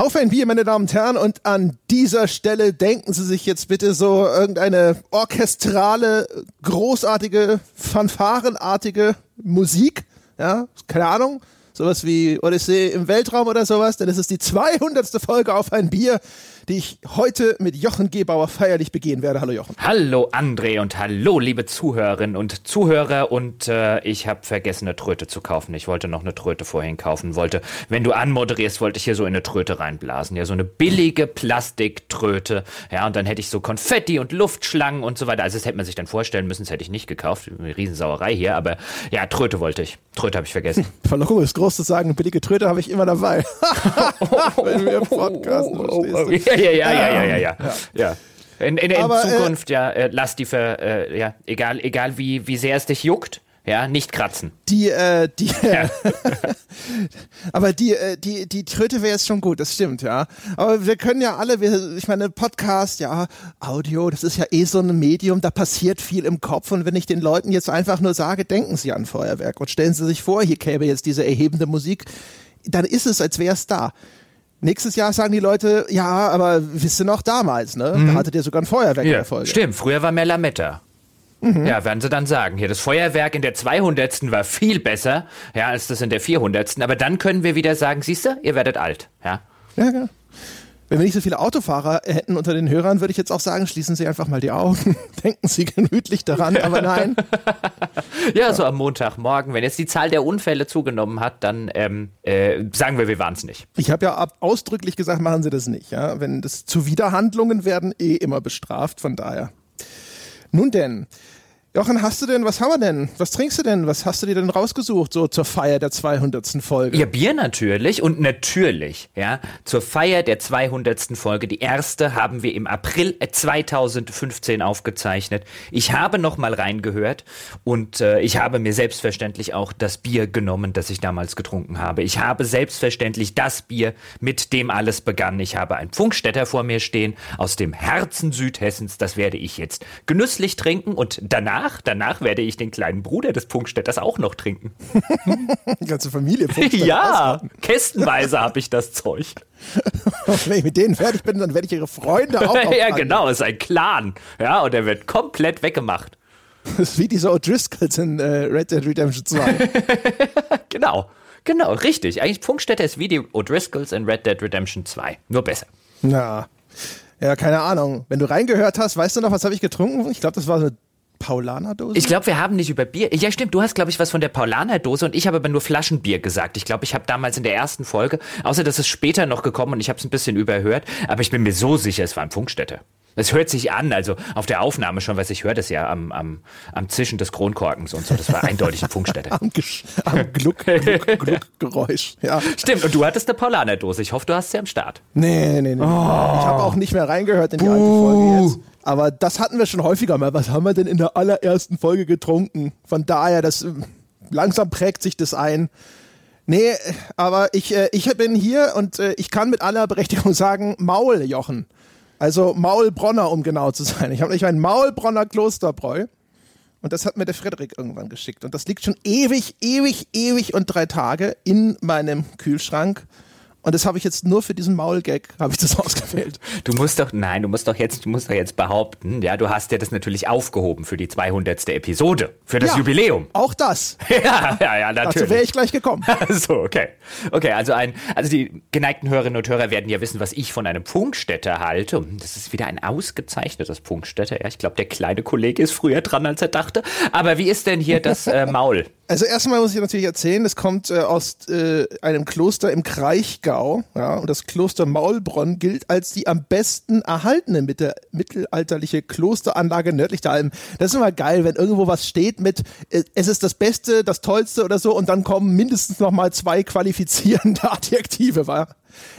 Auf ein Bier, meine Damen und Herren, und an dieser Stelle denken Sie sich jetzt bitte so irgendeine orchestrale, großartige, fanfarenartige Musik, ja, keine Ahnung, sowas wie Odyssee im Weltraum oder sowas, denn es ist die 200. Folge auf ein Bier die ich heute mit Jochen Gebauer feierlich begehen werde. Hallo Jochen. Hallo André und hallo liebe Zuhörerinnen und Zuhörer und äh, ich habe vergessen eine Tröte zu kaufen. Ich wollte noch eine Tröte vorhin kaufen, wollte, wenn du anmoderierst, wollte ich hier so in eine Tröte reinblasen. Ja, so eine billige Plastiktröte. Ja, und dann hätte ich so Konfetti und Luftschlangen und so weiter. Also das hätte man sich dann vorstellen müssen, das hätte ich nicht gekauft. Eine Riesensauerei hier, aber ja, Tröte wollte ich. Tröte habe ich vergessen. Verlockung ist groß zu sagen, billige Tröte habe ich immer dabei. wenn wir podcasten, verstehst du? Ja, ja, ja, ja, ja, ja. ja. In, in, in Aber, äh, Zukunft, äh, ja, äh, lass die für, äh, ja, egal, egal wie, wie sehr es dich juckt, ja, nicht kratzen. Die, äh, die, ja. aber die, äh, die, die Tröte wäre jetzt schon gut, das stimmt, ja. Aber wir können ja alle, wir, ich meine, Podcast, ja, Audio, das ist ja eh so ein Medium, da passiert viel im Kopf und wenn ich den Leuten jetzt einfach nur sage, denken sie an Feuerwerk und stellen sie sich vor, hier käme jetzt diese erhebende Musik, dann ist es, als wäre es da. Nächstes Jahr sagen die Leute, ja, aber wisst ihr noch damals, ne? Mhm. Da hattet ihr sogar ein Feuerwerk ja, in der Folge. Stimmt, früher war mehr Lametta. Mhm. Ja, werden sie dann sagen. Hier, das Feuerwerk in der 200. war viel besser, ja, als das in der 400. Aber dann können wir wieder sagen, siehst du, ihr werdet alt, ja. Ja, genau. Wenn wir nicht so viele Autofahrer hätten unter den Hörern, würde ich jetzt auch sagen, schließen Sie einfach mal die Augen, denken Sie gemütlich daran, aber nein. ja, ja, so am Montagmorgen, wenn jetzt die Zahl der Unfälle zugenommen hat, dann ähm, äh, sagen wir, wir waren es nicht. Ich habe ja ausdrücklich gesagt, machen Sie das nicht. Ja? Wenn das Zuwiderhandlungen werden eh immer bestraft, von daher. Nun denn, Jochen, hast du denn, was haben wir denn? Was trinkst du denn? Was hast du dir denn rausgesucht, so zur Feier der 200. Folge? Ja, Bier natürlich und natürlich, ja, zur Feier der 200. Folge. Die erste haben wir im April 2015 aufgezeichnet. Ich habe noch mal reingehört und äh, ich habe mir selbstverständlich auch das Bier genommen, das ich damals getrunken habe. Ich habe selbstverständlich das Bier, mit dem alles begann. Ich habe ein Funkstätter vor mir stehen aus dem Herzen Südhessens. Das werde ich jetzt genüsslich trinken und danach danach, danach werde ich den kleinen Bruder des Punkstädters auch noch trinken. Die ganze Familie Punkstädter Ja, kästenweise habe ich das Zeug. Wenn ich mit denen fertig bin, dann werde ich ihre Freunde auch Ja, genau, es ist ein Clan. Ja, und der wird komplett weggemacht. Das ist wie diese O'Driscolls in äh, Red Dead Redemption 2. genau, genau, richtig. Eigentlich Funkstätter ist wie die O'Driscolls in Red Dead Redemption 2. Nur besser. Ja. Ja, keine Ahnung. Wenn du reingehört hast, weißt du noch, was habe ich getrunken? Ich glaube, das war eine Paulaner-Dose? Ich glaube, wir haben nicht über Bier. Ja, stimmt, du hast, glaube ich, was von der Paulaner-Dose und ich habe aber nur Flaschenbier gesagt. Ich glaube, ich habe damals in der ersten Folge, außer dass es später noch gekommen und ich habe es ein bisschen überhört, aber ich bin mir so sicher, es war ein Funkstätte. Es hört sich an, also auf der Aufnahme schon, was ich höre, das ja am, am, am Zischen des Kronkorkens und so. Das war eindeutig ein Funkstätte. am, am Gluck, Gluck, Gluck Geräusch. Ja. Stimmt, und du hattest eine Paulaner-Dose. Ich hoffe, du hast sie am Start. Nee, nee, nee. Oh. Ich habe auch nicht mehr reingehört in die Buh. alte Folge jetzt. Aber das hatten wir schon häufiger mal. Was haben wir denn in der allerersten Folge getrunken? Von daher, das langsam prägt sich das ein. Nee, aber ich, äh, ich bin hier und äh, ich kann mit aller Berechtigung sagen, Maul, Jochen. Also Maulbronner, um genau zu sein. Ich habe nämlich ein Maulbronner Klosterbräu. Und das hat mir der Frederik irgendwann geschickt. Und das liegt schon ewig, ewig, ewig und drei Tage in meinem Kühlschrank. Und das habe ich jetzt nur für diesen Maulgag, habe ich das ausgewählt. Du musst doch, nein, du musst doch jetzt, du musst doch jetzt behaupten, ja, du hast ja das natürlich aufgehoben für die 200. Episode, für das ja, Jubiläum. Auch das. ja, ja, ja, natürlich. Dazu wäre ich gleich gekommen. so, okay. Okay, also ein, also die geneigten Hörerinnen und Hörer werden ja wissen, was ich von einem Funkstätter halte. Das ist wieder ein ausgezeichnetes Funkstätter. Ja, ich glaube, der kleine Kollege ist früher dran, als er dachte. Aber wie ist denn hier das äh, Maul? Also erstmal muss ich natürlich erzählen, das kommt äh, aus äh, einem Kloster im Kraichgau. Ja, und das Kloster Maulbronn gilt als die am besten erhaltene mitte, mittelalterliche Klosteranlage nördlich der Alpen. Das ist immer geil, wenn irgendwo was steht mit, äh, es ist das Beste, das Tollste oder so, und dann kommen mindestens noch mal zwei qualifizierende Adjektive. Wa?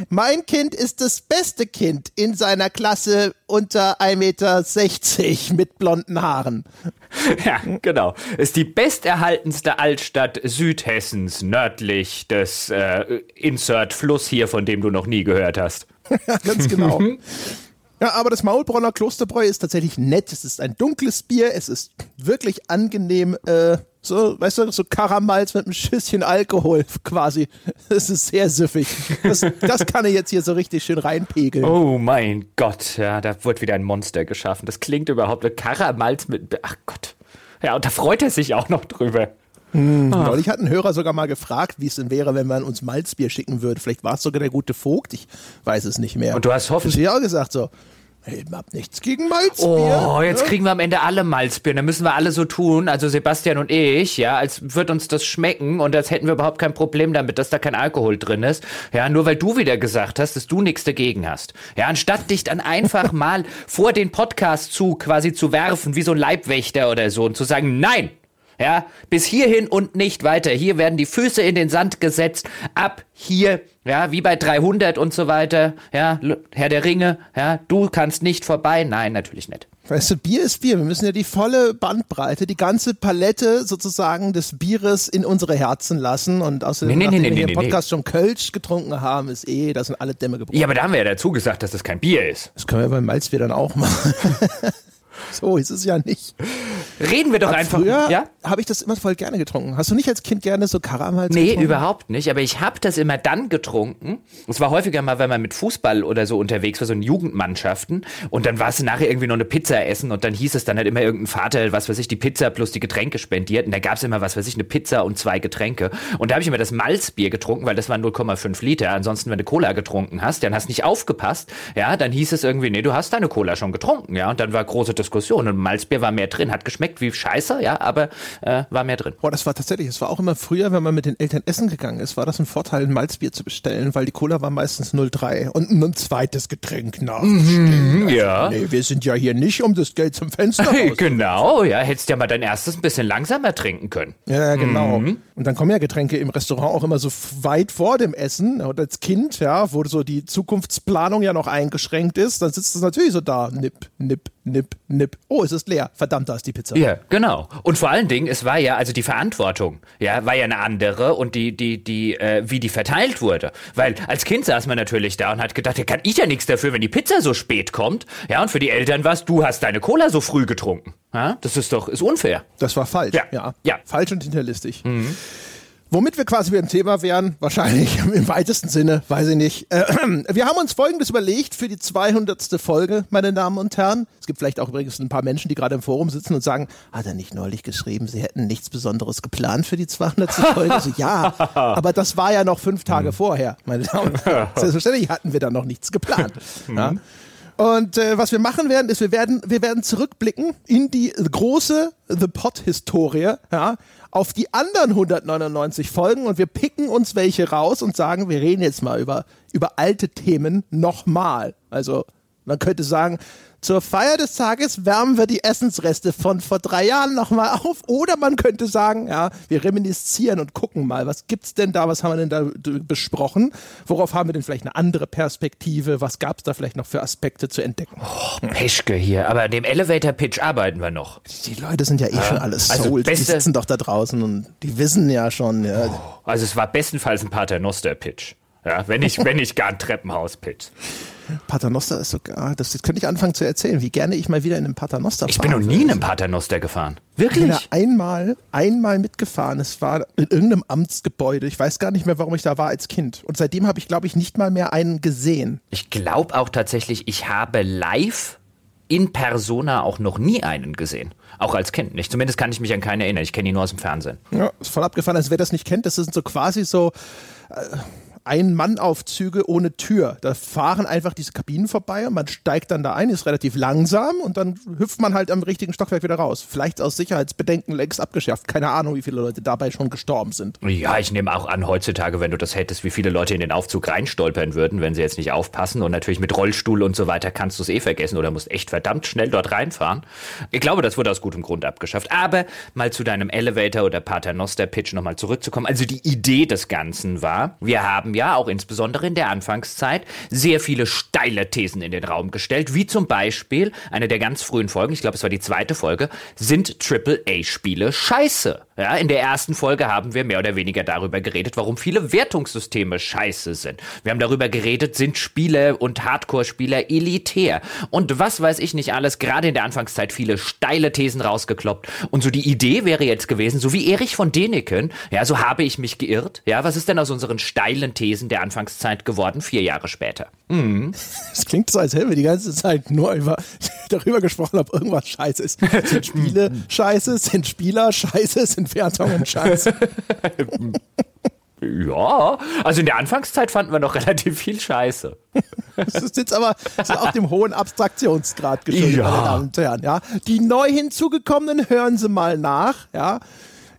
Mein Kind ist das beste Kind in seiner Klasse unter 1,60 Meter mit blonden Haaren. Ja, genau. Ist die besterhaltenste Altstadt Südhessens nördlich des äh, Insert-Fluss hier, von dem du noch nie gehört hast. ganz genau. Ja, aber das Maulbronner Klosterbräu ist tatsächlich nett. Es ist ein dunkles Bier. Es ist wirklich angenehm äh, So, weißt du, so Karamalz mit einem Schüsschen Alkohol quasi. Das ist sehr süffig. Das, das kann ich jetzt hier so richtig schön reinpegeln. Oh mein Gott, ja, da wird wieder ein Monster geschaffen. Das klingt überhaupt ein Karamalz mit. Ach Gott. Ja, und da freut er sich auch noch drüber. Hm, neulich hat ein Hörer sogar mal gefragt, wie es denn wäre, wenn man uns Malzbier schicken würde. Vielleicht war es sogar der gute Vogt, ich weiß es nicht mehr. Und du hast hoffentlich. Ich auch gesagt so, Hey, hab nichts gegen Malzbier. Oh, jetzt kriegen wir am Ende alle Malzbier. Dann müssen wir alle so tun, also Sebastian und ich, ja, als wird uns das schmecken und als hätten wir überhaupt kein Problem damit, dass da kein Alkohol drin ist. Ja, nur weil du wieder gesagt hast, dass du nichts dagegen hast. Ja, anstatt dich dann einfach mal vor den Podcast zu quasi zu werfen, wie so ein Leibwächter oder so und zu sagen, nein, ja, bis hierhin und nicht weiter. Hier werden die Füße in den Sand gesetzt. Ab hier, ja, wie bei 300 und so weiter. Ja, Herr der Ringe, ja, du kannst nicht vorbei. Nein, natürlich nicht. Weißt du, Bier ist Bier. Wir müssen ja die volle Bandbreite, die ganze Palette sozusagen des Bieres in unsere Herzen lassen. Und außerdem, nee, nee, nachdem nee, wir nee, im Podcast schon Kölsch getrunken haben, ist eh, da sind alle Dämme gebrochen. Ja, aber da haben wir ja dazu gesagt, dass das kein Bier ist. Das können wir beim Malzbier dann auch machen. so ist es ja nicht. Reden wir doch aber einfach. Früher ja? habe ich das immer voll gerne getrunken. Hast du nicht als Kind gerne so Karamell Nee, getrunken? überhaupt nicht. Aber ich habe das immer dann getrunken. Es war häufiger mal, wenn man mit Fußball oder so unterwegs war, so in Jugendmannschaften. Und dann war es nachher irgendwie noch eine Pizza essen. Und dann hieß es dann halt immer irgendein Vater, was weiß ich, die Pizza plus die Getränke spendiert. Und da gab es immer, was weiß ich, eine Pizza und zwei Getränke. Und da habe ich immer das Malzbier getrunken, weil das waren 0,5 Liter. Ansonsten, wenn du Cola getrunken hast, dann hast nicht aufgepasst. Ja, dann hieß es irgendwie, nee, du hast deine Cola schon getrunken. Ja, und dann war große Diskussion. Und Malzbier war mehr drin, hat geschmeckt wie Scheiße, ja, aber äh, war mehr drin. Boah, das war tatsächlich, es war auch immer früher, wenn man mit den Eltern essen gegangen ist, war das ein Vorteil, ein Malzbier zu bestellen, weil die Cola war meistens 0,3 und ein zweites Getränk nachstellen. Mhm, ja. Nee, wir sind ja hier nicht um das Geld zum Fenster genau, ja, hättest ja mal dein erstes ein bisschen langsamer trinken können. Ja, genau. Mhm. Und dann kommen ja Getränke im Restaurant auch immer so weit vor dem Essen und als Kind, ja, wo so die Zukunftsplanung ja noch eingeschränkt ist, dann sitzt es natürlich so da, nipp, nipp, nipp, nipp. Oh, es ist leer. Verdammt, da ist die Pizza. Ja, genau. Und vor allen Dingen, es war ja, also die Verantwortung, ja, war ja eine andere und die, die, die, äh, wie die verteilt wurde. Weil als Kind saß man natürlich da und hat gedacht, ja, kann ich ja nichts dafür, wenn die Pizza so spät kommt. Ja, und für die Eltern war es, du hast deine Cola so früh getrunken. Ja, das ist doch, ist unfair. Das war falsch. Ja. Ja. ja. Falsch und hinterlistig. Mhm. Womit wir quasi beim Thema wären, wahrscheinlich im weitesten Sinne, weiß ich nicht. Äh, wir haben uns Folgendes überlegt für die 200. Folge, meine Damen und Herren. Es gibt vielleicht auch übrigens ein paar Menschen, die gerade im Forum sitzen und sagen, hat er nicht neulich geschrieben, sie hätten nichts Besonderes geplant für die 200. Folge? Also, ja, aber das war ja noch fünf Tage mhm. vorher, meine Damen und Herren. Selbstverständlich hatten wir da noch nichts geplant. Mhm. Ja. Und äh, was wir machen werden, ist, wir werden, wir werden zurückblicken in die große The Pot-Historie, ja, auf die anderen 199 Folgen und wir picken uns welche raus und sagen, wir reden jetzt mal über, über alte Themen nochmal. Also man könnte sagen, zur Feier des Tages wärmen wir die Essensreste von vor drei Jahren nochmal auf. Oder man könnte sagen, ja, wir reminiszieren und gucken mal, was gibt's denn da, was haben wir denn da besprochen? Worauf haben wir denn vielleicht eine andere Perspektive? Was gab's da vielleicht noch für Aspekte zu entdecken? Oh, Peschke hier, aber an dem Elevator-Pitch arbeiten wir noch. Die Leute sind ja eh ja. schon alles also Souls. Die sitzen doch da draußen und die wissen ja schon. Ja. Oh, also es war bestenfalls ein Paternoster-Pitch. Ja, wenn ich, wenn ich gar ein Treppenhaus-Pitch. Paternoster ist sogar, das, das könnte ich anfangen zu erzählen, wie gerne ich mal wieder in einem Paternoster fahre. Ich bin noch nie in einem Paternoster gefahren. Wirklich? Ich bin da einmal, einmal mitgefahren. Es war in irgendeinem Amtsgebäude. Ich weiß gar nicht mehr, warum ich da war als Kind. Und seitdem habe ich, glaube ich, nicht mal mehr einen gesehen. Ich glaube auch tatsächlich, ich habe live in Persona auch noch nie einen gesehen. Auch als Kind nicht. Zumindest kann ich mich an keinen erinnern. Ich kenne ihn nur aus dem Fernsehen. Ja, ist voll abgefahren. Also wer das nicht kennt, das sind so quasi so. Äh, ein-Mann-Aufzüge ohne Tür. Da fahren einfach diese Kabinen vorbei und man steigt dann da ein, ist relativ langsam und dann hüpft man halt am richtigen Stockwerk wieder raus. Vielleicht aus Sicherheitsbedenken längst abgeschafft. Keine Ahnung, wie viele Leute dabei schon gestorben sind. Ja, ich nehme auch an, heutzutage, wenn du das hättest, wie viele Leute in den Aufzug reinstolpern würden, wenn sie jetzt nicht aufpassen. Und natürlich mit Rollstuhl und so weiter kannst du es eh vergessen oder musst echt verdammt schnell dort reinfahren. Ich glaube, das wurde aus gutem Grund abgeschafft. Aber mal zu deinem Elevator oder Paternoster-Pitch nochmal zurückzukommen. Also die Idee des Ganzen war, wir haben haben ja auch insbesondere in der Anfangszeit sehr viele steile Thesen in den Raum gestellt, wie zum Beispiel eine der ganz frühen Folgen, ich glaube es war die zweite Folge, sind AAA-Spiele scheiße. Ja, in der ersten Folge haben wir mehr oder weniger darüber geredet, warum viele Wertungssysteme scheiße sind. Wir haben darüber geredet, sind Spiele und Hardcore-Spieler elitär. Und was weiß ich nicht alles, gerade in der Anfangszeit viele steile Thesen rausgekloppt. Und so die Idee wäre jetzt gewesen, so wie Erich von Däniken, ja, so habe ich mich geirrt. Ja, was ist denn aus unseren steilen Thesen der Anfangszeit geworden, vier Jahre später? Mhm. Es klingt so, als hätten wir die ganze Zeit nur über, darüber gesprochen, ob irgendwas scheiße ist. Sind Spiele scheiße? Sind Spieler scheiße? Sind Wertungen scheiße? Ja, also in der Anfangszeit fanden wir noch relativ viel Scheiße. Das ist jetzt aber so auf dem hohen Abstraktionsgrad geschuldet, ja. meine Damen und Herren. Ja. Die neu hinzugekommenen hören Sie mal nach. Ja.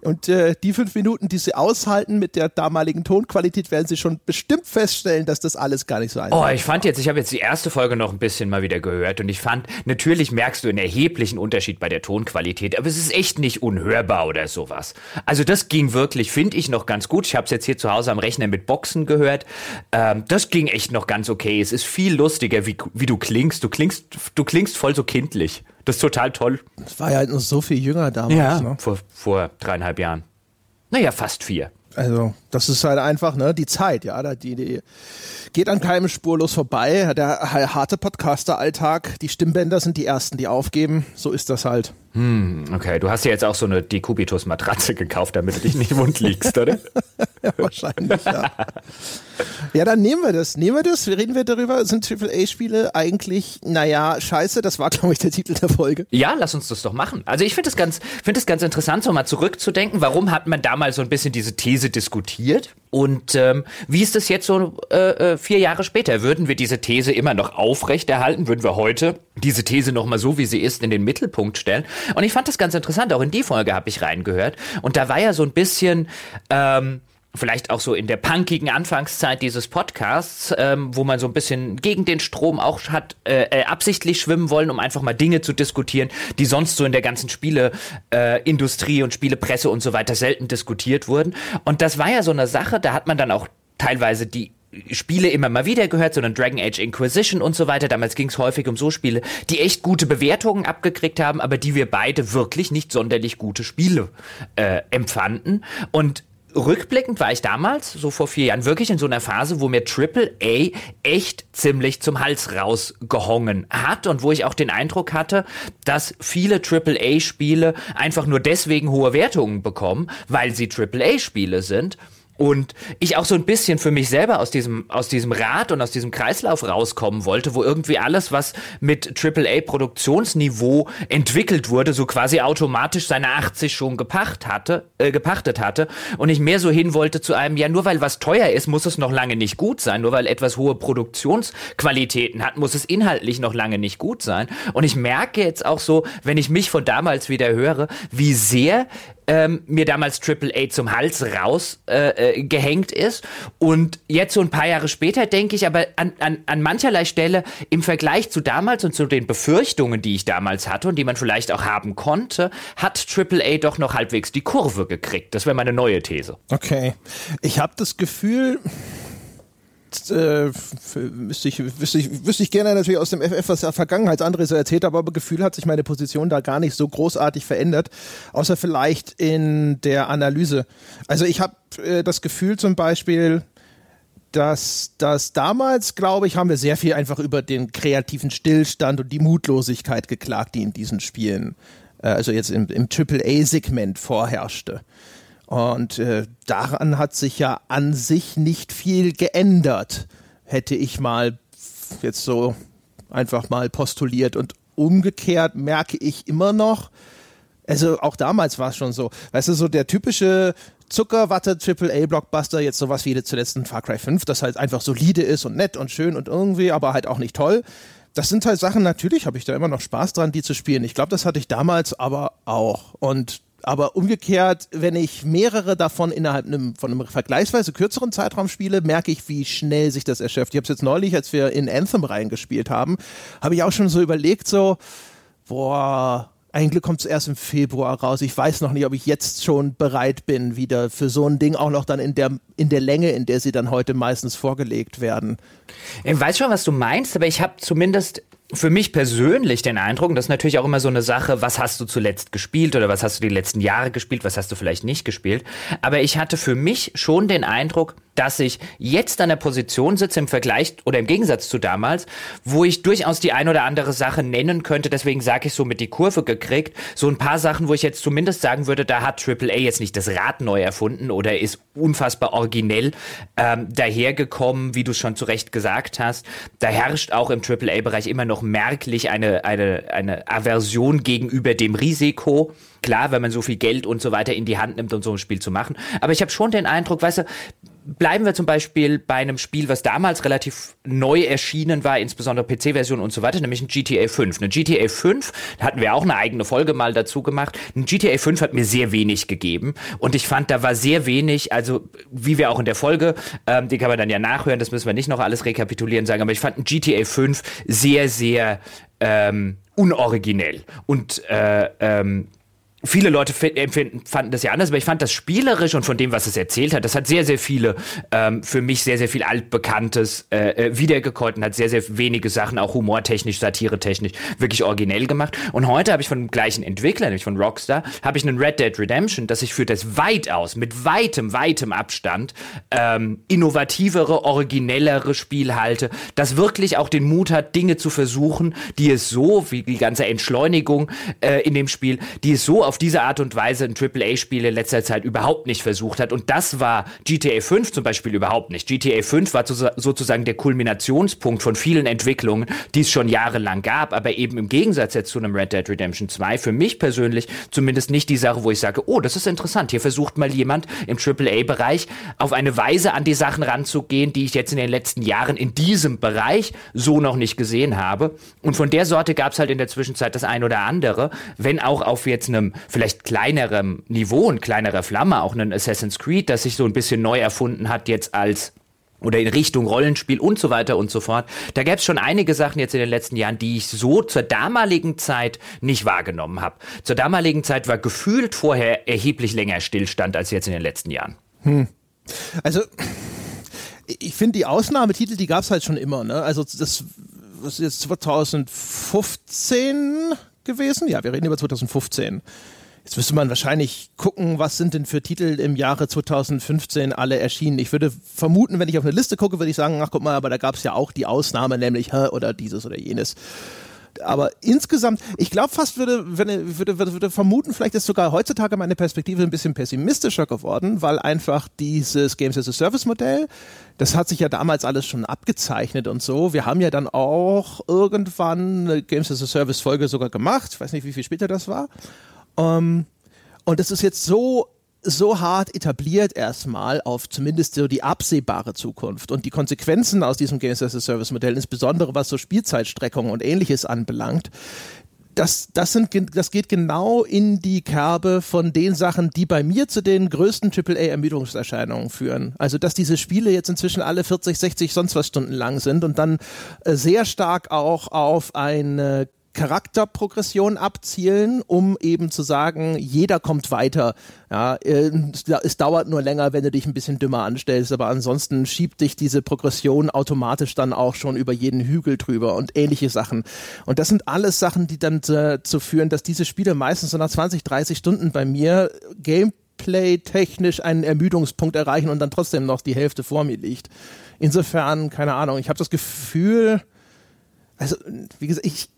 Und äh, die fünf Minuten, die sie aushalten mit der damaligen Tonqualität, werden sie schon bestimmt feststellen, dass das alles gar nicht so einfach ist. Oh, ich fand jetzt, ich habe jetzt die erste Folge noch ein bisschen mal wieder gehört und ich fand, natürlich merkst du einen erheblichen Unterschied bei der Tonqualität, aber es ist echt nicht unhörbar oder sowas. Also das ging wirklich, finde ich, noch ganz gut. Ich habe es jetzt hier zu Hause am Rechner mit Boxen gehört. Ähm, das ging echt noch ganz okay. Es ist viel lustiger, wie, wie du klingst. Du klingst, du klingst voll so kindlich. Das ist total toll. Das war ja halt noch so viel jünger damals. Ja, ne? vor, vor dreieinhalb Jahren. Naja, fast vier. Also, das ist halt einfach, ne, die Zeit, ja, die, die geht an keinem spurlos vorbei. Der harte Podcaster-Alltag, die Stimmbänder sind die ersten, die aufgeben. So ist das halt. Hm, okay. Du hast ja jetzt auch so eine Dekubitus-Matratze gekauft, damit du dich nicht wund liegst, oder? ja, wahrscheinlich, ja. ja, dann nehmen wir das. Nehmen wir das. Reden wir darüber. Sind AAA-Spiele eigentlich, naja, scheiße? Das war, glaube ich, der Titel der Folge. Ja, lass uns das doch machen. Also ich finde es ganz, finde ganz interessant, so mal zurückzudenken. Warum hat man damals so ein bisschen diese These diskutiert? Und ähm, wie ist das jetzt so äh, äh, vier Jahre später? Würden wir diese These immer noch aufrechterhalten? Würden wir heute diese These nochmal so, wie sie ist, in den Mittelpunkt stellen? Und ich fand das ganz interessant. Auch in die Folge habe ich reingehört. Und da war ja so ein bisschen... Ähm, vielleicht auch so in der punkigen Anfangszeit dieses Podcasts, ähm, wo man so ein bisschen gegen den Strom auch hat äh, äh, absichtlich schwimmen wollen, um einfach mal Dinge zu diskutieren, die sonst so in der ganzen Spieleindustrie äh, und Spielepresse und so weiter selten diskutiert wurden. Und das war ja so eine Sache, da hat man dann auch teilweise die Spiele immer mal wieder gehört, sondern Dragon Age Inquisition und so weiter. Damals ging es häufig um so Spiele, die echt gute Bewertungen abgekriegt haben, aber die wir beide wirklich nicht sonderlich gute Spiele äh, empfanden. Und rückblickend war ich damals, so vor vier Jahren, wirklich in so einer Phase, wo mir Triple A echt ziemlich zum Hals rausgehongen hat und wo ich auch den Eindruck hatte, dass viele Triple A Spiele einfach nur deswegen hohe Wertungen bekommen, weil sie Triple A Spiele sind und ich auch so ein bisschen für mich selber aus diesem, aus diesem Rad und aus diesem Kreislauf rauskommen wollte, wo irgendwie alles, was mit AAA-Produktionsniveau entwickelt wurde, so quasi automatisch seine 80 schon gepacht hatte, äh, gepachtet hatte. Und ich mehr so hin wollte zu einem, ja, nur weil was teuer ist, muss es noch lange nicht gut sein. Nur weil etwas hohe Produktionsqualitäten hat, muss es inhaltlich noch lange nicht gut sein. Und ich merke jetzt auch so, wenn ich mich von damals wieder höre, wie sehr ähm, mir damals Triple A zum Hals rausgehängt äh, äh ist. Und jetzt so ein paar Jahre später denke ich aber an, an, an mancherlei Stelle im Vergleich zu damals und zu den Befürchtungen, die ich damals hatte und die man vielleicht auch haben konnte, hat Triple A doch noch halbwegs die Kurve gekriegt. Das wäre meine neue These. Okay. Ich habe das Gefühl, äh, wüsste, ich, wüsste, ich, wüsste ich gerne natürlich aus dem FF, was der Vergangenheit andere so erzählt aber Gefühl hat sich meine Position da gar nicht so großartig verändert, außer vielleicht in der Analyse. Also ich habe äh, das Gefühl zum Beispiel, dass das damals, glaube ich, haben wir sehr viel einfach über den kreativen Stillstand und die Mutlosigkeit geklagt, die in diesen Spielen, äh, also jetzt im, im AAA-Segment vorherrschte. Und äh, daran hat sich ja an sich nicht viel geändert, hätte ich mal jetzt so einfach mal postuliert. Und umgekehrt merke ich immer noch, also auch damals war es schon so, weißt du, so der typische Zuckerwatte AAA Blockbuster, jetzt sowas wie zuletzt in Far Cry 5, das halt einfach solide ist und nett und schön und irgendwie, aber halt auch nicht toll. Das sind halt Sachen, natürlich habe ich da immer noch Spaß dran, die zu spielen. Ich glaube, das hatte ich damals aber auch. Und aber umgekehrt, wenn ich mehrere davon innerhalb einem, von einem vergleichsweise kürzeren Zeitraum spiele, merke ich, wie schnell sich das erschöpft. Ich habe es jetzt neulich, als wir in Anthem reingespielt haben, habe ich auch schon so überlegt, so, boah, eigentlich kommt es erst im Februar raus. Ich weiß noch nicht, ob ich jetzt schon bereit bin, wieder für so ein Ding auch noch dann in der, in der Länge, in der sie dann heute meistens vorgelegt werden. Ich weiß schon, was du meinst, aber ich habe zumindest für mich persönlich den Eindruck, das ist natürlich auch immer so eine Sache, was hast du zuletzt gespielt oder was hast du die letzten Jahre gespielt, was hast du vielleicht nicht gespielt. Aber ich hatte für mich schon den Eindruck, dass ich jetzt an der Position sitze im Vergleich oder im Gegensatz zu damals, wo ich durchaus die ein oder andere Sache nennen könnte. Deswegen sage ich so mit die Kurve gekriegt. So ein paar Sachen, wo ich jetzt zumindest sagen würde, da hat AAA jetzt nicht das Rad neu erfunden oder ist unfassbar originell ähm, dahergekommen, wie du schon zu Recht gesagt hast. Da herrscht auch im AAA-Bereich immer noch merklich eine, eine, eine Aversion gegenüber dem Risiko. Klar, wenn man so viel Geld und so weiter in die Hand nimmt, um so ein Spiel zu machen. Aber ich habe schon den Eindruck, weißt du, bleiben wir zum Beispiel bei einem Spiel, was damals relativ neu erschienen war, insbesondere PC-Version und so weiter, nämlich ein GTA 5. Eine GTA 5, da hatten wir auch eine eigene Folge mal dazu gemacht. Ein GTA 5 hat mir sehr wenig gegeben und ich fand, da war sehr wenig, also wie wir auch in der Folge, ähm, die kann man dann ja nachhören, das müssen wir nicht noch alles rekapitulieren sagen, aber ich fand ein GTA 5 sehr, sehr ähm, unoriginell und äh, ähm, Viele Leute empfinden, fanden das ja anders, aber ich fand das spielerisch und von dem, was es erzählt hat, das hat sehr, sehr viele, ähm, für mich sehr, sehr viel Altbekanntes äh, äh wiedergekäut und hat sehr, sehr wenige Sachen, auch humortechnisch, satiretechnisch, wirklich originell gemacht. Und heute habe ich von dem gleichen Entwickler, nämlich von Rockstar, habe ich einen Red Dead Redemption, das ich für das weitaus, mit weitem, weitem Abstand ähm, innovativere, originellere Spiel halte, das wirklich auch den Mut hat, Dinge zu versuchen, die es so, wie die ganze Entschleunigung äh, in dem Spiel, die es so auf diese Art und Weise ein AAA-Spiel in letzter Zeit überhaupt nicht versucht hat. Und das war GTA 5 zum Beispiel überhaupt nicht. GTA 5 war sozusagen der Kulminationspunkt von vielen Entwicklungen, die es schon jahrelang gab, aber eben im Gegensatz jetzt zu einem Red Dead Redemption 2 für mich persönlich zumindest nicht die Sache, wo ich sage, oh, das ist interessant. Hier versucht mal jemand im AAA-Bereich auf eine Weise an die Sachen ranzugehen, die ich jetzt in den letzten Jahren in diesem Bereich so noch nicht gesehen habe. Und von der Sorte gab es halt in der Zwischenzeit das ein oder andere, wenn auch auf jetzt einem vielleicht kleinerem Niveau und kleinerer Flamme, auch ein Assassin's Creed, das sich so ein bisschen neu erfunden hat jetzt als oder in Richtung Rollenspiel und so weiter und so fort. Da gäbe es schon einige Sachen jetzt in den letzten Jahren, die ich so zur damaligen Zeit nicht wahrgenommen habe. Zur damaligen Zeit war gefühlt vorher erheblich länger Stillstand als jetzt in den letzten Jahren. Hm. Also ich finde die Ausnahmetitel, die gab es halt schon immer. Ne? Also das was ist jetzt 2015 gewesen. Ja, wir reden über 2015. Jetzt müsste man wahrscheinlich gucken, was sind denn für Titel im Jahre 2015 alle erschienen. Ich würde vermuten, wenn ich auf eine Liste gucke, würde ich sagen, ach guck mal, aber da gab es ja auch die Ausnahme, nämlich oder dieses oder jenes aber insgesamt, ich glaube fast würde, würde, würde, würde vermuten, vielleicht ist sogar heutzutage meine Perspektive ein bisschen pessimistischer geworden, weil einfach dieses Games as a Service Modell, das hat sich ja damals alles schon abgezeichnet und so. Wir haben ja dann auch irgendwann eine Games as a Service Folge sogar gemacht. Ich weiß nicht, wie viel später das war. Ähm, und das ist jetzt so so hart etabliert erstmal auf zumindest so die absehbare Zukunft und die Konsequenzen aus diesem Games as a Service Modell, insbesondere was so Spielzeitstreckung und ähnliches anbelangt, das, das, sind, das geht genau in die Kerbe von den Sachen, die bei mir zu den größten AAA-Ermüdungserscheinungen führen. Also, dass diese Spiele jetzt inzwischen alle 40, 60, sonst was Stunden lang sind und dann äh, sehr stark auch auf eine Charakterprogression abzielen, um eben zu sagen, jeder kommt weiter. Ja, äh, es dauert nur länger, wenn du dich ein bisschen dümmer anstellst, aber ansonsten schiebt dich diese Progression automatisch dann auch schon über jeden Hügel drüber und ähnliche Sachen. Und das sind alles Sachen, die dann dazu führen, dass diese Spiele meistens so nach 20, 30 Stunden bei mir Gameplay technisch einen Ermüdungspunkt erreichen und dann trotzdem noch die Hälfte vor mir liegt. Insofern, keine Ahnung, ich habe das Gefühl, also wie gesagt, ich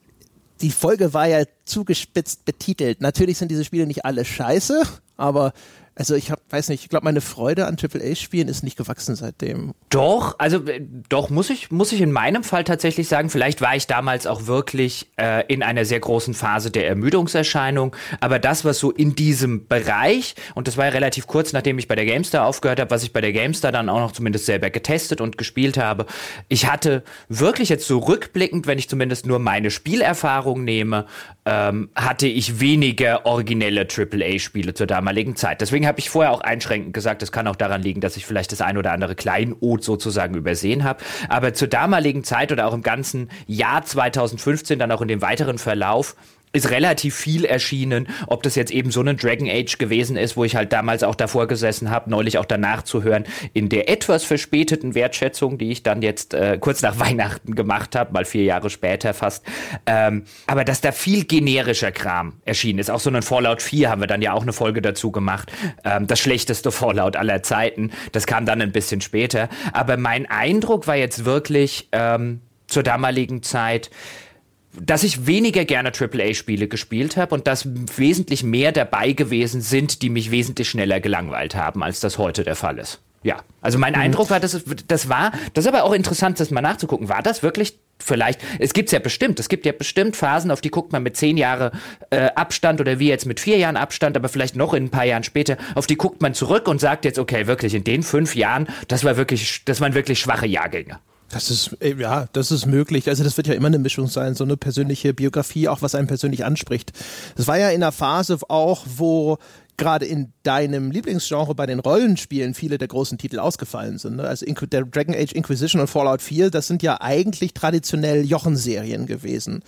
die Folge war ja zugespitzt betitelt. Natürlich sind diese Spiele nicht alle scheiße, aber also ich hab, weiß nicht, ich glaube, meine Freude an AAA-Spielen ist nicht gewachsen seitdem. Doch, also äh, doch muss ich, muss ich in meinem Fall tatsächlich sagen, vielleicht war ich damals auch wirklich äh, in einer sehr großen Phase der Ermüdungserscheinung, aber das, was so in diesem Bereich, und das war ja relativ kurz, nachdem ich bei der GameStar aufgehört habe, was ich bei der GameStar dann auch noch zumindest selber getestet und gespielt habe, ich hatte wirklich jetzt so rückblickend, wenn ich zumindest nur meine Spielerfahrung nehme, ähm, hatte ich weniger originelle AAA-Spiele zur damaligen Zeit. Deswegen habe ich vorher auch einschränkend gesagt, es kann auch daran liegen, dass ich vielleicht das ein oder andere Kleinod sozusagen übersehen habe. Aber zur damaligen Zeit oder auch im ganzen Jahr 2015, dann auch in dem weiteren Verlauf, ist relativ viel erschienen. Ob das jetzt eben so ein Dragon Age gewesen ist, wo ich halt damals auch davor gesessen habe, neulich auch danach zu hören, in der etwas verspäteten Wertschätzung, die ich dann jetzt äh, kurz nach Weihnachten gemacht habe, mal vier Jahre später fast. Ähm, aber dass da viel generischer Kram erschienen ist. Auch so ein Fallout 4 haben wir dann ja auch eine Folge dazu gemacht. Ähm, das schlechteste Fallout aller Zeiten. Das kam dann ein bisschen später. Aber mein Eindruck war jetzt wirklich ähm, zur damaligen Zeit, dass ich weniger gerne AAA-Spiele gespielt habe und dass wesentlich mehr dabei gewesen sind, die mich wesentlich schneller gelangweilt haben, als das heute der Fall ist. Ja, also mein mhm. Eindruck war, dass es, das war, das ist aber auch interessant, das mal nachzugucken. War das wirklich vielleicht, es gibt's ja bestimmt, es gibt ja bestimmt Phasen, auf die guckt man mit zehn Jahre äh, Abstand oder wie jetzt mit vier Jahren Abstand, aber vielleicht noch in ein paar Jahren später, auf die guckt man zurück und sagt jetzt, okay, wirklich in den fünf Jahren, das war wirklich, das waren wirklich schwache Jahrgänge. Das ist, äh, ja, das ist möglich. Also das wird ja immer eine Mischung sein, so eine persönliche Biografie, auch was einen persönlich anspricht. Das war ja in einer Phase auch, wo gerade in deinem Lieblingsgenre bei den Rollenspielen viele der großen Titel ausgefallen sind. Ne? Also der Dragon Age Inquisition und Fallout 4, das sind ja eigentlich traditionell Jochen-Serien gewesen.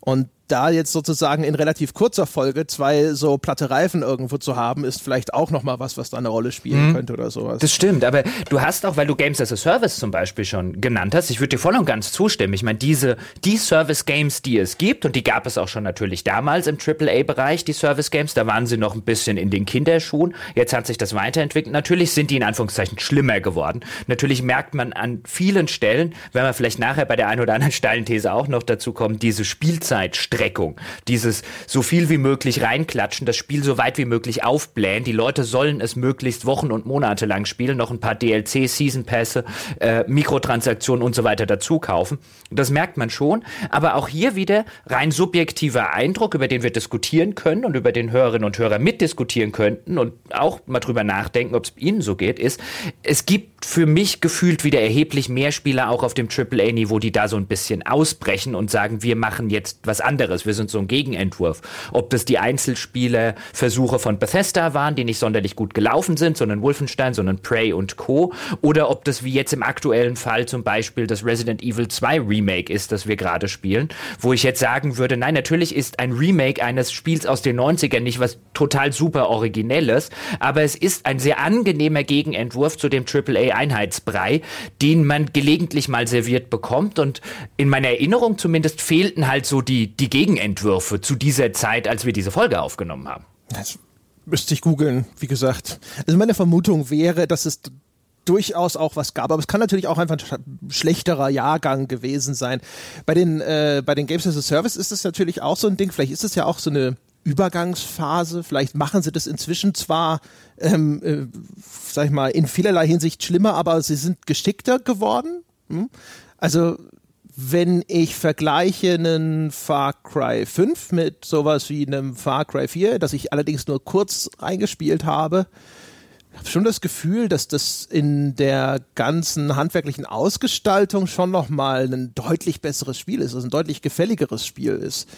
Und da jetzt sozusagen in relativ kurzer Folge zwei so platte Reifen irgendwo zu haben, ist vielleicht auch nochmal was, was da eine Rolle spielen mhm. könnte oder sowas. Das stimmt, aber du hast auch, weil du Games as a Service zum Beispiel schon genannt hast, ich würde dir voll und ganz zustimmen. Ich meine, diese, die Service-Games, die es gibt, und die gab es auch schon natürlich damals im AAA-Bereich, die Service-Games, da waren sie noch ein bisschen in den Kinderschuhen. Jetzt hat sich das weiterentwickelt. Natürlich sind die in Anführungszeichen schlimmer geworden. Natürlich merkt man an vielen Stellen, wenn wir vielleicht nachher bei der einen oder anderen steilen These auch noch dazu kommen, diese Spielzeit Streckung, dieses so viel wie möglich reinklatschen, das Spiel so weit wie möglich aufblähen. Die Leute sollen es möglichst Wochen und Monate lang spielen, noch ein paar DLC, Season Pässe, äh, Mikrotransaktionen und so weiter dazu kaufen. Das merkt man schon. Aber auch hier wieder rein subjektiver Eindruck, über den wir diskutieren können und über den Hörerinnen und Hörer mitdiskutieren könnten und auch mal drüber nachdenken, ob es ihnen so geht, ist, es gibt für mich gefühlt wieder erheblich mehr Spieler auch auf dem AAA-Niveau, die da so ein bisschen ausbrechen und sagen, wir machen jetzt was anderes. Wir sind so ein Gegenentwurf. Ob das die Einzelspiele-Versuche von Bethesda waren, die nicht sonderlich gut gelaufen sind, sondern Wolfenstein, sondern Prey und Co. Oder ob das wie jetzt im aktuellen Fall zum Beispiel das Resident Evil 2 Remake ist, das wir gerade spielen, wo ich jetzt sagen würde, nein, natürlich ist ein Remake eines Spiels aus den 90ern nicht was total super Originelles, aber es ist ein sehr angenehmer Gegenentwurf zu dem AAA-Einheitsbrei, den man gelegentlich mal serviert bekommt. Und in meiner Erinnerung zumindest fehlten halt so die, die Gegenentwürfe zu dieser Zeit, als wir diese Folge aufgenommen haben? Das müsste ich googeln, wie gesagt. Also meine Vermutung wäre, dass es durchaus auch was gab, aber es kann natürlich auch einfach ein schlechterer Jahrgang gewesen sein. Bei den, äh, bei den Games as a Service ist es natürlich auch so ein Ding, vielleicht ist es ja auch so eine Übergangsphase, vielleicht machen sie das inzwischen zwar, ähm, äh, sag ich mal, in vielerlei Hinsicht schlimmer, aber sie sind geschickter geworden. Hm? Also wenn ich vergleiche einen Far Cry 5 mit sowas wie einem Far Cry 4, das ich allerdings nur kurz reingespielt habe, habe schon das Gefühl, dass das in der ganzen handwerklichen Ausgestaltung schon nochmal ein deutlich besseres Spiel ist, also ein deutlich gefälligeres Spiel ist.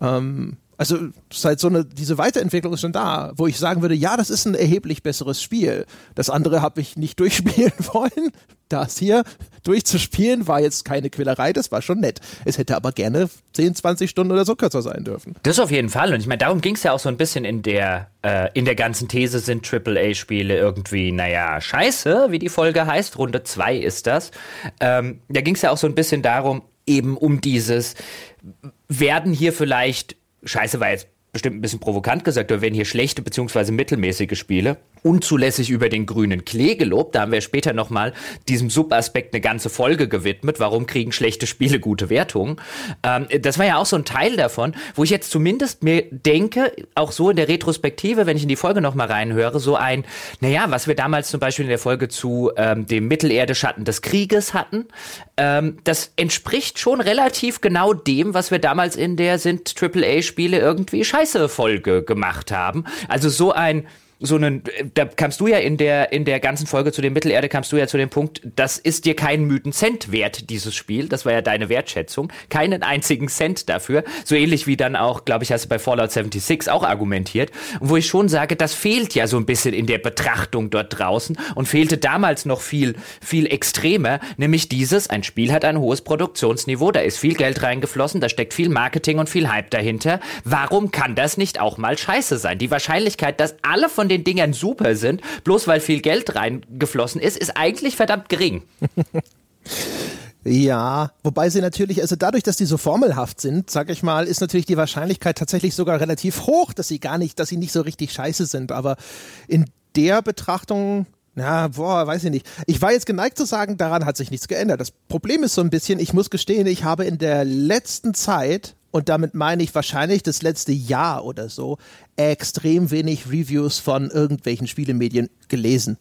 Ähm, also seit so eine, diese Weiterentwicklung ist schon da, wo ich sagen würde, ja, das ist ein erheblich besseres Spiel. Das andere habe ich nicht durchspielen wollen. Das hier durchzuspielen war jetzt keine Quälerei, das war schon nett. Es hätte aber gerne 10, 20 Stunden oder so kürzer sein dürfen. Das auf jeden Fall. Und ich meine, darum ging es ja auch so ein bisschen in der, äh, in der ganzen These, sind AAA-Spiele irgendwie, naja, scheiße, wie die Folge heißt. Runde 2 ist das. Ähm, da ging es ja auch so ein bisschen darum, eben um dieses, werden hier vielleicht Scheiße war jetzt bestimmt ein bisschen provokant gesagt, aber wenn hier schlechte bzw. mittelmäßige Spiele unzulässig über den grünen Klee gelobt. Da haben wir später nochmal diesem Subaspekt eine ganze Folge gewidmet. Warum kriegen schlechte Spiele gute Wertungen? Ähm, das war ja auch so ein Teil davon, wo ich jetzt zumindest mir denke, auch so in der Retrospektive, wenn ich in die Folge nochmal reinhöre, so ein, naja, was wir damals zum Beispiel in der Folge zu ähm, dem Mittelerde-Schatten des Krieges hatten, ähm, das entspricht schon relativ genau dem, was wir damals in der sind AAA-Spiele irgendwie scheiße Folge gemacht haben. Also so ein so einen, da kamst du ja in der, in der ganzen Folge zu dem Mittelerde, kamst du ja zu dem Punkt, das ist dir keinen Mythen Cent wert, dieses Spiel. Das war ja deine Wertschätzung. Keinen einzigen Cent dafür. So ähnlich wie dann auch, glaube ich, hast du bei Fallout 76 auch argumentiert. Wo ich schon sage, das fehlt ja so ein bisschen in der Betrachtung dort draußen und fehlte damals noch viel, viel extremer, nämlich dieses, ein Spiel hat ein hohes Produktionsniveau, da ist viel Geld reingeflossen, da steckt viel Marketing und viel Hype dahinter. Warum kann das nicht auch mal scheiße sein? Die Wahrscheinlichkeit, dass alle von den Dingern super sind, bloß weil viel Geld reingeflossen ist, ist eigentlich verdammt gering. Ja, wobei sie natürlich, also dadurch, dass die so formelhaft sind, sag ich mal, ist natürlich die Wahrscheinlichkeit tatsächlich sogar relativ hoch, dass sie gar nicht, dass sie nicht so richtig scheiße sind. Aber in der Betrachtung, ja, boah, weiß ich nicht. Ich war jetzt geneigt zu sagen, daran hat sich nichts geändert. Das Problem ist so ein bisschen, ich muss gestehen, ich habe in der letzten Zeit und damit meine ich wahrscheinlich das letzte Jahr oder so, extrem wenig Reviews von irgendwelchen Spielemedien gelesen.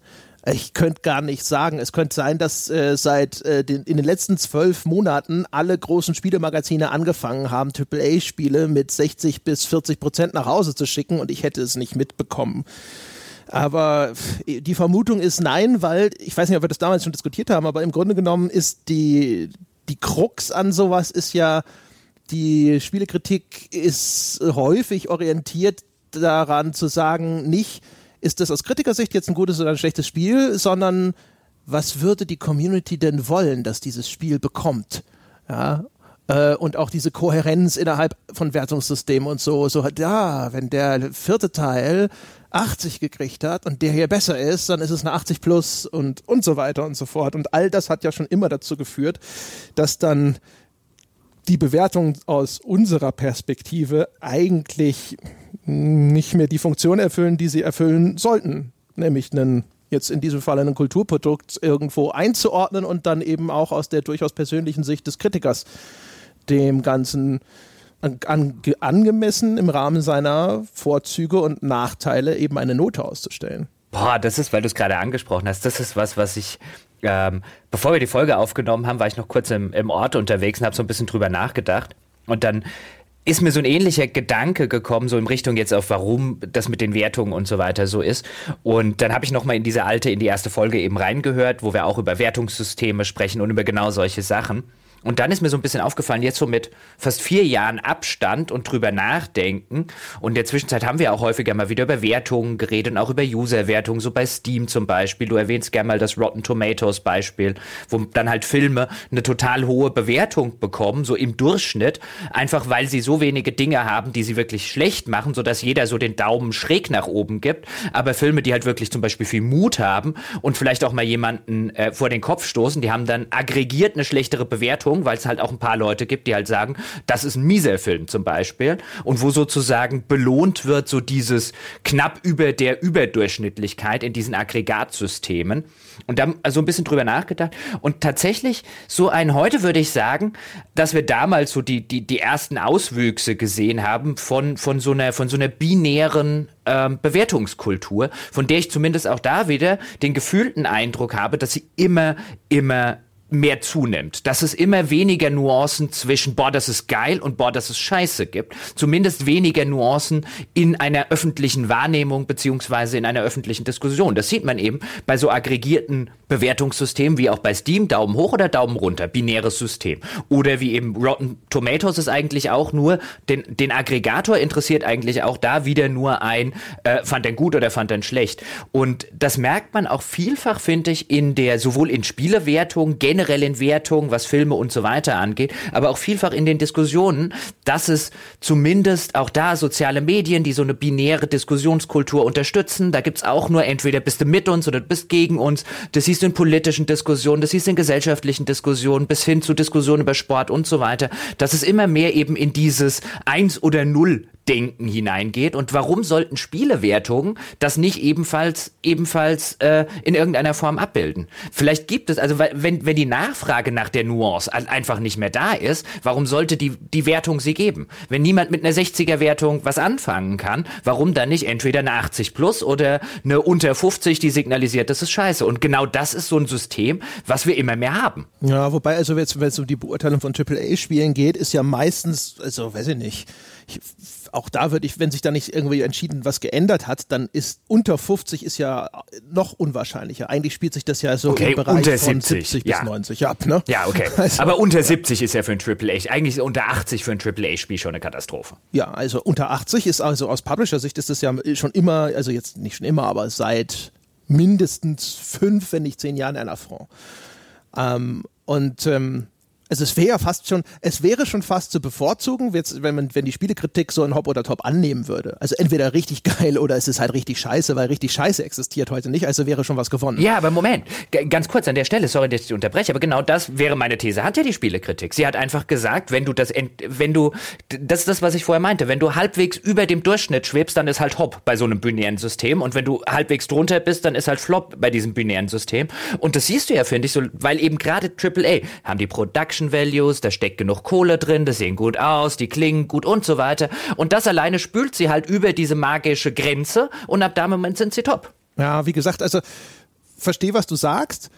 Ich könnte gar nicht sagen. Es könnte sein, dass äh, seit äh, den, in den letzten zwölf Monaten alle großen Spielemagazine angefangen haben, AAA-Spiele mit 60 bis 40 Prozent nach Hause zu schicken und ich hätte es nicht mitbekommen. Aber die Vermutung ist nein, weil ich weiß nicht, ob wir das damals schon diskutiert haben, aber im Grunde genommen ist die, die Krux an sowas ist ja, die Spielekritik ist häufig orientiert daran zu sagen, nicht, ist das aus Kritikersicht jetzt ein gutes oder ein schlechtes Spiel, sondern was würde die Community denn wollen, dass dieses Spiel bekommt? Ja, äh, und auch diese Kohärenz innerhalb von Wertungssystemen und so, so hat, ja, wenn der vierte Teil 80 gekriegt hat und der hier besser ist, dann ist es eine 80 plus und, und so weiter und so fort. Und all das hat ja schon immer dazu geführt, dass dann die Bewertung aus unserer Perspektive eigentlich nicht mehr die Funktion erfüllen, die sie erfüllen sollten, nämlich einen jetzt in diesem Fall ein Kulturprodukt irgendwo einzuordnen und dann eben auch aus der durchaus persönlichen Sicht des Kritikers dem Ganzen an, an, angemessen im Rahmen seiner Vorzüge und Nachteile eben eine Note auszustellen. Boah, das ist, weil du es gerade angesprochen hast, das ist was, was ich ähm, bevor wir die Folge aufgenommen haben, war ich noch kurz im, im Ort unterwegs und habe so ein bisschen drüber nachgedacht. Und dann ist mir so ein ähnlicher Gedanke gekommen, so in Richtung jetzt auf, warum das mit den Wertungen und so weiter so ist. Und dann habe ich nochmal in diese alte, in die erste Folge eben reingehört, wo wir auch über Wertungssysteme sprechen und über genau solche Sachen. Und dann ist mir so ein bisschen aufgefallen, jetzt so mit fast vier Jahren Abstand und drüber nachdenken. Und in der Zwischenzeit haben wir auch häufiger mal wieder über Wertungen geredet und auch über User-Wertungen, so bei Steam zum Beispiel. Du erwähnst gerne mal das Rotten Tomatoes Beispiel, wo dann halt Filme eine total hohe Bewertung bekommen, so im Durchschnitt, einfach weil sie so wenige Dinge haben, die sie wirklich schlecht machen, sodass jeder so den Daumen schräg nach oben gibt. Aber Filme, die halt wirklich zum Beispiel viel Mut haben und vielleicht auch mal jemanden äh, vor den Kopf stoßen, die haben dann aggregiert eine schlechtere Bewertung Bewertung, weil es halt auch ein paar Leute gibt, die halt sagen, das ist ein mieser Film zum Beispiel. Und wo sozusagen belohnt wird, so dieses knapp über der Überdurchschnittlichkeit in diesen Aggregatsystemen. Und da also ein bisschen drüber nachgedacht. Und tatsächlich, so ein heute würde ich sagen, dass wir damals so die, die, die ersten Auswüchse gesehen haben von, von so einer, von so einer binären ähm, Bewertungskultur, von der ich zumindest auch da wieder den gefühlten Eindruck habe, dass sie immer, immer mehr zunimmt, dass es immer weniger Nuancen zwischen boah, das ist geil und boah, das ist scheiße gibt. Zumindest weniger Nuancen in einer öffentlichen Wahrnehmung beziehungsweise in einer öffentlichen Diskussion. Das sieht man eben bei so aggregierten Bewertungssystemen wie auch bei Steam, Daumen hoch oder Daumen runter, binäres System. Oder wie eben Rotten Tomatoes ist eigentlich auch nur, den, den Aggregator interessiert eigentlich auch da wieder nur ein, äh, fand er gut oder fand er schlecht. Und das merkt man auch vielfach, finde ich, in der, sowohl in Spielewertung, in Wertung, was Filme und so weiter angeht, aber auch vielfach in den Diskussionen, dass es zumindest auch da soziale Medien, die so eine binäre Diskussionskultur unterstützen, da gibt's auch nur entweder bist du mit uns oder bist gegen uns. Das siehst du in politischen Diskussionen, das siehst du in gesellschaftlichen Diskussionen, bis hin zu Diskussionen über Sport und so weiter, dass es immer mehr eben in dieses Eins oder Null Denken hineingeht und warum sollten Spielewertungen das nicht ebenfalls ebenfalls äh, in irgendeiner Form abbilden? Vielleicht gibt es also wenn wenn die Nachfrage nach der Nuance einfach nicht mehr da ist, warum sollte die die Wertung sie geben? Wenn niemand mit einer 60er Wertung was anfangen kann, warum dann nicht entweder eine 80 plus oder eine unter 50, die signalisiert, das ist scheiße und genau das ist so ein System, was wir immer mehr haben. Ja, wobei also wenn es um die Beurteilung von AAA Spielen geht, ist ja meistens also weiß ich nicht ich auch da würde ich, wenn sich da nicht irgendwie entschieden was geändert hat, dann ist unter 50 ist ja noch unwahrscheinlicher. Eigentlich spielt sich das ja so okay, im Bereich von 70, 70 ja. bis 90 ab, ne? Ja, okay. Also, Aber unter 70 ist ja für ein Triple A, eigentlich ist unter 80 für ein Triple A-Spiel schon eine Katastrophe. Ja, also unter 80 ist also aus Publisher-Sicht ist das ja schon immer, also jetzt nicht schon immer, aber seit mindestens fünf, wenn nicht zehn Jahren ein Affront. Ähm, und ähm, also es wäre ja fast schon, es wäre schon fast zu bevorzugen, wenn man, wenn die Spielekritik so ein Hop oder Top annehmen würde. Also entweder richtig geil oder es ist halt richtig scheiße, weil richtig scheiße existiert heute nicht, also wäre schon was gewonnen. Ja, aber Moment, G ganz kurz an der Stelle, sorry, dass ich unterbreche, aber genau das wäre meine These. Hat ja die Spielekritik. Sie hat einfach gesagt, wenn du das, wenn du, das ist das, was ich vorher meinte, wenn du halbwegs über dem Durchschnitt schwebst, dann ist halt Hop bei so einem binären System und wenn du halbwegs drunter bist, dann ist halt Flop bei diesem binären System. Und das siehst du ja, finde ich, so, weil eben gerade AAA haben die Production Production Values, da steckt genug Kohle drin, das sehen gut aus, die klingen gut und so weiter. Und das alleine spült sie halt über diese magische Grenze und ab dem Moment sind sie top. Ja, wie gesagt, also verstehe, was du sagst.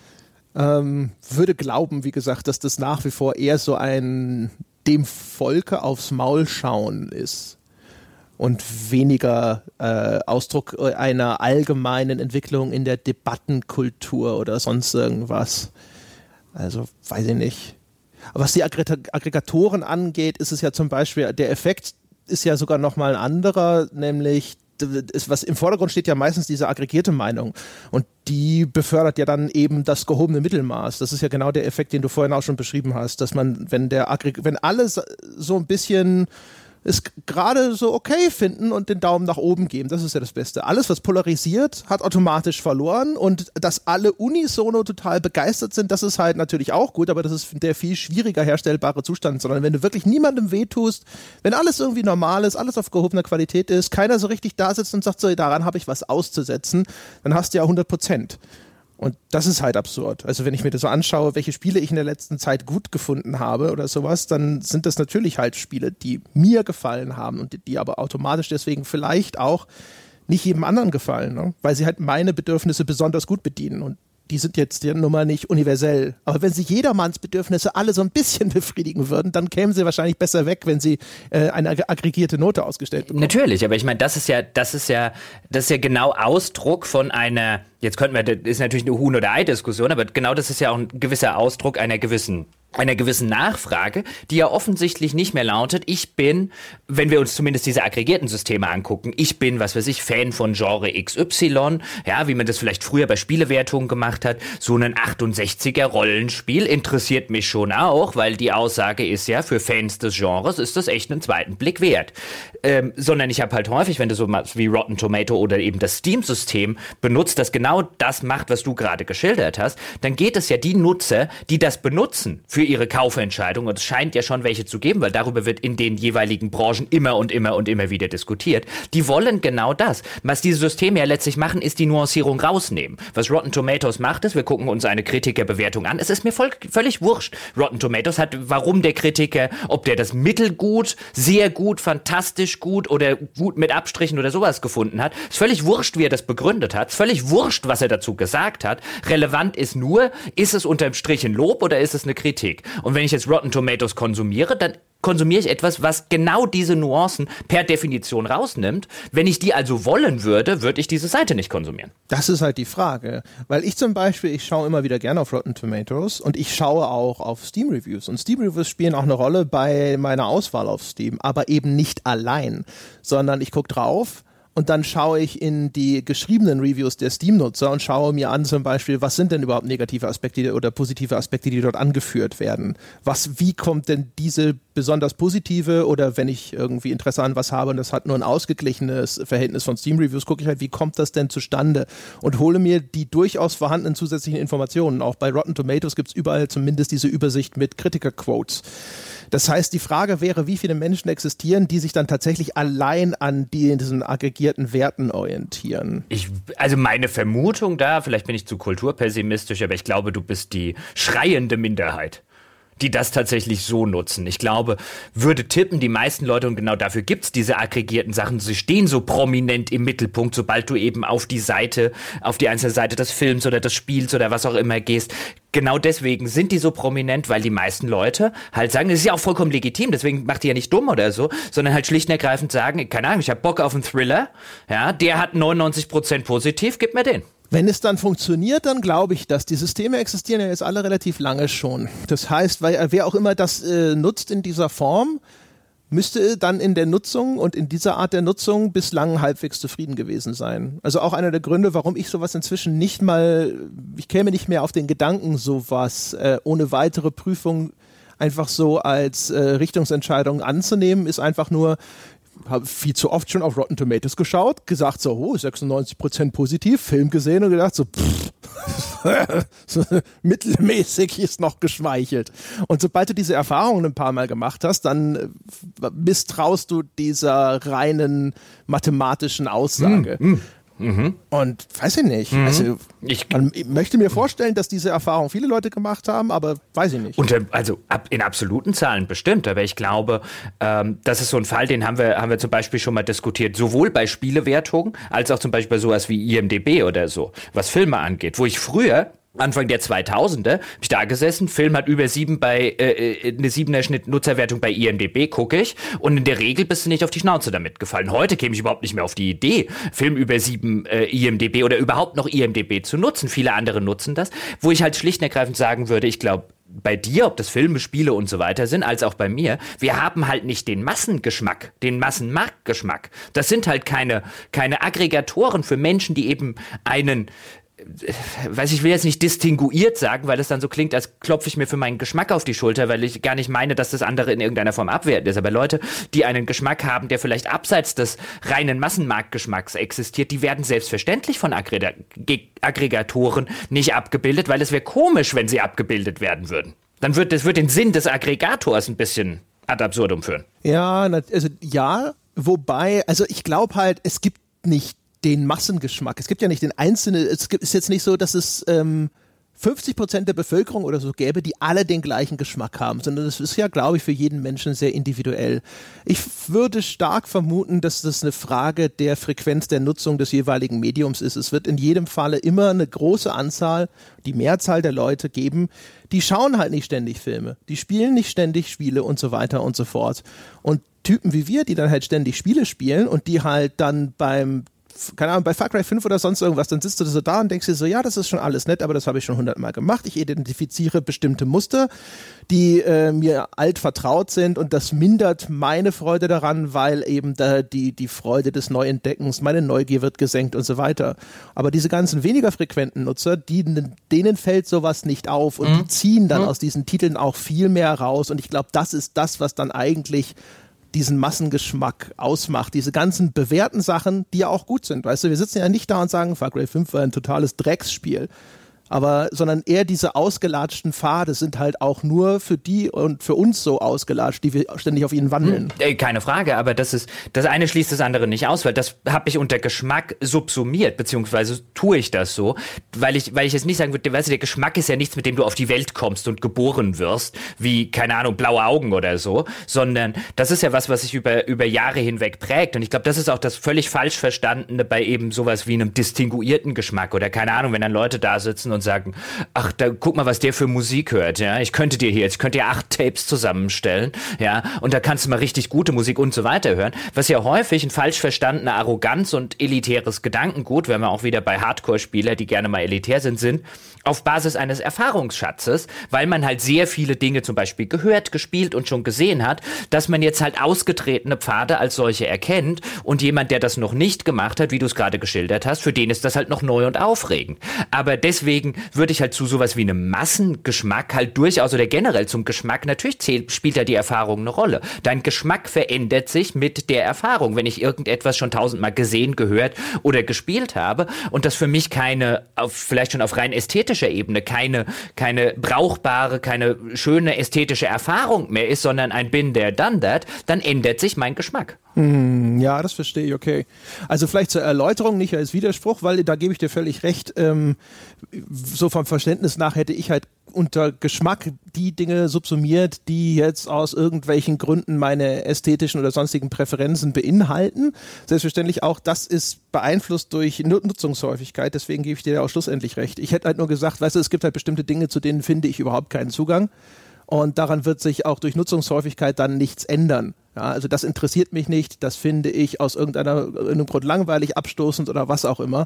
Ähm, würde glauben, wie gesagt, dass das nach wie vor eher so ein dem Volke aufs Maul schauen ist und weniger äh, Ausdruck einer allgemeinen Entwicklung in der Debattenkultur oder sonst irgendwas. Also weiß ich nicht. Was die Aggregatoren angeht, ist es ja zum Beispiel, der Effekt ist ja sogar nochmal ein anderer, nämlich ist, was im Vordergrund steht ja meistens diese aggregierte Meinung und die befördert ja dann eben das gehobene Mittelmaß. Das ist ja genau der Effekt, den du vorhin auch schon beschrieben hast, dass man, wenn der Aggre wenn alles so ein bisschen es gerade so okay finden und den Daumen nach oben geben. Das ist ja das Beste. Alles, was polarisiert, hat automatisch verloren und dass alle unisono total begeistert sind, das ist halt natürlich auch gut, aber das ist der viel schwieriger herstellbare Zustand, sondern wenn du wirklich niemandem wehtust, wenn alles irgendwie normal ist, alles auf gehobener Qualität ist, keiner so richtig da sitzt und sagt so, daran habe ich was auszusetzen, dann hast du ja 100 Prozent. Und das ist halt absurd. Also wenn ich mir das so anschaue, welche Spiele ich in der letzten Zeit gut gefunden habe oder sowas, dann sind das natürlich halt Spiele, die mir gefallen haben und die aber automatisch deswegen vielleicht auch nicht jedem anderen gefallen, ne? weil sie halt meine Bedürfnisse besonders gut bedienen. Und die sind jetzt ja nun mal nicht universell. Aber wenn sie jedermanns Bedürfnisse alle so ein bisschen befriedigen würden, dann kämen sie wahrscheinlich besser weg, wenn sie äh, eine aggregierte Note ausgestellt bekommen. Natürlich, aber ich meine, das ist ja, das ist ja, das ist ja genau Ausdruck von einer, jetzt könnten wir, das ist natürlich eine Huhn- oder Ei-Diskussion, aber genau das ist ja auch ein gewisser Ausdruck einer gewissen einer gewissen Nachfrage, die ja offensichtlich nicht mehr lautet, ich bin, wenn wir uns zumindest diese aggregierten Systeme angucken, ich bin, was weiß ich, Fan von Genre XY, ja, wie man das vielleicht früher bei Spielewertungen gemacht hat, so ein 68er Rollenspiel interessiert mich schon auch, weil die Aussage ist ja, für Fans des Genres ist das echt einen zweiten Blick wert. Ähm, sondern ich habe halt häufig, wenn du so wie Rotten Tomato oder eben das Steam-System benutzt, das genau das macht, was du gerade geschildert hast, dann geht es ja die Nutzer, die das benutzen, für für ihre Kaufentscheidung. Und es scheint ja schon welche zu geben, weil darüber wird in den jeweiligen Branchen immer und immer und immer wieder diskutiert. Die wollen genau das. Was diese Systeme ja letztlich machen, ist die Nuancierung rausnehmen. Was Rotten Tomatoes macht, ist, wir gucken uns eine Kritikerbewertung an. Es ist mir voll, völlig wurscht. Rotten Tomatoes hat, warum der Kritiker, ob der das mittelgut, sehr gut, fantastisch gut oder gut mit Abstrichen oder sowas gefunden hat. Ist völlig wurscht, wie er das begründet hat. Ist völlig wurscht, was er dazu gesagt hat. Relevant ist nur, ist es unterm Strich ein Lob oder ist es eine Kritik? Kritik. Und wenn ich jetzt Rotten Tomatoes konsumiere, dann konsumiere ich etwas, was genau diese Nuancen per Definition rausnimmt. Wenn ich die also wollen würde, würde ich diese Seite nicht konsumieren. Das ist halt die Frage. Weil ich zum Beispiel, ich schaue immer wieder gerne auf Rotten Tomatoes und ich schaue auch auf Steam Reviews. Und Steam Reviews spielen auch eine Rolle bei meiner Auswahl auf Steam, aber eben nicht allein, sondern ich gucke drauf, und dann schaue ich in die geschriebenen Reviews der Steam-Nutzer und schaue mir an zum Beispiel, was sind denn überhaupt negative Aspekte oder positive Aspekte, die dort angeführt werden. Was, wie kommt denn diese besonders positive oder wenn ich irgendwie Interesse an was habe und das hat nur ein ausgeglichenes Verhältnis von Steam-Reviews, gucke ich halt, wie kommt das denn zustande und hole mir die durchaus vorhandenen zusätzlichen Informationen. Auch bei Rotten Tomatoes gibt es überall zumindest diese Übersicht mit Kritiker-Quotes. Das heißt, die Frage wäre, wie viele Menschen existieren, die sich dann tatsächlich allein an diesen aggregierten Werten orientieren? Ich, also meine Vermutung da, vielleicht bin ich zu kulturpessimistisch, aber ich glaube, du bist die schreiende Minderheit die das tatsächlich so nutzen. Ich glaube, würde tippen, die meisten Leute, und genau dafür gibt's diese aggregierten Sachen, sie stehen so prominent im Mittelpunkt, sobald du eben auf die Seite, auf die einzelne Seite des Films oder des Spiels oder was auch immer gehst, genau deswegen sind die so prominent, weil die meisten Leute halt sagen, das ist ja auch vollkommen legitim, deswegen macht die ja nicht dumm oder so, sondern halt schlicht und ergreifend sagen, keine Ahnung, ich habe Bock auf einen Thriller, ja, der hat 99% positiv, gib mir den. Wenn es dann funktioniert, dann glaube ich dass Die Systeme existieren ja jetzt alle relativ lange schon. Das heißt, weil wer auch immer das äh, nutzt in dieser Form, müsste dann in der Nutzung und in dieser Art der Nutzung bislang halbwegs zufrieden gewesen sein. Also auch einer der Gründe, warum ich sowas inzwischen nicht mal, ich käme nicht mehr auf den Gedanken, sowas äh, ohne weitere Prüfung einfach so als äh, Richtungsentscheidung anzunehmen, ist einfach nur, habe viel zu oft schon auf Rotten Tomatoes geschaut, gesagt so, oh, 96% positiv, Film gesehen und gedacht so, pff, so mittelmäßig ist noch geschmeichelt. Und sobald du diese Erfahrungen ein paar Mal gemacht hast, dann äh, misstraust du dieser reinen mathematischen Aussage. Mm, mm. Mhm. Und weiß ich nicht. Mhm. Also, ich, man möchte mir vorstellen, dass diese Erfahrung viele Leute gemacht haben, aber weiß ich nicht. Unter, also ab, in absoluten Zahlen bestimmt, aber ich glaube, ähm, das ist so ein Fall, den haben wir, haben wir zum Beispiel schon mal diskutiert, sowohl bei Spielewertungen als auch zum Beispiel bei sowas wie IMDB oder so, was Filme angeht, wo ich früher Anfang der 2000er, hab ich da gesessen, Film hat über sieben bei, äh, äh eine siebener Schnitt Nutzerwertung bei IMDB, gucke ich, und in der Regel bist du nicht auf die Schnauze damit gefallen. Heute käme ich überhaupt nicht mehr auf die Idee, Film über sieben äh, IMDB oder überhaupt noch IMDB zu nutzen. Viele andere nutzen das, wo ich halt schlicht und ergreifend sagen würde, ich glaube, bei dir, ob das Filme, Spiele und so weiter sind, als auch bei mir, wir haben halt nicht den Massengeschmack, den Massenmarktgeschmack. Das sind halt keine, keine Aggregatoren für Menschen, die eben einen weiß ich will jetzt nicht distinguiert sagen, weil es dann so klingt, als klopfe ich mir für meinen Geschmack auf die Schulter, weil ich gar nicht meine, dass das andere in irgendeiner Form abwertend ist. Aber Leute, die einen Geschmack haben, der vielleicht abseits des reinen Massenmarktgeschmacks existiert, die werden selbstverständlich von Aggregatoren nicht abgebildet, weil es wäre komisch, wenn sie abgebildet werden würden. Dann wird das wird den Sinn des Aggregators ein bisschen ad absurdum führen. Ja, also ja, wobei, also ich glaube halt, es gibt nicht den Massengeschmack. Es gibt ja nicht den einzelnen, es ist jetzt nicht so, dass es ähm, 50 Prozent der Bevölkerung oder so gäbe, die alle den gleichen Geschmack haben, sondern es ist ja, glaube ich, für jeden Menschen sehr individuell. Ich würde stark vermuten, dass das eine Frage der Frequenz der Nutzung des jeweiligen Mediums ist. Es wird in jedem Falle immer eine große Anzahl, die Mehrzahl der Leute geben, die schauen halt nicht ständig Filme, die spielen nicht ständig Spiele und so weiter und so fort. Und Typen wie wir, die dann halt ständig Spiele spielen und die halt dann beim keine Ahnung, bei Far Cry 5 oder sonst irgendwas, dann sitzt du so da und denkst dir so, ja, das ist schon alles nett, aber das habe ich schon hundertmal gemacht. Ich identifiziere bestimmte Muster, die äh, mir alt vertraut sind und das mindert meine Freude daran, weil eben da die, die Freude des Neuentdeckens, meine Neugier wird gesenkt und so weiter. Aber diese ganzen weniger frequenten Nutzer, die, denen fällt sowas nicht auf und mhm. die ziehen dann mhm. aus diesen Titeln auch viel mehr raus und ich glaube, das ist das, was dann eigentlich diesen Massengeschmack ausmacht. Diese ganzen bewährten Sachen, die ja auch gut sind. Weißt du, wir sitzen ja nicht da und sagen, Far Cry 5 war ein totales Drecksspiel aber sondern eher diese ausgelatschten Pfade sind halt auch nur für die und für uns so ausgelatscht, die wir ständig auf ihnen wandeln. Hm, keine Frage, aber das ist das eine schließt das andere nicht aus, weil das habe ich unter Geschmack subsumiert, beziehungsweise tue ich das so, weil ich weil ich jetzt nicht sagen würde, weißt du, der Geschmack ist ja nichts, mit dem du auf die Welt kommst und geboren wirst, wie keine Ahnung blaue Augen oder so, sondern das ist ja was, was sich über über Jahre hinweg prägt und ich glaube, das ist auch das völlig falsch verstandene bei eben sowas wie einem distinguierten Geschmack oder keine Ahnung, wenn dann Leute da sitzen und und sagen, ach, da guck mal, was der für Musik hört, ja. Ich könnte dir hier, ich könnte dir acht Tapes zusammenstellen, ja, und da kannst du mal richtig gute Musik und so weiter hören. Was ja häufig ein falsch verstandener Arroganz und elitäres Gedankengut, wenn wir auch wieder bei Hardcore-Spieler, die gerne mal elitär sind, sind, auf Basis eines Erfahrungsschatzes, weil man halt sehr viele Dinge zum Beispiel gehört, gespielt und schon gesehen hat, dass man jetzt halt ausgetretene Pfade als solche erkennt und jemand, der das noch nicht gemacht hat, wie du es gerade geschildert hast, für den ist das halt noch neu und aufregend. Aber deswegen deswegen würde ich halt zu sowas wie einem Massengeschmack halt durchaus oder generell zum Geschmack, natürlich zählt, spielt da die Erfahrung eine Rolle. Dein Geschmack verändert sich mit der Erfahrung. Wenn ich irgendetwas schon tausendmal gesehen, gehört oder gespielt habe und das für mich keine, auf, vielleicht schon auf rein ästhetischer Ebene, keine, keine brauchbare, keine schöne ästhetische Erfahrung mehr ist, sondern ein Bin, der done that, dann ändert sich mein Geschmack. Hm, ja, das verstehe ich, okay. Also vielleicht zur Erläuterung, nicht als Widerspruch, weil da gebe ich dir völlig recht. Ähm, so vom Verständnis nach hätte ich halt unter Geschmack die Dinge subsumiert, die jetzt aus irgendwelchen Gründen meine ästhetischen oder sonstigen Präferenzen beinhalten. Selbstverständlich auch, das ist beeinflusst durch Nutzungshäufigkeit, deswegen gebe ich dir auch schlussendlich recht. Ich hätte halt nur gesagt, weißt du, es gibt halt bestimmte Dinge, zu denen finde ich überhaupt keinen Zugang. Und daran wird sich auch durch Nutzungshäufigkeit dann nichts ändern. Ja, also das interessiert mich nicht, das finde ich aus irgendeinem Grund langweilig, abstoßend oder was auch immer.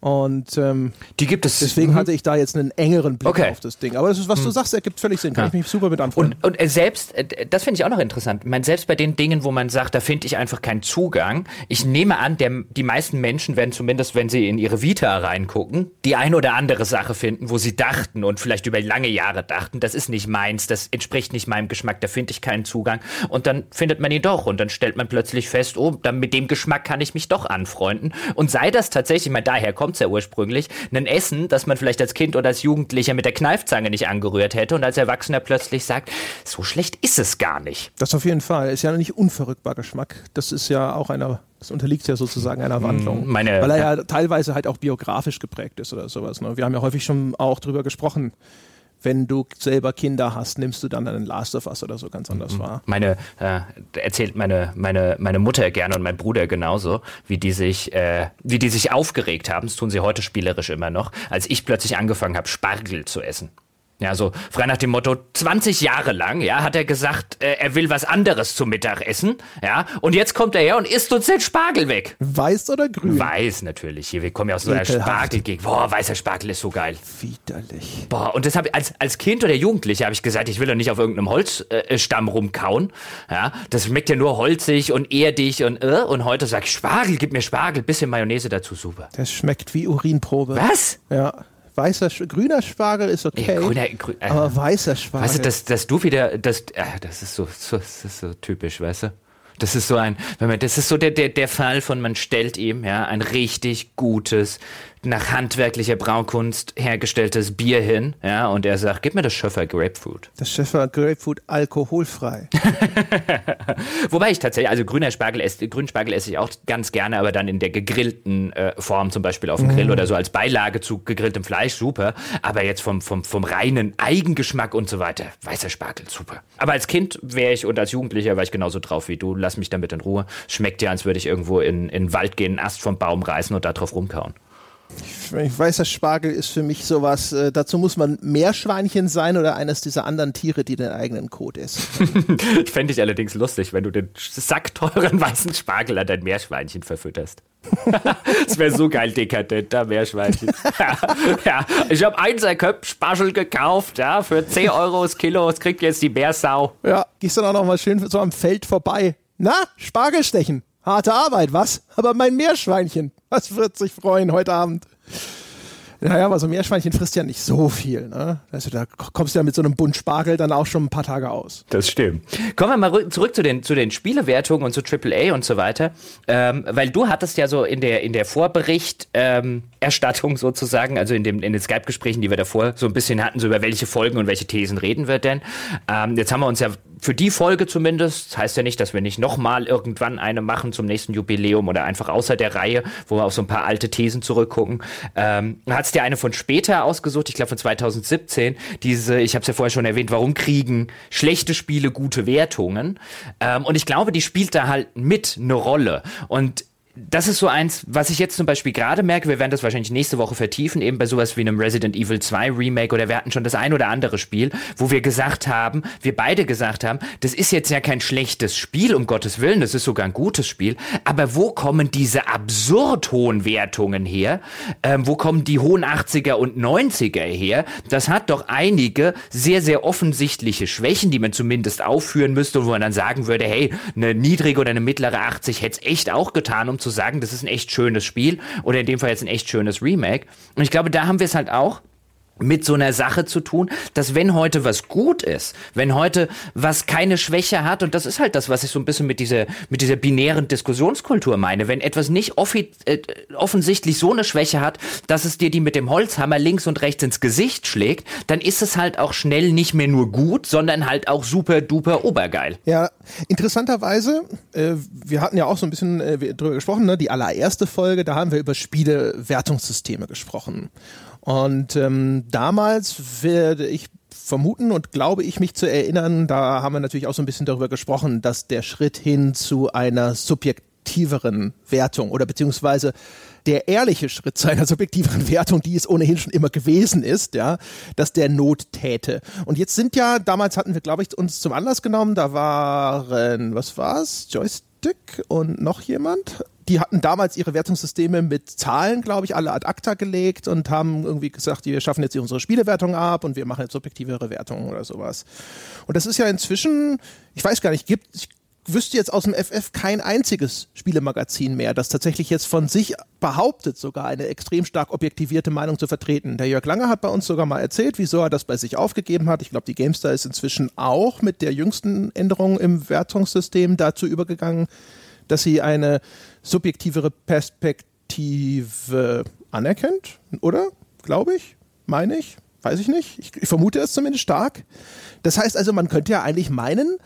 Und ähm, die gibt es. Deswegen mhm. hatte ich da jetzt einen engeren Blick okay. auf das Ding. Aber das ist, was du mhm. sagst, ergibt völlig Sinn. Kann ja. ich mich super mit anfreunden. Und, und äh, selbst, äh, das finde ich auch noch interessant. Ich meine, selbst bei den Dingen, wo man sagt, da finde ich einfach keinen Zugang. Ich nehme an, der, die meisten Menschen werden zumindest, wenn sie in ihre Vita reingucken, die ein oder andere Sache finden, wo sie dachten und vielleicht über lange Jahre dachten, das ist nicht meins, das entspricht nicht meinem Geschmack, da finde ich keinen Zugang. Und dann findet man ihn doch und dann stellt man plötzlich fest, oh, dann mit dem Geschmack kann ich mich doch anfreunden. Und sei das tatsächlich, ich meine, daher kommt ja ursprünglich, ein Essen, das man vielleicht als Kind oder als Jugendlicher mit der Kneifzange nicht angerührt hätte und als Erwachsener plötzlich sagt, so schlecht ist es gar nicht. Das auf jeden Fall. Ist ja nicht unverrückbar Geschmack. Das ist ja auch einer, das unterliegt ja sozusagen einer Wandlung. Mm, meine, weil er ja teilweise halt auch biografisch geprägt ist oder sowas. Ne? Wir haben ja häufig schon auch drüber gesprochen wenn du selber Kinder hast, nimmst du dann einen Last of Us oder so ganz anders mhm. wahr. Meine, äh, erzählt meine, meine, meine Mutter gerne und mein Bruder genauso, wie die sich, äh, wie die sich aufgeregt haben, das tun sie heute spielerisch immer noch, als ich plötzlich angefangen habe, Spargel zu essen. Ja, so frei nach dem Motto, 20 Jahre lang, ja, hat er gesagt, äh, er will was anderes zum Mittagessen, ja, und jetzt kommt er her und isst uns den Spargel weg. Weiß oder grün? Weiß natürlich. Hier, wir kommen ja aus so einer Spargelgegend. Boah, weißer Spargel ist so geil. Widerlich. Boah, und das habe ich als, als Kind oder Jugendlicher habe ich gesagt, ich will doch nicht auf irgendeinem Holzstamm äh, rumkauen, ja, das schmeckt ja nur holzig und erdig und äh, und heute sag ich Spargel, gib mir Spargel, bisschen Mayonnaise dazu, super. Das schmeckt wie Urinprobe. Was? Ja weißer, grüner Spargel ist okay. Ja, grüner, grün, äh, aber weißer Spargel. Weißt du, dass, dass du wieder, das, äh, das ist so, so, das ist so typisch, weißt du? Das ist so ein, wenn man, das ist so der, der, der Fall von, man stellt ihm, ja, ein richtig gutes, nach handwerklicher Braukunst hergestelltes Bier hin, ja, und er sagt, gib mir das Schöffer Grapefruit. Das Schöffer Grapefruit alkoholfrei. Wobei ich tatsächlich, also grüner Spargel esse, grünen Spargel esse ich auch ganz gerne, aber dann in der gegrillten äh, Form, zum Beispiel auf dem Grill mm. oder so als Beilage zu gegrilltem Fleisch, super. Aber jetzt vom, vom, vom reinen Eigengeschmack und so weiter, weißer Spargel, super. Aber als Kind wäre ich und als Jugendlicher war ich genauso drauf wie du. Lass mich damit in Ruhe. Schmeckt ja, als würde ich irgendwo in, in den Wald gehen, einen Ast vom Baum reißen und da drauf rumkauen. Ich, ich weiß, das Spargel ist für mich sowas, äh, dazu muss man Meerschweinchen sein oder eines dieser anderen Tiere, die den eigenen Kot essen. ich fände dich allerdings lustig, wenn du den sackteuren weißen Spargel an dein Meerschweinchen verfütterst. das wäre so geil dekadenter Meerschweinchen. ja, ja. Ich habe Einserköpf Spargel gekauft, ja, für 10 Euro das Kilo, das kriegt jetzt die Bärsau. Ja, gehst dann auch noch mal schön so am Feld vorbei. Na, Spargel stechen. Harte Arbeit, was? Aber mein Meerschweinchen, was wird sich freuen heute Abend? Naja, aber so ein Meerschweinchen frisst ja nicht so viel. Ne? Also da kommst du ja mit so einem Bund Spargel dann auch schon ein paar Tage aus. Das stimmt. Kommen wir mal zurück zu den, zu den Spielewertungen und zu AAA und so weiter. Ähm, weil du hattest ja so in der, in der Vorberichterstattung ähm, sozusagen, also in, dem, in den Skype-Gesprächen, die wir davor so ein bisschen hatten, so über welche Folgen und welche Thesen reden wir denn. Ähm, jetzt haben wir uns ja für die Folge zumindest, heißt ja nicht, dass wir nicht nochmal irgendwann eine machen zum nächsten Jubiläum oder einfach außer der Reihe, wo wir auf so ein paar alte Thesen zurückgucken. Ähm, hat es dir eine von später ausgesucht, ich glaube von 2017, diese, ich habe es ja vorher schon erwähnt, warum kriegen schlechte Spiele gute Wertungen? Ähm, und ich glaube, die spielt da halt mit eine Rolle. Und das ist so eins, was ich jetzt zum Beispiel gerade merke, wir werden das wahrscheinlich nächste Woche vertiefen, eben bei sowas wie einem Resident Evil 2 Remake oder wir hatten schon das ein oder andere Spiel, wo wir gesagt haben, wir beide gesagt haben, das ist jetzt ja kein schlechtes Spiel, um Gottes Willen, das ist sogar ein gutes Spiel, aber wo kommen diese absurd hohen Wertungen her? Ähm, wo kommen die hohen 80er und 90er her? Das hat doch einige sehr, sehr offensichtliche Schwächen, die man zumindest aufführen müsste, wo man dann sagen würde, hey, eine niedrige oder eine mittlere 80 hätte es echt auch getan, um zu sagen, das ist ein echt schönes Spiel oder in dem Fall jetzt ein echt schönes Remake. Und ich glaube, da haben wir es halt auch mit so einer Sache zu tun, dass wenn heute was gut ist, wenn heute was keine Schwäche hat, und das ist halt das, was ich so ein bisschen mit dieser, mit dieser binären Diskussionskultur meine, wenn etwas nicht äh, offensichtlich so eine Schwäche hat, dass es dir die mit dem Holzhammer links und rechts ins Gesicht schlägt, dann ist es halt auch schnell nicht mehr nur gut, sondern halt auch super duper obergeil. Ja, interessanterweise, äh, wir hatten ja auch so ein bisschen äh, drüber gesprochen, ne? die allererste Folge, da haben wir über Spielewertungssysteme gesprochen. Und ähm, damals werde ich vermuten und glaube ich mich zu erinnern, da haben wir natürlich auch so ein bisschen darüber gesprochen, dass der Schritt hin zu einer subjektiveren Wertung oder beziehungsweise der ehrliche Schritt zu einer subjektiveren Wertung, die es ohnehin schon immer gewesen ist, ja, dass der Not täte. Und jetzt sind ja, damals hatten wir, glaube ich, uns zum Anlass genommen, da waren, was war's? Joystick und noch jemand? Die hatten damals ihre Wertungssysteme mit Zahlen, glaube ich, alle ad acta gelegt und haben irgendwie gesagt, wir schaffen jetzt unsere Spielewertung ab und wir machen jetzt subjektivere Wertungen oder sowas. Und das ist ja inzwischen, ich weiß gar nicht, gibt, ich wüsste jetzt aus dem FF kein einziges Spielemagazin mehr, das tatsächlich jetzt von sich behauptet, sogar eine extrem stark objektivierte Meinung zu vertreten. Der Jörg Lange hat bei uns sogar mal erzählt, wieso er das bei sich aufgegeben hat. Ich glaube, die GameStar ist inzwischen auch mit der jüngsten Änderung im Wertungssystem dazu übergegangen, dass sie eine subjektivere Perspektive anerkennt, oder? Glaube ich, meine ich, weiß ich nicht. Ich, ich vermute es zumindest stark. Das heißt also, man könnte ja eigentlich meinen,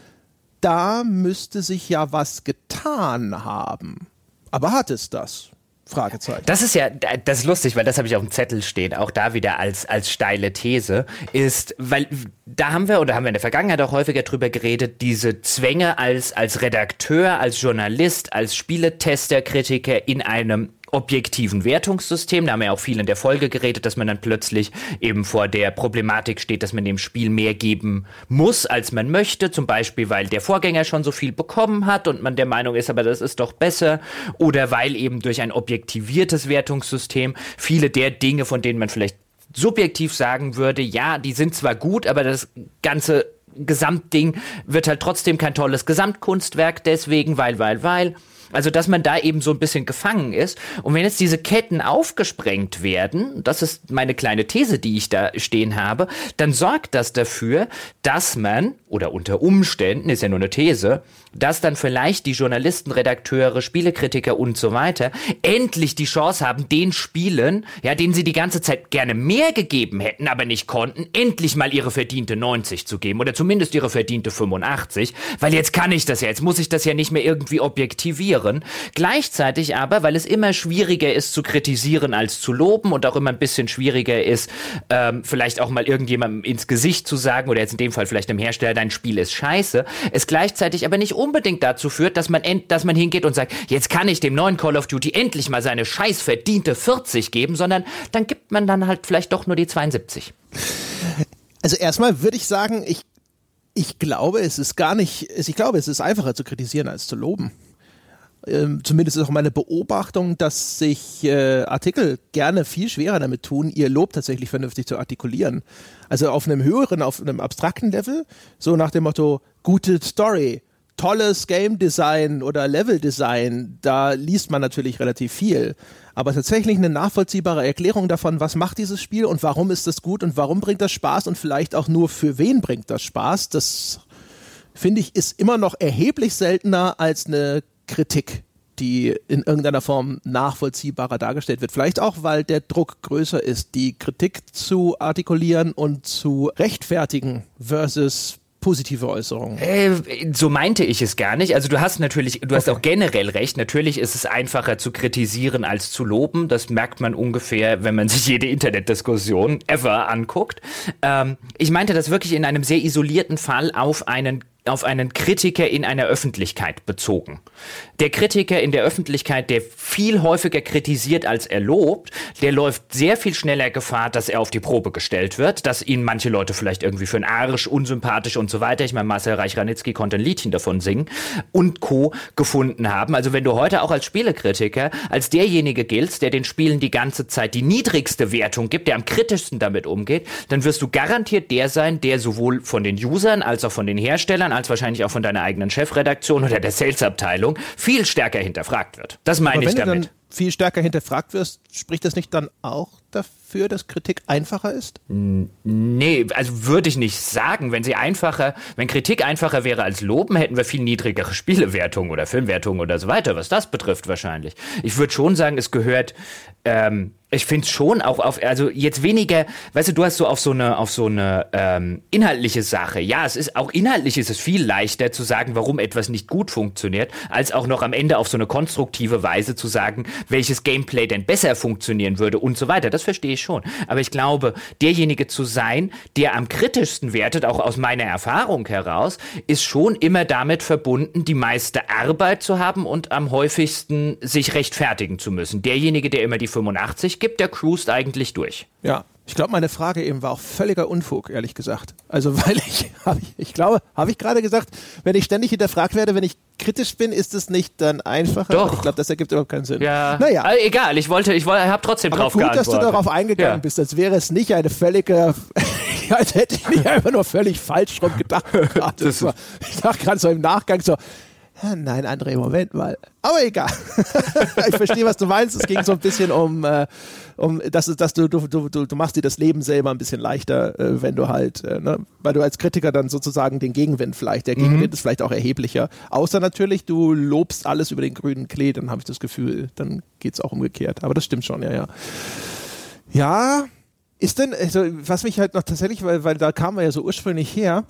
da müsste sich ja was getan haben. Aber hat es das? Fragezeichen. Das ist ja, das ist lustig, weil das habe ich auf dem Zettel stehen, auch da wieder als, als steile These, ist, weil da haben wir, oder haben wir in der Vergangenheit auch häufiger drüber geredet, diese Zwänge als, als Redakteur, als Journalist, als Spieletester, Kritiker in einem objektiven Wertungssystem. Da haben wir ja auch viel in der Folge geredet, dass man dann plötzlich eben vor der Problematik steht, dass man dem Spiel mehr geben muss, als man möchte. Zum Beispiel, weil der Vorgänger schon so viel bekommen hat und man der Meinung ist, aber das ist doch besser. Oder weil eben durch ein objektiviertes Wertungssystem viele der Dinge, von denen man vielleicht subjektiv sagen würde, ja, die sind zwar gut, aber das ganze Gesamtding wird halt trotzdem kein tolles Gesamtkunstwerk deswegen, weil, weil, weil. Also, dass man da eben so ein bisschen gefangen ist. Und wenn jetzt diese Ketten aufgesprengt werden, das ist meine kleine These, die ich da stehen habe, dann sorgt das dafür, dass man, oder unter Umständen, ist ja nur eine These, dass dann vielleicht die Journalisten, Redakteure, Spielekritiker und so weiter endlich die Chance haben, den Spielen, ja, denen sie die ganze Zeit gerne mehr gegeben hätten, aber nicht konnten, endlich mal ihre verdiente 90 zu geben oder zumindest ihre verdiente 85, weil jetzt kann ich das ja, jetzt muss ich das ja nicht mehr irgendwie objektivieren. Gleichzeitig aber, weil es immer schwieriger ist zu kritisieren als zu loben und auch immer ein bisschen schwieriger ist, ähm, vielleicht auch mal irgendjemandem ins Gesicht zu sagen oder jetzt in dem Fall vielleicht dem Hersteller, dein Spiel ist scheiße, es gleichzeitig aber nicht unbedingt dazu führt, dass man, end, dass man hingeht und sagt, jetzt kann ich dem neuen Call of Duty endlich mal seine scheiß verdiente 40 geben, sondern dann gibt man dann halt vielleicht doch nur die 72. Also erstmal würde ich sagen, ich, ich glaube, es ist gar nicht, ich glaube, es ist einfacher zu kritisieren als zu loben. Ähm, zumindest ist auch meine Beobachtung, dass sich äh, Artikel gerne viel schwerer damit tun, ihr Lob tatsächlich vernünftig zu artikulieren. Also auf einem höheren, auf einem abstrakten Level, so nach dem Motto, gute Story, tolles Game Design oder Level Design, da liest man natürlich relativ viel. Aber tatsächlich eine nachvollziehbare Erklärung davon, was macht dieses Spiel und warum ist das gut und warum bringt das Spaß und vielleicht auch nur für wen bringt das Spaß, das finde ich ist immer noch erheblich seltener als eine Kritik die in irgendeiner Form nachvollziehbarer dargestellt wird. Vielleicht auch, weil der Druck größer ist, die Kritik zu artikulieren und zu rechtfertigen versus positive Äußerungen. Äh, so meinte ich es gar nicht. Also du hast natürlich, du okay. hast auch generell recht. Natürlich ist es einfacher zu kritisieren als zu loben. Das merkt man ungefähr, wenn man sich jede Internetdiskussion ever anguckt. Ähm, ich meinte das wirklich in einem sehr isolierten Fall auf einen auf einen Kritiker in einer Öffentlichkeit bezogen. Der Kritiker in der Öffentlichkeit, der viel häufiger kritisiert als er lobt, der läuft sehr viel schneller Gefahr, dass er auf die Probe gestellt wird, dass ihn manche Leute vielleicht irgendwie für einen Arsch, unsympathisch und so weiter, ich meine, Marcel Reich-Ranitzky konnte ein Liedchen davon singen, und Co. gefunden haben. Also wenn du heute auch als Spielekritiker als derjenige giltst, der den Spielen die ganze Zeit die niedrigste Wertung gibt, der am kritischsten damit umgeht, dann wirst du garantiert der sein, der sowohl von den Usern als auch von den Herstellern Eltern als wahrscheinlich auch von deiner eigenen Chefredaktion oder der Salesabteilung viel stärker hinterfragt wird. Das meine ich damit. Viel stärker hinterfragt wirst, spricht das nicht dann auch dafür, dass Kritik einfacher ist? Nee, also würde ich nicht sagen. Wenn sie einfacher, wenn Kritik einfacher wäre als Loben, hätten wir viel niedrigere Spielewertungen oder Filmwertungen oder so weiter, was das betrifft wahrscheinlich. Ich würde schon sagen, es gehört ähm, Ich finde schon auch auf, also jetzt weniger, weißt du, du hast so auf so eine, auf so eine ähm, inhaltliche Sache. Ja, es ist auch inhaltlich ist es viel leichter zu sagen, warum etwas nicht gut funktioniert, als auch noch am Ende auf so eine konstruktive Weise zu sagen, welches Gameplay denn besser funktionieren würde und so weiter. Das verstehe ich schon. Aber ich glaube, derjenige zu sein, der am kritischsten wertet, auch aus meiner Erfahrung heraus, ist schon immer damit verbunden, die meiste Arbeit zu haben und am häufigsten sich rechtfertigen zu müssen. Derjenige, der immer die 85 gibt, der cruist eigentlich durch. Ja, ich glaube, meine Frage eben war auch völliger Unfug, ehrlich gesagt. Also, weil ich, hab ich, ich glaube, habe ich gerade gesagt, wenn ich ständig hinterfragt werde, wenn ich kritisch bin, ist es nicht dann einfacher? Doch. Ich glaube, das ergibt überhaupt keinen Sinn. Ja. Naja. Also, egal, ich wollte, ich wollte, habe trotzdem Aber drauf gut, dass du darauf eingegangen Ja. bist, als wäre es nicht eine völlige, als hätte ich nicht einfach nur völlig falsch rum gedacht. ich dachte gerade so im Nachgang so, "Ja, nein, André, Moment mal. Aber egal. ich verstehe, was du meinst. Es ging so ein bisschen um, äh, um dass, dass du, du, du, du, machst dir das Leben selber ein bisschen leichter, äh, wenn du halt, äh, ne, weil du als Kritiker dann sozusagen den Gegenwind vielleicht, der Gegenwind ist vielleicht auch erheblicher. Außer natürlich, du lobst alles über den grünen Klee, dann habe ich das Gefühl, dann geht es auch umgekehrt. Aber das stimmt schon, ja, ja. Ja, ist denn, also was mich halt noch tatsächlich, weil, weil da kamen wir ja so ursprünglich her,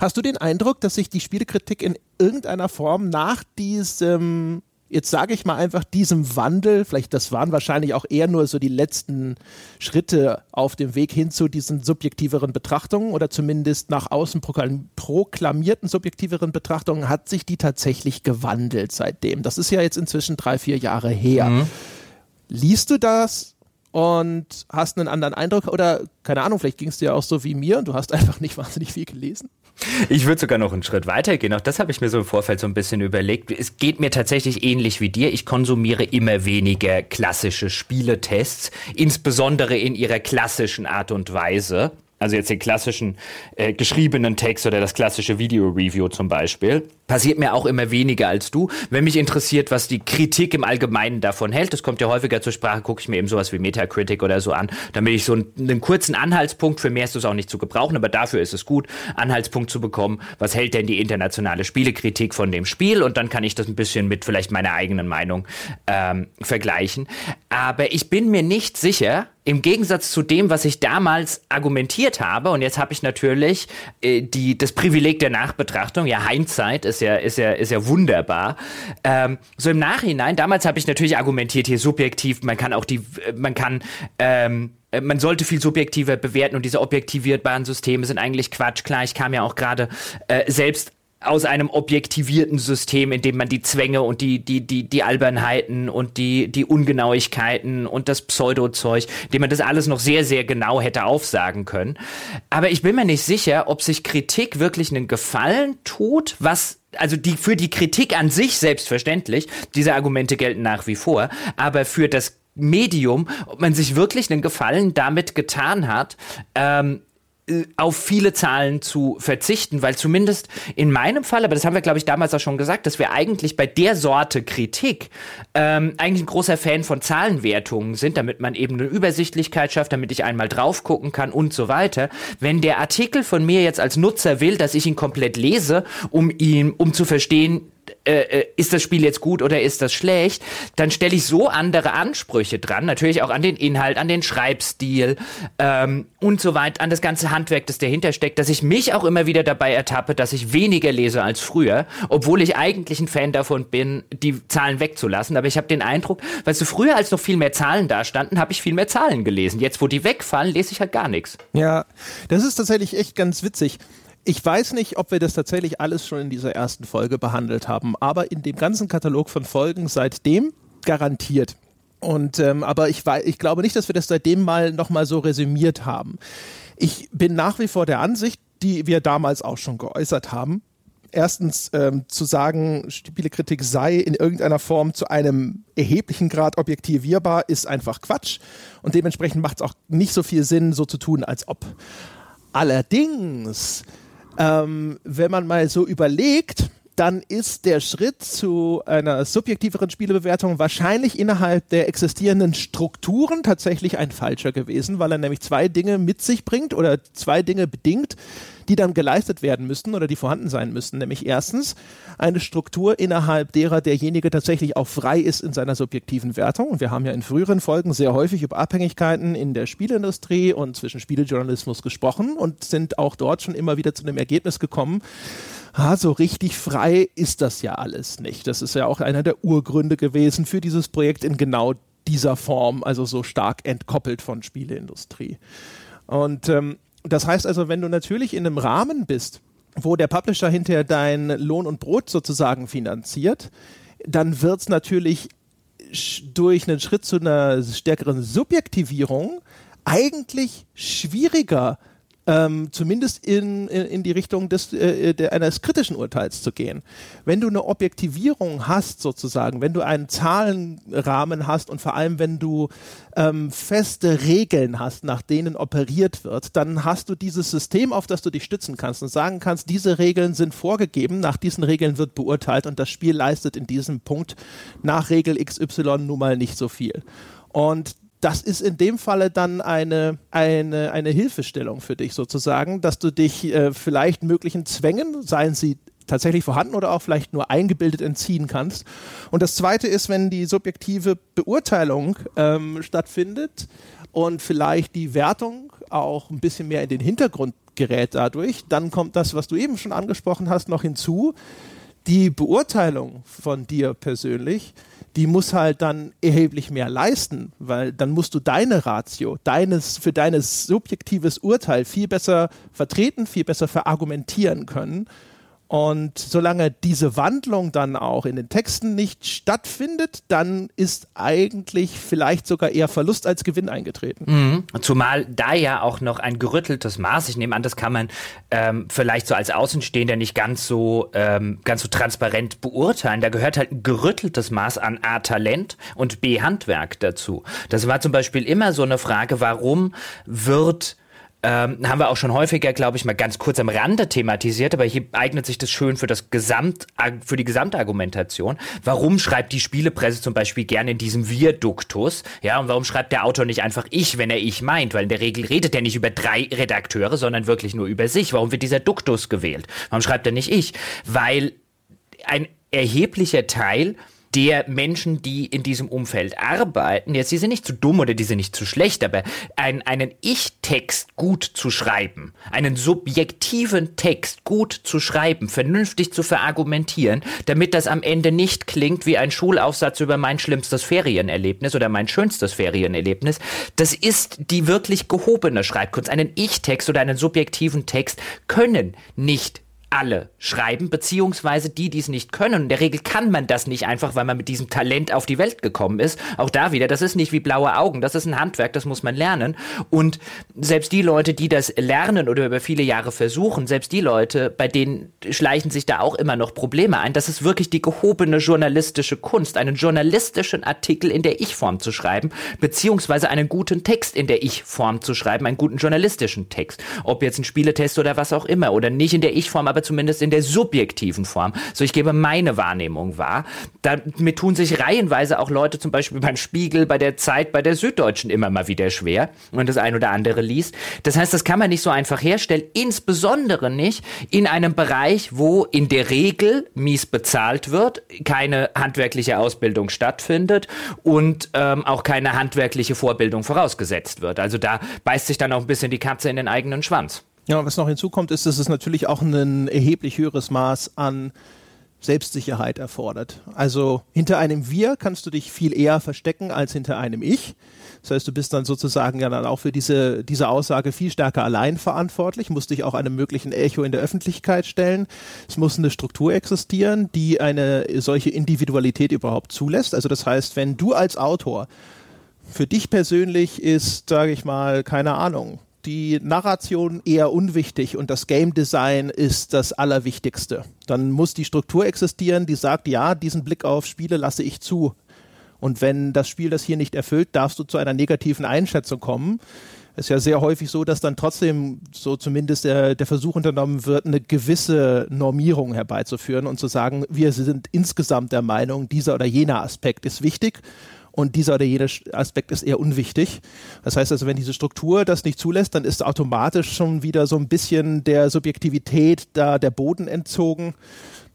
hast du den Eindruck, dass sich die Spielekritik in irgendeiner Form nach diesem, jetzt sage ich mal einfach, diesem Wandel, vielleicht das waren wahrscheinlich auch eher nur so die letzten Schritte auf dem Weg hin zu diesen subjektiveren Betrachtungen oder zumindest nach außen proklam- proklamierten subjektiveren Betrachtungen, hat sich die tatsächlich gewandelt seitdem. Das ist ja jetzt inzwischen drei, vier Jahre her. Liest du das und hast einen anderen Eindruck oder keine Ahnung, vielleicht ging es dir auch so wie mir und du hast einfach nicht wahnsinnig viel gelesen? Ich würde sogar noch einen Schritt weiter gehen. Auch das habe ich mir so im Vorfeld so ein bisschen überlegt. Es geht mir tatsächlich ähnlich wie dir. Ich konsumiere immer weniger klassische Spieletests, insbesondere in ihrer klassischen Art und Weise. Also jetzt den klassischen äh, geschriebenen Text oder das klassische Video-Review zum Beispiel. Passiert mir auch immer weniger als du. Wenn mich interessiert, was die Kritik im Allgemeinen davon hält, das kommt ja häufiger zur Sprache, gucke ich mir eben sowas wie Metacritic oder so an, damit ich so einen, einen kurzen Anhaltspunkt, für mehr ist es auch nicht zu gebrauchen, aber dafür ist es gut, Anhaltspunkt zu bekommen, was hält denn die internationale Spielekritik von dem Spiel und dann kann ich das ein bisschen mit vielleicht meiner eigenen Meinung ähm, vergleichen. Aber ich bin mir nicht sicher, im Gegensatz zu dem, was ich damals argumentiert habe, und jetzt habe ich natürlich äh, die, das Privileg der Nachbetrachtung, ja, Hindsight ist ja, ist ja, ist ja wunderbar. Ähm, so im Nachhinein, damals habe ich natürlich argumentiert, hier subjektiv, man kann auch die, man kann, ähm, äh, man sollte viel subjektiver bewerten und diese objektivierbaren Systeme sind eigentlich Quatsch. Klar, ich kam ja auch gerade äh, selbst aus einem objektivierten System, in dem man die Zwänge und die, die, die, die Albernheiten und die, die Ungenauigkeiten und das Pseudo-Zeug, dem man das alles noch sehr, sehr genau hätte aufsagen können. Aber ich bin mir nicht sicher, ob sich Kritik wirklich einen Gefallen tut, was also die für die Kritik an sich selbstverständlich, diese Argumente gelten nach wie vor, aber für das Medium, ob man sich wirklich einen Gefallen damit getan hat, ähm, auf viele Zahlen zu verzichten, weil zumindest in meinem Fall, aber das haben wir, glaube ich, damals auch schon gesagt, dass wir eigentlich bei der Sorte Kritik ähm, eigentlich ein großer Fan von Zahlenwertungen sind, damit man eben eine Übersichtlichkeit schafft, damit ich einmal drauf gucken kann und so weiter. Wenn der Artikel von mir jetzt als Nutzer will, dass ich ihn komplett lese, um ihn, um zu verstehen, äh, äh, ist das Spiel jetzt gut oder ist das schlecht, dann stelle ich so andere Ansprüche dran, natürlich auch an den Inhalt, an den Schreibstil ähm, und so weiter, an das ganze Handwerk, das dahinter steckt, dass ich mich auch immer wieder dabei ertappe, dass ich weniger lese als früher, obwohl ich eigentlich ein Fan davon bin, die Zahlen wegzulassen. Aber ich habe den Eindruck, weißt du, früher als noch viel mehr Zahlen da standen, habe ich viel mehr Zahlen gelesen. Jetzt, wo die wegfallen, lese ich halt gar nichts. Ja, das ist tatsächlich echt ganz witzig. Ich weiß nicht, ob wir das tatsächlich alles schon in dieser ersten Folge behandelt haben, aber in dem ganzen Katalog von Folgen seitdem garantiert. Und ähm, aber ich, ich glaube nicht, dass wir das seitdem mal nochmal so resümiert haben. Ich bin nach wie vor der Ansicht, die wir damals auch schon geäußert haben. Erstens ähm, zu sagen, Spielekritik sei in irgendeiner Form zu einem erheblichen Grad objektivierbar, ist einfach Quatsch. Und dementsprechend macht es auch nicht so viel Sinn, so zu tun, als ob. Allerdings, ähm, wenn man mal so überlegt, dann ist der Schritt zu einer subjektiveren Spielebewertung wahrscheinlich innerhalb der existierenden Strukturen tatsächlich ein falscher gewesen, weil er nämlich zwei Dinge mit sich bringt oder zwei Dinge bedingt, die dann geleistet werden müssten oder die vorhanden sein müssten. Nämlich erstens eine Struktur, innerhalb derer derjenige tatsächlich auch frei ist in seiner subjektiven Wertung. Und wir haben ja in früheren Folgen sehr häufig über Abhängigkeiten in der Spielindustrie und zwischen Spielejournalismus gesprochen und sind auch dort schon immer wieder zu dem Ergebnis gekommen, ha, so richtig frei ist das ja alles nicht. Das ist ja auch einer der Urgründe gewesen für dieses Projekt in genau dieser Form, also so stark entkoppelt von Spieleindustrie. Und ähm, das heißt also, wenn du natürlich in einem Rahmen bist, wo der Publisher hinterher dein Lohn und Brot sozusagen finanziert, dann wird es natürlich durch einen Schritt zu einer stärkeren Subjektivierung eigentlich schwieriger, ähm, zumindest in, in, die Richtung des, äh, der, eines kritischen Urteils zu gehen. Wenn du eine Objektivierung hast, sozusagen, wenn du einen Zahlenrahmen hast und vor allem, wenn du ähm, feste Regeln hast, nach denen operiert wird, dann hast du dieses System, auf das du dich stützen kannst und sagen kannst, diese Regeln sind vorgegeben, nach diesen Regeln wird beurteilt und das Spiel leistet in diesem Punkt nach Regel XY nun mal nicht so viel. Und das ist in dem Falle dann eine, eine, eine Hilfestellung für dich sozusagen, dass du dich äh, vielleicht möglichen Zwängen, seien sie tatsächlich vorhanden oder auch vielleicht nur eingebildet entziehen kannst. Und das Zweite ist, wenn die subjektive Beurteilung ähm, stattfindet und vielleicht die Wertung auch ein bisschen mehr in den Hintergrund gerät dadurch, dann kommt das, was du eben schon angesprochen hast, noch hinzu. Die Beurteilung von dir persönlich die muss halt dann erheblich mehr leisten, weil dann musst du deine Ratio, deines, für dein subjektives Urteil viel besser vertreten, viel besser verargumentieren können. Und solange diese Wandlung dann auch in den Texten nicht stattfindet, dann ist eigentlich vielleicht sogar eher Verlust als Gewinn eingetreten. Mhm. Zumal da ja auch noch ein gerütteltes Maß, ich nehme an, das kann man ähm, vielleicht so als Außenstehender nicht ganz so, ähm, ganz so transparent beurteilen. Da gehört halt ein gerütteltes Maß an A Talent und B Handwerk dazu. Das war zum Beispiel immer so eine Frage, warum wird ähm, haben wir auch schon häufiger, glaube ich, mal ganz kurz am Rande thematisiert, aber hier eignet sich das schön für das Gesamt, für die Gesamtargumentation. Warum schreibt die Spielepresse zum Beispiel gerne in diesem Wir-Duktus? Ja, und warum schreibt der Autor nicht einfach ich, wenn er ich meint? Weil in der Regel redet er nicht über drei Redakteure, sondern wirklich nur über sich. Warum wird dieser Duktus gewählt? Warum schreibt er nicht ich? Weil ein erheblicher Teil der Menschen, die in diesem Umfeld arbeiten, jetzt die sind nicht zu dumm oder die sind nicht zu schlecht, aber ein, einen Ich-Text gut zu schreiben, einen subjektiven Text gut zu schreiben, vernünftig zu verargumentieren, damit das am Ende nicht klingt wie ein Schulaufsatz über mein schlimmstes Ferienerlebnis oder mein schönstes Ferienerlebnis, das ist die wirklich gehobene Schreibkunst. Einen Ich-Text oder einen subjektiven Text können nicht alle schreiben, beziehungsweise die, die es nicht können. In der Regel kann man das nicht einfach, weil man mit diesem Talent auf die Welt gekommen ist. Auch da wieder, das ist nicht wie blaue Augen, das ist ein Handwerk, das muss man lernen. Und selbst die Leute, die das lernen oder über viele Jahre versuchen, selbst die Leute, bei denen schleichen sich da auch immer noch Probleme ein. Das ist wirklich die gehobene journalistische Kunst, einen journalistischen Artikel in der Ich-Form zu schreiben, beziehungsweise einen guten Text in der Ich-Form zu schreiben, einen guten journalistischen Text. Ob jetzt ein Spieletest oder was auch immer, oder nicht in der Ich-Form, aber aber zumindest in der subjektiven Form. So, ich gebe meine Wahrnehmung wahr. Damit tun sich reihenweise auch Leute zum Beispiel beim Spiegel, bei der Zeit, bei der Süddeutschen immer mal wieder schwer, wenn das ein oder andere liest. Das heißt, das kann man nicht so einfach herstellen, insbesondere nicht in einem Bereich, wo in der Regel mies bezahlt wird, keine handwerkliche Ausbildung stattfindet und ähm, auch keine handwerkliche Vorbildung vorausgesetzt wird. Also da beißt sich dann auch ein bisschen die Katze in den eigenen Schwanz. Ja, was noch hinzukommt, ist, dass es natürlich auch ein erheblich höheres Maß an Selbstsicherheit erfordert. Also hinter einem Wir kannst du dich viel eher verstecken als hinter einem Ich. Das heißt, du bist dann sozusagen ja dann auch für diese, diese Aussage viel stärker allein verantwortlich, musst dich auch einem möglichen Echo in der Öffentlichkeit stellen. Es muss eine Struktur existieren, die eine solche Individualität überhaupt zulässt. Also das heißt, wenn du als Autor für dich persönlich ist, sage ich mal, keine Ahnung, die Narration eher unwichtig und das Game Design ist das Allerwichtigste. Dann muss die Struktur existieren, die sagt, ja, diesen Blick auf Spiele lasse ich zu. Und wenn das Spiel das hier nicht erfüllt, darfst du zu einer negativen Einschätzung kommen. ist ja sehr häufig so, dass dann trotzdem so zumindest der, der Versuch unternommen wird, eine gewisse Normierung herbeizuführen und zu sagen, wir sind insgesamt der Meinung, dieser oder jener Aspekt ist wichtig und dieser oder jener Aspekt ist eher unwichtig. Das heißt also, wenn diese Struktur das nicht zulässt, dann ist automatisch schon wieder so ein bisschen der Subjektivität da der Boden entzogen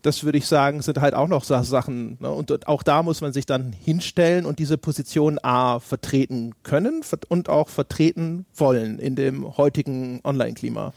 das würde ich sagen, sind halt auch noch Sachen. Ne? Und auch da muss man sich dann hinstellen und diese Position A vertreten können und auch vertreten wollen in dem heutigen Online-Klima.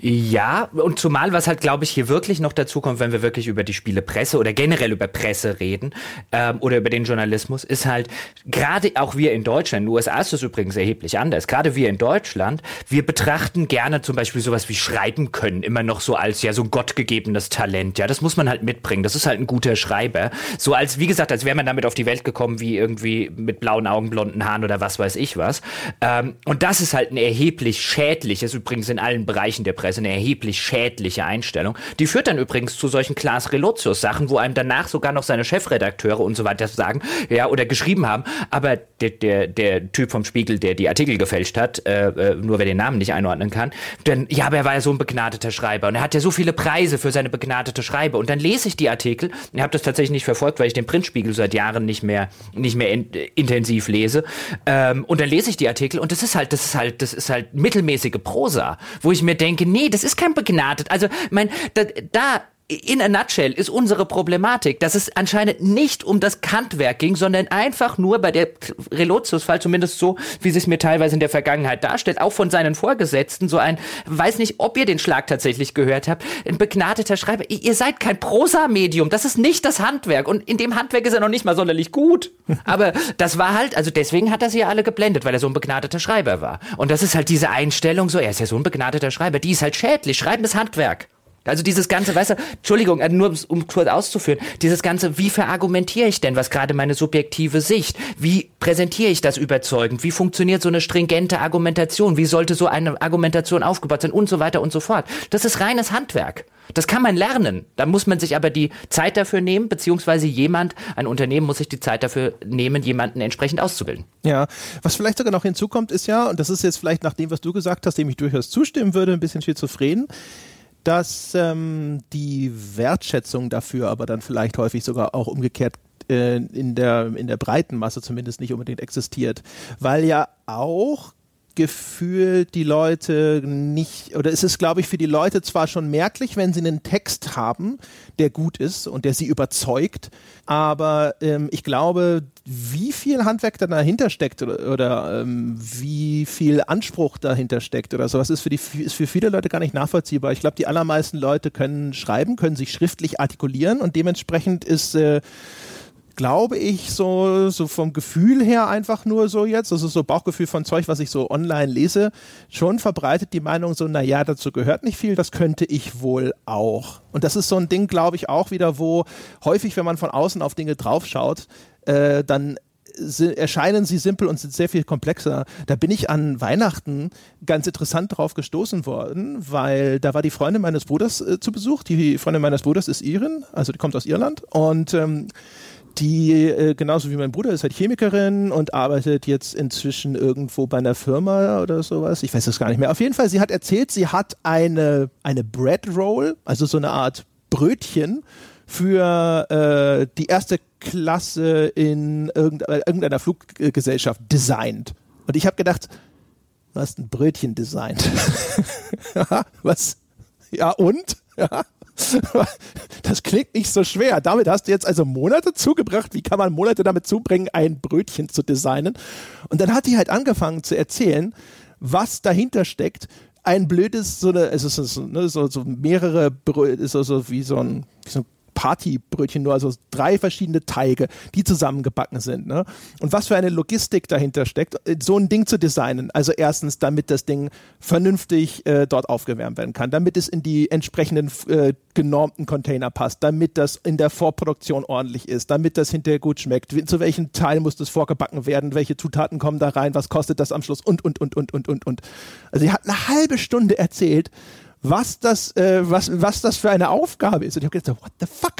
Ja, und zumal, was halt, glaube ich, hier wirklich noch dazu kommt, wenn wir wirklich über die Spielepresse oder generell über Presse reden ähm, oder über den Journalismus, ist halt, gerade auch wir in Deutschland, in den USA ist das übrigens erheblich anders, gerade wir in Deutschland, wir betrachten gerne zum Beispiel sowas wie Schreiben können immer noch so als ja so ein gottgegebenes Talent. Ja, das muss man halt mitbringen. Das ist halt ein guter Schreiber. So als, wie gesagt, als wäre man damit auf die Welt gekommen, wie irgendwie mit blauen Augen, blonden Haaren oder was weiß ich was. Ähm, und das ist halt ein erheblich schädliches, übrigens in allen Bereichen der Presse Presse eine erheblich schädliche Einstellung. Die führt dann übrigens zu solchen Klaas Relotius Sachen, wo einem danach sogar noch seine Chefredakteure und so weiter sagen, ja, oder geschrieben haben, aber der, der, der Typ vom Spiegel, der die Artikel gefälscht hat, äh, äh, nur wer den Namen nicht einordnen kann, denn ja, aber er war ja so ein begnadeter Schreiber und er hat ja so viele Preise für seine begnadete Schreibe. Und dann lese ich die Artikel, ich habe das tatsächlich nicht verfolgt, weil ich den Printspiegel seit Jahren nicht mehr nicht mehr in, intensiv lese. Ähm, und dann lese ich die Artikel und das ist halt das ist halt das ist halt mittelmäßige Prosa, wo ich mir denke, nee, das ist kein begnadet. Also, mein, da, da in a nutshell ist unsere Problematik, dass es anscheinend nicht um das Kantwerk ging, sondern einfach nur bei der Relotius-Fall, zumindest so, wie sich es mir teilweise in der Vergangenheit darstellt, auch von seinen Vorgesetzten, so ein, weiß nicht, ob ihr den Schlag tatsächlich gehört habt, ein begnadeter Schreiber. Ihr seid kein Prosa-Medium, das ist nicht das Handwerk und in dem Handwerk ist er noch nicht mal sonderlich gut. Aber das war halt, also deswegen hat er sie ja alle geblendet, weil er so ein begnadeter Schreiber war. Und das ist halt diese Einstellung, so, er ist ja so ein begnadeter Schreiber, die ist halt schädlich, schreiben ist Handwerk. Also dieses ganze, weißt du, Entschuldigung, äh, nur um kurz auszuführen, dieses ganze, wie verargumentiere ich denn, was gerade meine subjektive Sicht? Wie präsentiere ich das überzeugend? Wie funktioniert so eine stringente Argumentation? Wie sollte so eine Argumentation aufgebaut sein? Und so weiter und so fort. Das ist reines Handwerk. Das kann man lernen. Da muss man sich aber die Zeit dafür nehmen, beziehungsweise jemand, ein Unternehmen muss sich die Zeit dafür nehmen, jemanden entsprechend auszubilden. Ja, was vielleicht sogar noch hinzukommt, ist ja, und das ist jetzt vielleicht nach dem, was du gesagt hast, dem ich durchaus zustimmen würde, ein bisschen schizophren, dass ähm, die Wertschätzung dafür aber dann vielleicht häufig sogar auch umgekehrt äh, in, der, in der breiten Masse zumindest nicht unbedingt existiert. Weil ja auch gefühlt die Leute nicht, oder es ist, glaube ich, für die Leute zwar schon merklich, wenn sie einen Text haben, der gut ist und der sie überzeugt, aber ähm, ich glaube, wie viel Handwerk da dahinter steckt oder, oder ähm, wie viel Anspruch dahinter steckt oder sowas, ist für, die, ist für viele Leute gar nicht nachvollziehbar. Ich glaube, die allermeisten Leute können schreiben, können sich schriftlich artikulieren und dementsprechend ist äh, glaube ich, so, so vom Gefühl her einfach nur so jetzt, also so Bauchgefühl von Zeug, was ich so online lese, schon verbreitet die Meinung so, na ja, dazu gehört nicht viel, das könnte ich wohl auch. Und das ist so ein Ding, glaube ich, auch wieder, wo häufig, wenn man von außen auf Dinge draufschaut, äh, dann erscheinen sie simpel und sind sehr viel komplexer. Da bin ich an Weihnachten ganz interessant drauf gestoßen worden, weil da war die Freundin meines Bruders äh, zu Besuch. Die Freundin meines Bruders ist Irin, also die kommt aus Irland und ähm, die äh, genauso wie mein Bruder ist halt Chemikerin und arbeitet jetzt inzwischen irgendwo bei einer Firma oder sowas. Ich weiß es gar nicht mehr. Auf jeden Fall, sie hat erzählt, sie hat eine, eine Bread Roll, also so eine Art Brötchen für äh, die erste Klasse in irgendeiner Fluggesellschaft designt. Und ich habe gedacht, du hast ein Brötchen designt. Was? Ja, und? Ja. Das klingt nicht so schwer. Damit hast du jetzt also Monate zugebracht. Wie kann man Monate damit zubringen, ein Brötchen zu designen? Und dann hat die halt angefangen zu erzählen, was dahinter steckt. Ein blödes, so eine, also so, ne, so, so mehrere, so, so wie so ein, wie so ein Partybrötchen nur, also drei verschiedene Teige, die zusammengebacken sind. Ne? Und was für eine Logistik dahinter steckt, so ein Ding zu designen. Also erstens, damit das Ding vernünftig äh, dort aufgewärmt werden kann, damit es in die entsprechenden äh, genormten Container passt, damit das in der Vorproduktion ordentlich ist, damit das hinterher gut schmeckt. Zu welchem Teil muss das vorgebacken werden? Welche Zutaten kommen da rein? Was kostet das am Schluss? Und, und, und, und, und, und, und. Also sie hat eine halbe Stunde erzählt, was das, äh, was, was das für eine Aufgabe ist. Und ich habe gedacht, what the fuck?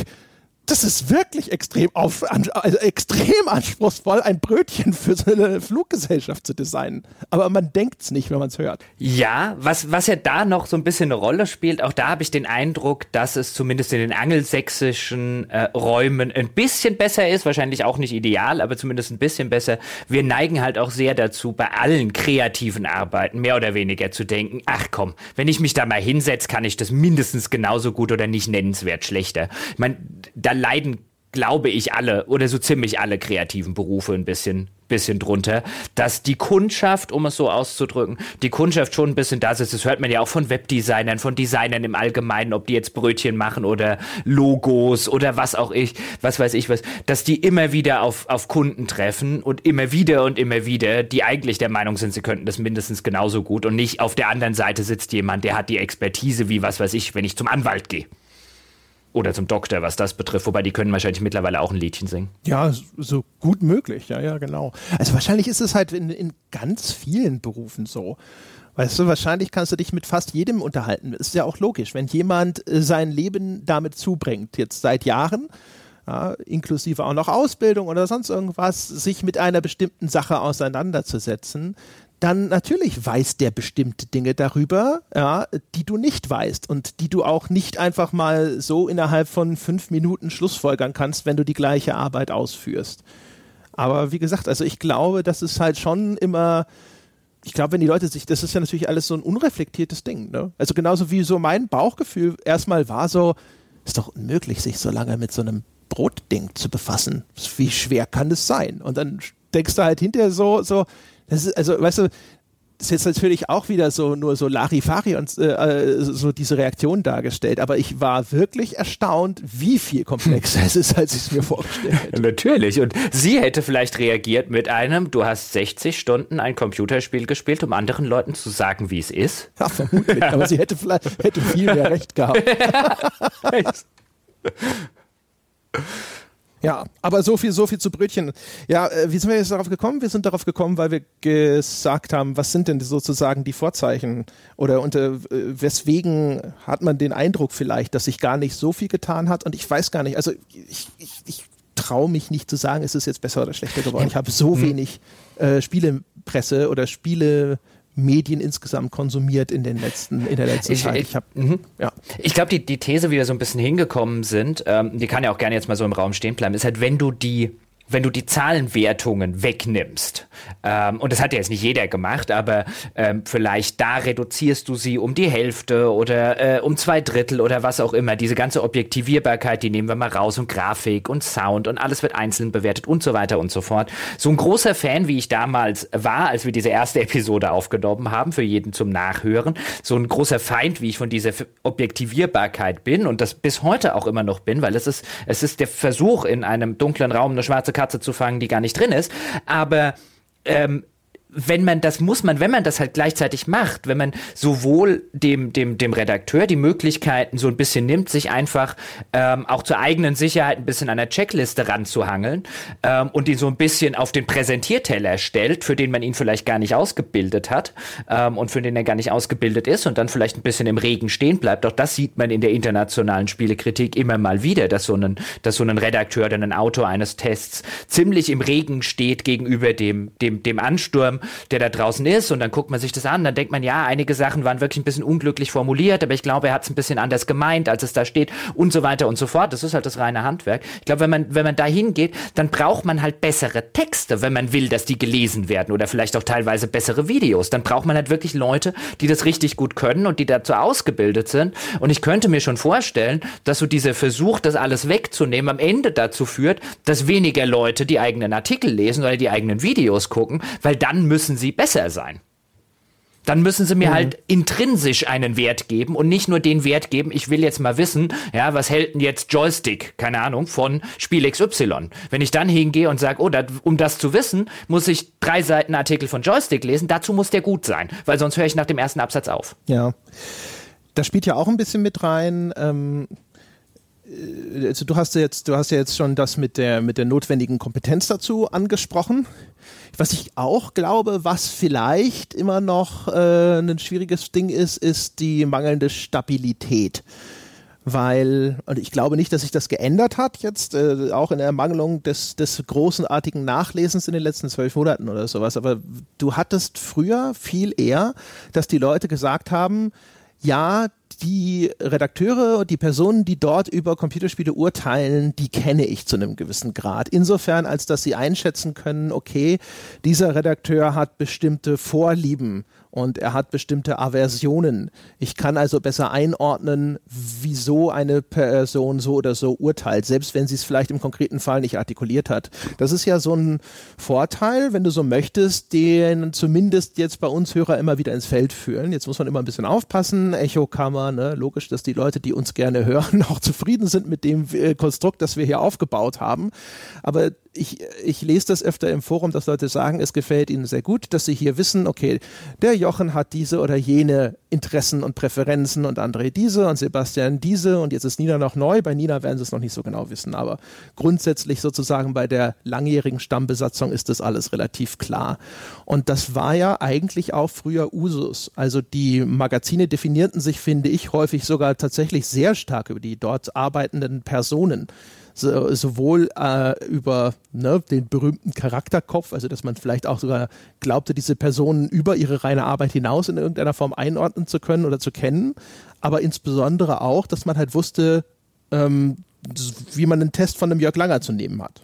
Das ist wirklich extrem, auf, also extrem anspruchsvoll, ein Brötchen für so eine Fluggesellschaft zu designen. Aber man denkt es nicht, wenn man es hört. Ja, was, was ja da noch so ein bisschen eine Rolle spielt, auch da habe ich den Eindruck, dass es zumindest in den angelsächsischen äh, Räumen ein bisschen besser ist. Wahrscheinlich auch nicht ideal, aber zumindest ein bisschen besser. Wir neigen halt auch sehr dazu, bei allen kreativen Arbeiten mehr oder weniger zu denken, ach komm, wenn ich mich da mal hinsetze, kann ich das mindestens genauso gut oder nicht nennenswert schlechter. Ich meine, da leiden, glaube ich, alle oder so ziemlich alle kreativen Berufe ein bisschen bisschen drunter, dass die Kundschaft, um es so auszudrücken, die Kundschaft schon ein bisschen da ist. Das hört man ja auch von Webdesignern, von Designern im Allgemeinen, ob die jetzt Brötchen machen oder Logos oder was auch ich, was weiß ich was, dass die immer wieder auf, auf Kunden treffen und immer wieder und immer wieder, die eigentlich der Meinung sind, sie könnten das mindestens genauso gut und nicht auf der anderen Seite sitzt jemand, der hat die Expertise, wie was weiß ich, wenn ich zum Anwalt gehe. Oder zum Doktor, was das betrifft. Wobei die können wahrscheinlich mittlerweile auch ein Liedchen singen. Ja, so gut möglich. Ja, ja, genau. Also wahrscheinlich ist es halt in, in ganz vielen Berufen so. Weißt du, wahrscheinlich kannst du dich mit fast jedem unterhalten. Ist ja auch logisch, wenn jemand äh, sein Leben damit zubringt, jetzt seit Jahren, ja, inklusive auch noch Ausbildung oder sonst irgendwas, sich mit einer bestimmten Sache auseinanderzusetzen, dann natürlich weiß der bestimmte Dinge darüber, ja, die du nicht weißt und die du auch nicht einfach mal so innerhalb von fünf Minuten schlussfolgern kannst, wenn du die gleiche Arbeit ausführst. Aber wie gesagt, also ich glaube, das ist halt schon immer, ich glaube, wenn die Leute sich, das ist ja natürlich alles so ein unreflektiertes Ding, ne? Also genauso wie so mein Bauchgefühl erstmal war so, ist doch unmöglich, sich so lange mit so einem Brotding zu befassen. Wie schwer kann das sein? Und dann denkst du halt hinterher so, so, das ist, also, weißt du, das ist jetzt natürlich auch wieder so nur so Larifari und äh, äh, so diese Reaktion dargestellt, aber ich war wirklich erstaunt, wie viel komplexer es ist, als ich es mir vorgestellt hätte. Natürlich. Und sie hätte vielleicht reagiert mit einem, du hast 60 Stunden ein Computerspiel gespielt, um anderen Leuten zu sagen, wie es ist. Ja, vermutlich. Aber sie hätte vielleicht hätte viel mehr Recht gehabt. Ja, aber so viel, so viel zu Brötchen. Ja, äh, wie sind wir jetzt darauf gekommen? Wir sind darauf gekommen, weil wir gesagt haben, was sind denn sozusagen die Vorzeichen oder unter äh, weswegen hat man den Eindruck vielleicht, dass sich gar nicht so viel getan hat? Und ich weiß gar nicht, also ich, ich, ich traue mich nicht zu sagen, ist es jetzt besser oder schlechter geworden. Ich habe so hm. wenig äh, Spielepresse oder Spiele Medien insgesamt konsumiert in den letzten in der letzten ich, Zeit. Ich, mhm. ja. ich glaube, die, die These, wie wir so ein bisschen hingekommen sind, ähm, die kann ja auch gerne jetzt mal so im Raum stehen bleiben, ist halt, wenn du die wenn du die Zahlenwertungen wegnimmst, ähm, und das hat ja jetzt nicht jeder gemacht, aber ähm, vielleicht da reduzierst du sie um die Hälfte oder äh, um zwei Drittel oder was auch immer. Diese ganze Objektivierbarkeit, die nehmen wir mal raus und Grafik und Sound und alles wird einzeln bewertet und so weiter und so fort. So ein großer Fan, wie ich damals war, als wir diese erste Episode aufgenommen haben, für jeden zum Nachhören, so ein großer Feind, wie ich von dieser Objektivierbarkeit bin und das bis heute auch immer noch bin, weil es ist, es ist der Versuch, in einem dunklen Raum eine schwarze Katze zu fangen, die gar nicht drin ist. Aber ähm, wenn man das muss man, wenn man das halt gleichzeitig macht, wenn man sowohl dem, dem, dem Redakteur die Möglichkeiten so ein bisschen nimmt, sich einfach ähm, auch zur eigenen Sicherheit ein bisschen an der Checkliste ranzuhangeln ähm, und ihn so ein bisschen auf den Präsentierteller stellt, für den man ihn vielleicht gar nicht ausgebildet hat ähm, und für den er gar nicht ausgebildet ist und dann vielleicht ein bisschen im Regen stehen bleibt. Auch das sieht man in der internationalen Spielekritik immer mal wieder, dass so ein, dass so ein Redakteur oder ein Autor eines Tests ziemlich im Regen steht gegenüber dem, dem, dem Ansturm der da draußen ist und dann guckt man sich das an, dann denkt man, ja, einige Sachen waren wirklich ein bisschen unglücklich formuliert, aber ich glaube, er hat es ein bisschen anders gemeint, als es da steht und so weiter und so fort. Das ist halt das reine Handwerk. Ich glaube, wenn man, wenn man da hingeht, dann braucht man halt bessere Texte, wenn man will, dass die gelesen werden oder vielleicht auch teilweise bessere Videos. Dann braucht man halt wirklich Leute, die das richtig gut können und die dazu ausgebildet sind. Und ich könnte mir schon vorstellen, dass so dieser Versuch, das alles wegzunehmen, am Ende dazu führt, dass weniger Leute die eigenen Artikel lesen oder die eigenen Videos gucken, weil dann müssen sie besser sein. Dann müssen sie mir mhm. halt intrinsisch einen Wert geben und nicht nur den Wert geben, ich will jetzt mal wissen, ja, was hält denn jetzt Joystick, keine Ahnung, von Spiel XY. Wenn ich dann hingehe und sage, oh, dat, um das zu wissen, muss ich drei Seiten Artikel von Joystick lesen, dazu muss der gut sein, weil sonst höre ich nach dem ersten Absatz auf. Ja. Das spielt ja auch ein bisschen mit rein. Ähm äh, also du hast ja jetzt, du hast ja jetzt schon das mit der, mit der notwendigen Kompetenz dazu angesprochen. Was ich auch glaube, was vielleicht immer noch äh, ein schwieriges Ding ist, ist die mangelnde Stabilität. weil, und ich glaube nicht, dass sich das geändert hat jetzt, äh, auch in der Ermangelung des, des großenartigen Nachlesens in den letzten zwölf Monaten oder sowas, aber du hattest früher viel eher, dass die Leute gesagt haben, ja, die Redakteure und die Personen, die dort über Computerspiele urteilen, die kenne ich zu einem gewissen Grad. Insofern, als dass sie einschätzen können, okay, dieser Redakteur hat bestimmte Vorlieben und er hat bestimmte Aversionen. Ich kann also besser einordnen, wieso eine Person so oder so urteilt, selbst wenn sie es vielleicht im konkreten Fall nicht artikuliert hat. Das ist ja so ein Vorteil, wenn du so möchtest, den zumindest jetzt bei uns Hörer immer wieder ins Feld führen. Jetzt muss man immer ein bisschen aufpassen, Echokammer, ne? logisch, dass die Leute, die uns gerne hören, auch zufrieden sind mit dem äh, Konstrukt, das wir hier aufgebaut haben. Aber ich, ich lese das öfter im Forum, dass Leute sagen, es gefällt ihnen sehr gut, dass sie hier wissen, okay, der Jochen hat diese oder jene Interessen und Präferenzen und André diese und Sebastian diese und jetzt ist Nina noch neu. Bei Nina werden sie es noch nicht so genau wissen, aber grundsätzlich sozusagen bei der langjährigen Stammbesatzung ist das alles relativ klar. Und das war ja eigentlich auch früher Usus. Also die Magazine definierten sich, finde ich, häufig sogar tatsächlich sehr stark über die dort arbeitenden Personen so, sowohl äh, über ne, den berühmten Charakterkopf, also dass man vielleicht auch sogar glaubte, diese Personen über ihre reine Arbeit hinaus in irgendeiner Form einordnen zu können oder zu kennen, aber insbesondere auch, dass man halt wusste, ähm, wie man einen Test von einem Jörg Langer zu nehmen hat.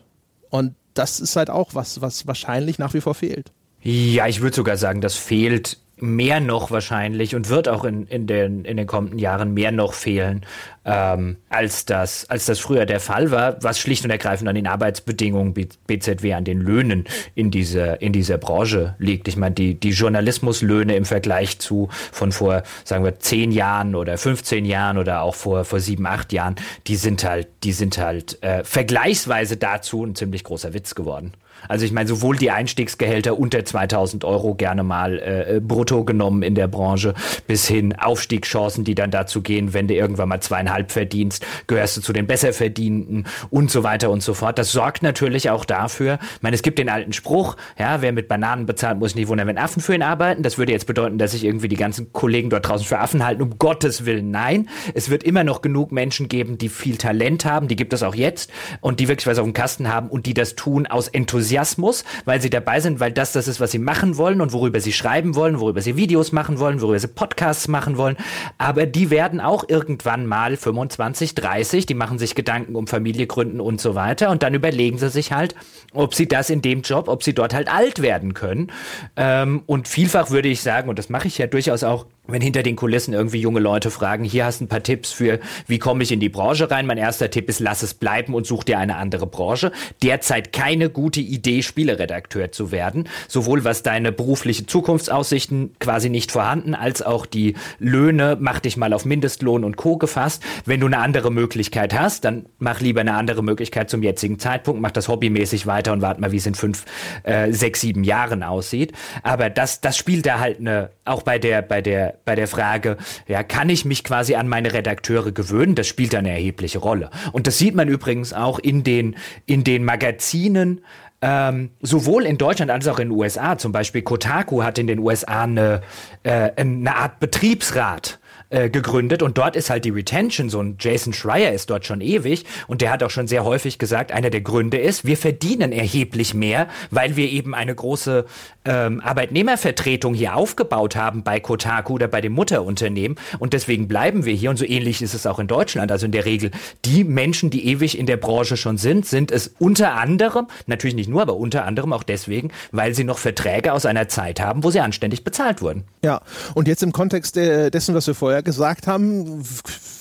Und das ist halt auch was, was wahrscheinlich nach wie vor fehlt. Ja, ich würde sogar sagen, das fehlt mehr noch wahrscheinlich und wird auch in, in, den, in den kommenden Jahren mehr noch fehlen, ähm, als, das, als das früher der Fall war, was schlicht und ergreifend an den Arbeitsbedingungen BZW, an den Löhnen in, diese, in dieser Branche liegt. Ich meine, die, die Journalismuslöhne im Vergleich zu von vor, sagen wir, zehn Jahren oder 15 Jahren oder auch vor, vor sieben, acht Jahren, die sind halt, die sind halt äh, vergleichsweise dazu ein ziemlich großer Witz geworden. Also ich meine, sowohl die Einstiegsgehälter unter 2000 Euro gerne mal äh, brutto genommen in der Branche, bis hin Aufstiegschancen, die dann dazu gehen, wenn du irgendwann mal zweieinhalb verdienst, gehörst du zu den Besserverdienten und so weiter und so fort. Das sorgt natürlich auch dafür, ich meine, es gibt den alten Spruch, ja, wer mit Bananen bezahlt, muss nicht wundern, wenn Affen für ihn arbeiten. Das würde jetzt bedeuten, dass sich irgendwie die ganzen Kollegen dort draußen für Affen halten. Um Gottes Willen, nein. Es wird immer noch genug Menschen geben, die viel Talent haben, die gibt es auch jetzt und die wirklich was auf dem Kasten haben und die das tun aus Enthusiasmus Enthusiasmus, weil sie dabei sind, weil das das ist, was sie machen wollen und worüber sie schreiben wollen, worüber sie Videos machen wollen, worüber sie Podcasts machen wollen. Aber die werden auch irgendwann mal 25, 30, die machen sich Gedanken um Familie gründen und so weiter und dann überlegen sie sich halt, ob sie das in dem Job, ob sie dort halt alt werden können. Ähm, und vielfach würde ich sagen, und das mache ich ja durchaus auch, wenn hinter den Kulissen irgendwie junge Leute fragen, hier hast du ein paar Tipps für, wie komme ich in die Branche rein. Mein erster Tipp ist, lass es bleiben und such dir eine andere Branche. Derzeit keine gute Idee, Spieleredakteur zu werden. Sowohl was deine berufliche Zukunftsaussichten quasi nicht vorhanden, als auch die Löhne, mach dich mal auf Mindestlohn und Co. gefasst. Wenn du eine andere Möglichkeit hast, dann mach lieber eine andere Möglichkeit zum jetzigen Zeitpunkt, mach das hobbymäßig weiter und warte mal, wie es in fünf, äh, sechs, sieben Jahren aussieht. Aber das, das spielt da halt eine, auch bei der, bei der bei der Frage, ja, kann ich mich quasi an meine Redakteure gewöhnen? Das spielt eine erhebliche Rolle. Und das sieht man übrigens auch in den, in den Magazinen, ähm, sowohl in Deutschland als auch in den USA. Zum Beispiel Kotaku hat in den USA eine, äh, eine Art Betriebsrat äh, gegründet und dort ist halt die Retention, so ein Jason Schreier ist dort schon ewig und der hat auch schon sehr häufig gesagt, einer der Gründe ist, wir verdienen erheblich mehr, weil wir eben eine große ähm, Arbeitnehmervertretung hier aufgebaut haben bei Kotaku oder bei dem Mutterunternehmen und deswegen bleiben wir hier und so ähnlich ist es auch in Deutschland. Also in der Regel die Menschen, die ewig in der Branche schon sind, sind es unter anderem, natürlich nicht nur, aber unter anderem auch deswegen, weil sie noch Verträge aus einer Zeit haben, wo sie anständig bezahlt wurden. Ja, und jetzt im Kontext dessen, was wir vorher gesagt haben,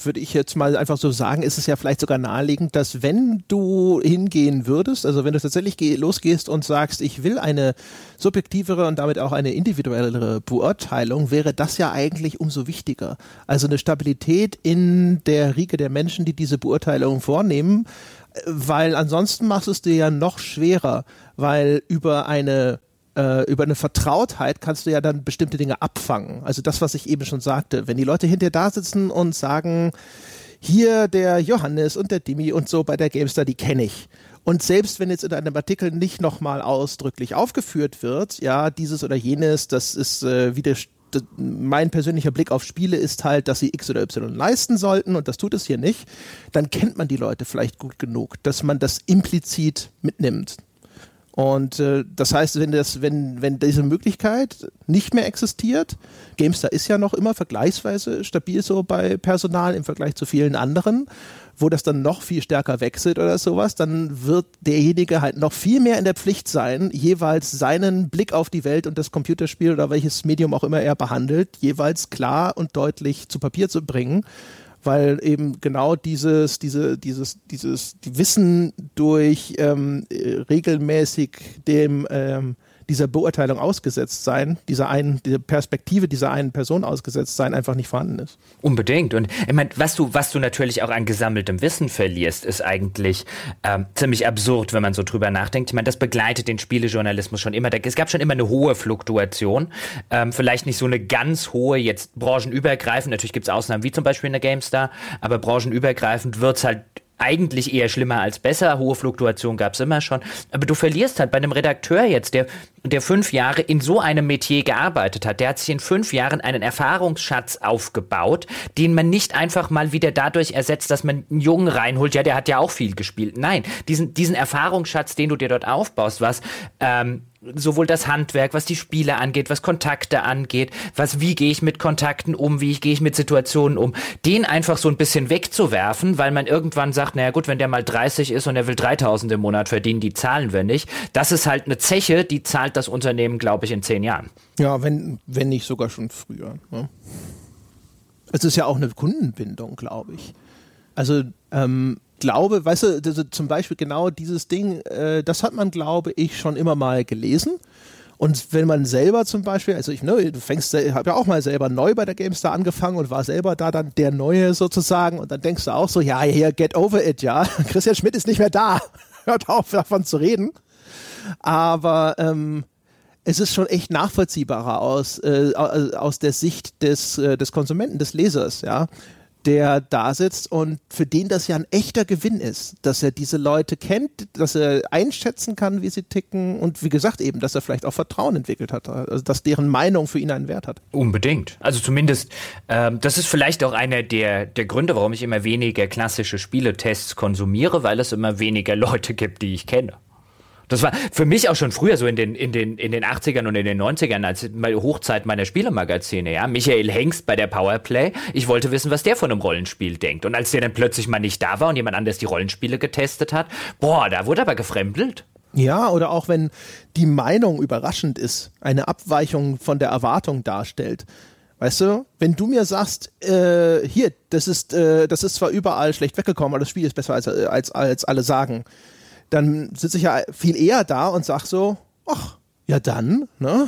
würde ich jetzt mal einfach so sagen, ist es ja vielleicht sogar naheliegend, dass wenn du hingehen würdest, also wenn du tatsächlich losgehst und sagst, ich will eine subjektivere und damit auch eine individuellere Beurteilung, wäre das ja eigentlich umso wichtiger. Also eine Stabilität in der Riege der Menschen, die diese Beurteilung vornehmen, weil ansonsten machst du es dir ja noch schwerer, weil über eine äh, über eine Vertrautheit kannst du ja dann bestimmte Dinge abfangen. Also das, was ich eben schon sagte. Wenn die Leute hinter da sitzen und sagen, hier der Johannes und der Dimi und so bei der GameStar, die kenne ich. Und selbst wenn jetzt in einem Artikel nicht nochmal ausdrücklich aufgeführt wird, ja, dieses oder jenes, das ist äh, widerstrebt mein persönlicher Blick auf Spiele ist halt, dass sie X oder Y leisten sollten und das tut es hier nicht, dann kennt man die Leute vielleicht gut genug, dass man das implizit mitnimmt. Und äh, das heißt, wenn, das, wenn, wenn diese Möglichkeit nicht mehr existiert, GameStar ist ja noch immer vergleichsweise stabil so bei Personal im Vergleich zu vielen anderen, wo das dann noch viel stärker wechselt oder sowas, dann wird derjenige halt noch viel mehr in der Pflicht sein, jeweils seinen Blick auf die Welt und das Computerspiel oder welches Medium auch immer er behandelt, jeweils klar und deutlich zu Papier zu bringen weil eben genau dieses, diese, dieses, dieses die Wissen durch ähm, regelmäßig dem ähm, dieser Beurteilung ausgesetzt sein, dieser einen, dieser Perspektive dieser einen Person ausgesetzt sein, einfach nicht vorhanden ist. Unbedingt. Und ich meine, was du, was du natürlich auch an gesammeltem Wissen verlierst, ist eigentlich ähm, ziemlich absurd, wenn man so drüber nachdenkt. Ich meine, das begleitet den Spielejournalismus schon immer. Es gab schon immer eine hohe Fluktuation. Ähm, vielleicht nicht so eine ganz hohe, jetzt branchenübergreifend. Natürlich gibt es Ausnahmen, wie zum Beispiel in der GameStar, aber branchenübergreifend wird es halt eigentlich eher schlimmer als besser. Hohe Fluktuation gab es immer schon. Aber du verlierst halt bei einem Redakteur jetzt, der, der fünf Jahre in so einem Metier gearbeitet hat. Der hat sich in fünf Jahren einen Erfahrungsschatz aufgebaut, den man nicht einfach mal wieder dadurch ersetzt, dass man einen Jungen reinholt. Ja, der hat ja auch viel gespielt. Nein, diesen, diesen Erfahrungsschatz, den du dir dort aufbaust, was ähm, sowohl das Handwerk, was die Spiele angeht, was Kontakte angeht, was wie gehe ich mit Kontakten um, wie gehe ich mit Situationen um, den einfach so ein bisschen wegzuwerfen, weil man irgendwann sagt, naja gut, wenn der mal 30 ist und er will 3000 im Monat verdienen, die zahlen wir nicht. Das ist halt eine Zeche, die zahlt das Unternehmen, glaube ich, in zehn Jahren. Ja, wenn, wenn nicht sogar schon früher. Ne? Es ist ja auch eine Kundenbindung, glaube ich. Also ähm, glaube, weißt du, also zum Beispiel genau dieses Ding, äh, das hat man, glaube ich, schon immer mal gelesen. Und wenn man selber zum Beispiel, also ich, ne, du fängst, habe ja auch mal selber neu bei der GameStar angefangen und war selber da dann der Neue sozusagen. Und dann denkst du auch so, ja, hier, get over it, ja. Christian Schmidt ist nicht mehr da. Hört auf, davon zu reden. Aber ähm, es ist schon echt nachvollziehbarer aus, äh, aus der Sicht des, äh, des Konsumenten, des Lesers, ja der da sitzt und für den das ja ein echter Gewinn ist, dass er diese Leute kennt, dass er einschätzen kann, wie sie ticken und wie gesagt eben, dass er vielleicht auch Vertrauen entwickelt hat, also dass deren Meinung für ihn einen Wert hat. Unbedingt. Also zumindest, ähm, das ist vielleicht auch einer der, der Gründe, warum ich immer weniger klassische Spieletests konsumiere, weil es immer weniger Leute gibt, die ich kenne. Das war für mich auch schon früher so in den, in den, in den 80ern und in den 90ern, als Hochzeit meiner Spielemagazine, ja. Michael Hengst bei der Powerplay. Ich wollte wissen, was der von einem Rollenspiel denkt. Und als der dann plötzlich mal nicht da war und jemand anders die Rollenspiele getestet hat, boah, da wurde aber gefremdelt. Ja, oder auch wenn die Meinung überraschend ist, eine Abweichung von der Erwartung darstellt. Weißt du, wenn du mir sagst, äh, hier, das ist, äh, das ist zwar überall schlecht weggekommen, aber das Spiel ist besser als, als, als alle sagen dann sitze ich ja viel eher da und sag so, ach, ja dann, ne?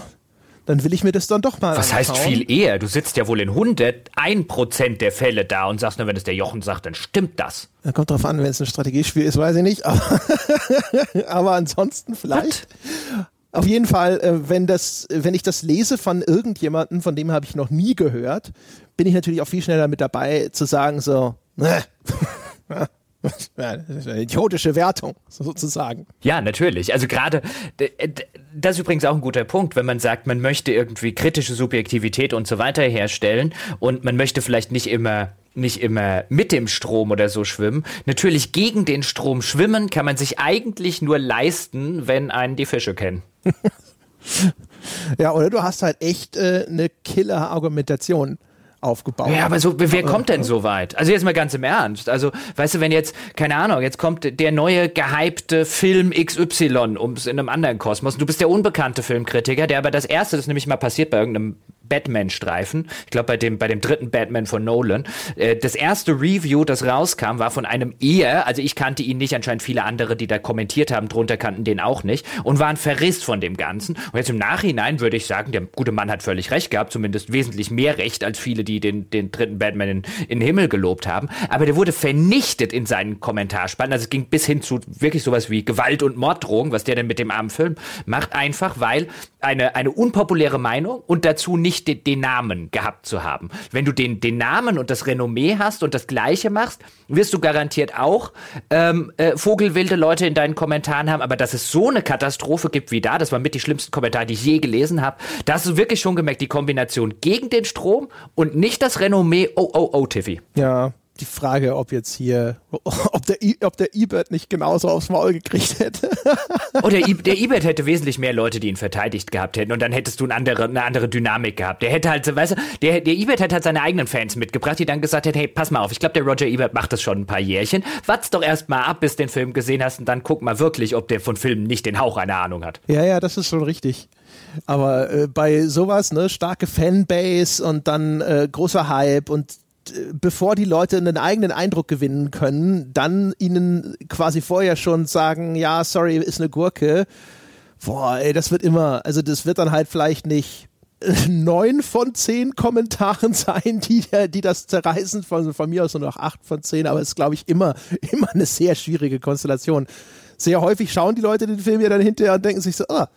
Dann will ich mir das dann doch mal Was anschauen. heißt viel eher? Du sitzt ja wohl in 101 Prozent der Fälle da und sagst nur, wenn es der Jochen sagt, dann stimmt das. Ja, kommt drauf an, wenn es ein Strategiespiel ist, weiß ich nicht. Aber, aber ansonsten vielleicht. What? Auf jeden Fall, äh, wenn, das, wenn ich das lese von irgendjemandem, von dem habe ich noch nie gehört, bin ich natürlich auch viel schneller mit dabei zu sagen so, das ist eine idiotische Wertung, sozusagen. Ja, natürlich. Also gerade, das ist übrigens auch ein guter Punkt, wenn man sagt, man möchte irgendwie kritische Subjektivität und so weiter herstellen und man möchte vielleicht nicht immer nicht immer mit dem Strom oder so schwimmen. Natürlich gegen den Strom schwimmen kann man sich eigentlich nur leisten, wenn einen die Fische kennen. ja, oder du hast halt echt äh, eine Killer-Argumentation aufgebaut. Ja, aber so, wer kommt denn so weit? Also jetzt mal ganz im Ernst. Also, weißt du, wenn jetzt, keine Ahnung, jetzt kommt der neue gehypte Film XY, um es in einem anderen Kosmos, und du bist der unbekannte Filmkritiker, der aber das erste, das nämlich mal passiert bei irgendeinem Batman-Streifen. Ich glaube, bei dem, bei dem dritten Batman von Nolan. Äh, das erste Review, das rauskam, war von einem eher, also ich kannte ihn nicht, anscheinend viele andere, die da kommentiert haben, drunter kannten den auch nicht und waren verriss von dem Ganzen. Und jetzt im Nachhinein würde ich sagen, der gute Mann hat völlig recht gehabt, zumindest wesentlich mehr Recht als viele, die den, den dritten Batman in, in den Himmel gelobt haben. Aber der wurde vernichtet in seinen Kommentarspalten. Also es ging bis hin zu wirklich sowas wie Gewalt und Morddrohung, was der denn mit dem armen Film macht, einfach weil eine, eine unpopuläre Meinung und dazu nicht nicht den, den, Namen gehabt zu haben. Wenn du den, den Namen und das Renommee hast und das Gleiche machst, wirst du garantiert auch ähm, äh, vogelwilde Leute in deinen Kommentaren haben. Aber dass es so eine Katastrophe gibt wie da, das war mit die schlimmsten Kommentare, die ich je gelesen habe, da hast du wirklich schon gemerkt, die Kombination gegen den Strom und nicht das Renommee, oh, oh, oh, Tiffy. Ja, die Frage, ob jetzt hier, ob der, ob der Ebert nicht genauso aufs Maul gekriegt hätte. Oder oh, der Ebert hätte wesentlich mehr Leute, die ihn verteidigt gehabt hätten und dann hättest du eine andere, eine andere Dynamik gehabt. Der hätte halt, weißt du, der, der Ebert hätte halt seine eigenen Fans mitgebracht, die dann gesagt hätten, hey, pass mal auf, ich glaube, der Roger Ebert macht das schon ein paar Jährchen. Watz doch erst mal ab, bis du den Film gesehen hast und dann guck mal wirklich, ob der von Filmen nicht den Hauch einer Ahnung hat. Ja, ja, das ist schon richtig. Aber äh, bei sowas, ne, starke Fanbase und dann äh, großer Hype und bevor die Leute einen eigenen Eindruck gewinnen können, dann ihnen quasi vorher schon sagen, ja, sorry, ist eine Gurke. Boah, ey, das wird immer, also das wird dann halt vielleicht nicht neun von zehn Kommentaren sein, die, die das zerreißen, von, von mir aus nur noch acht von zehn, aber es ist, glaube ich, immer, immer eine sehr schwierige Konstellation. Sehr häufig schauen die Leute den Film ja dann hinterher und denken sich so, ah,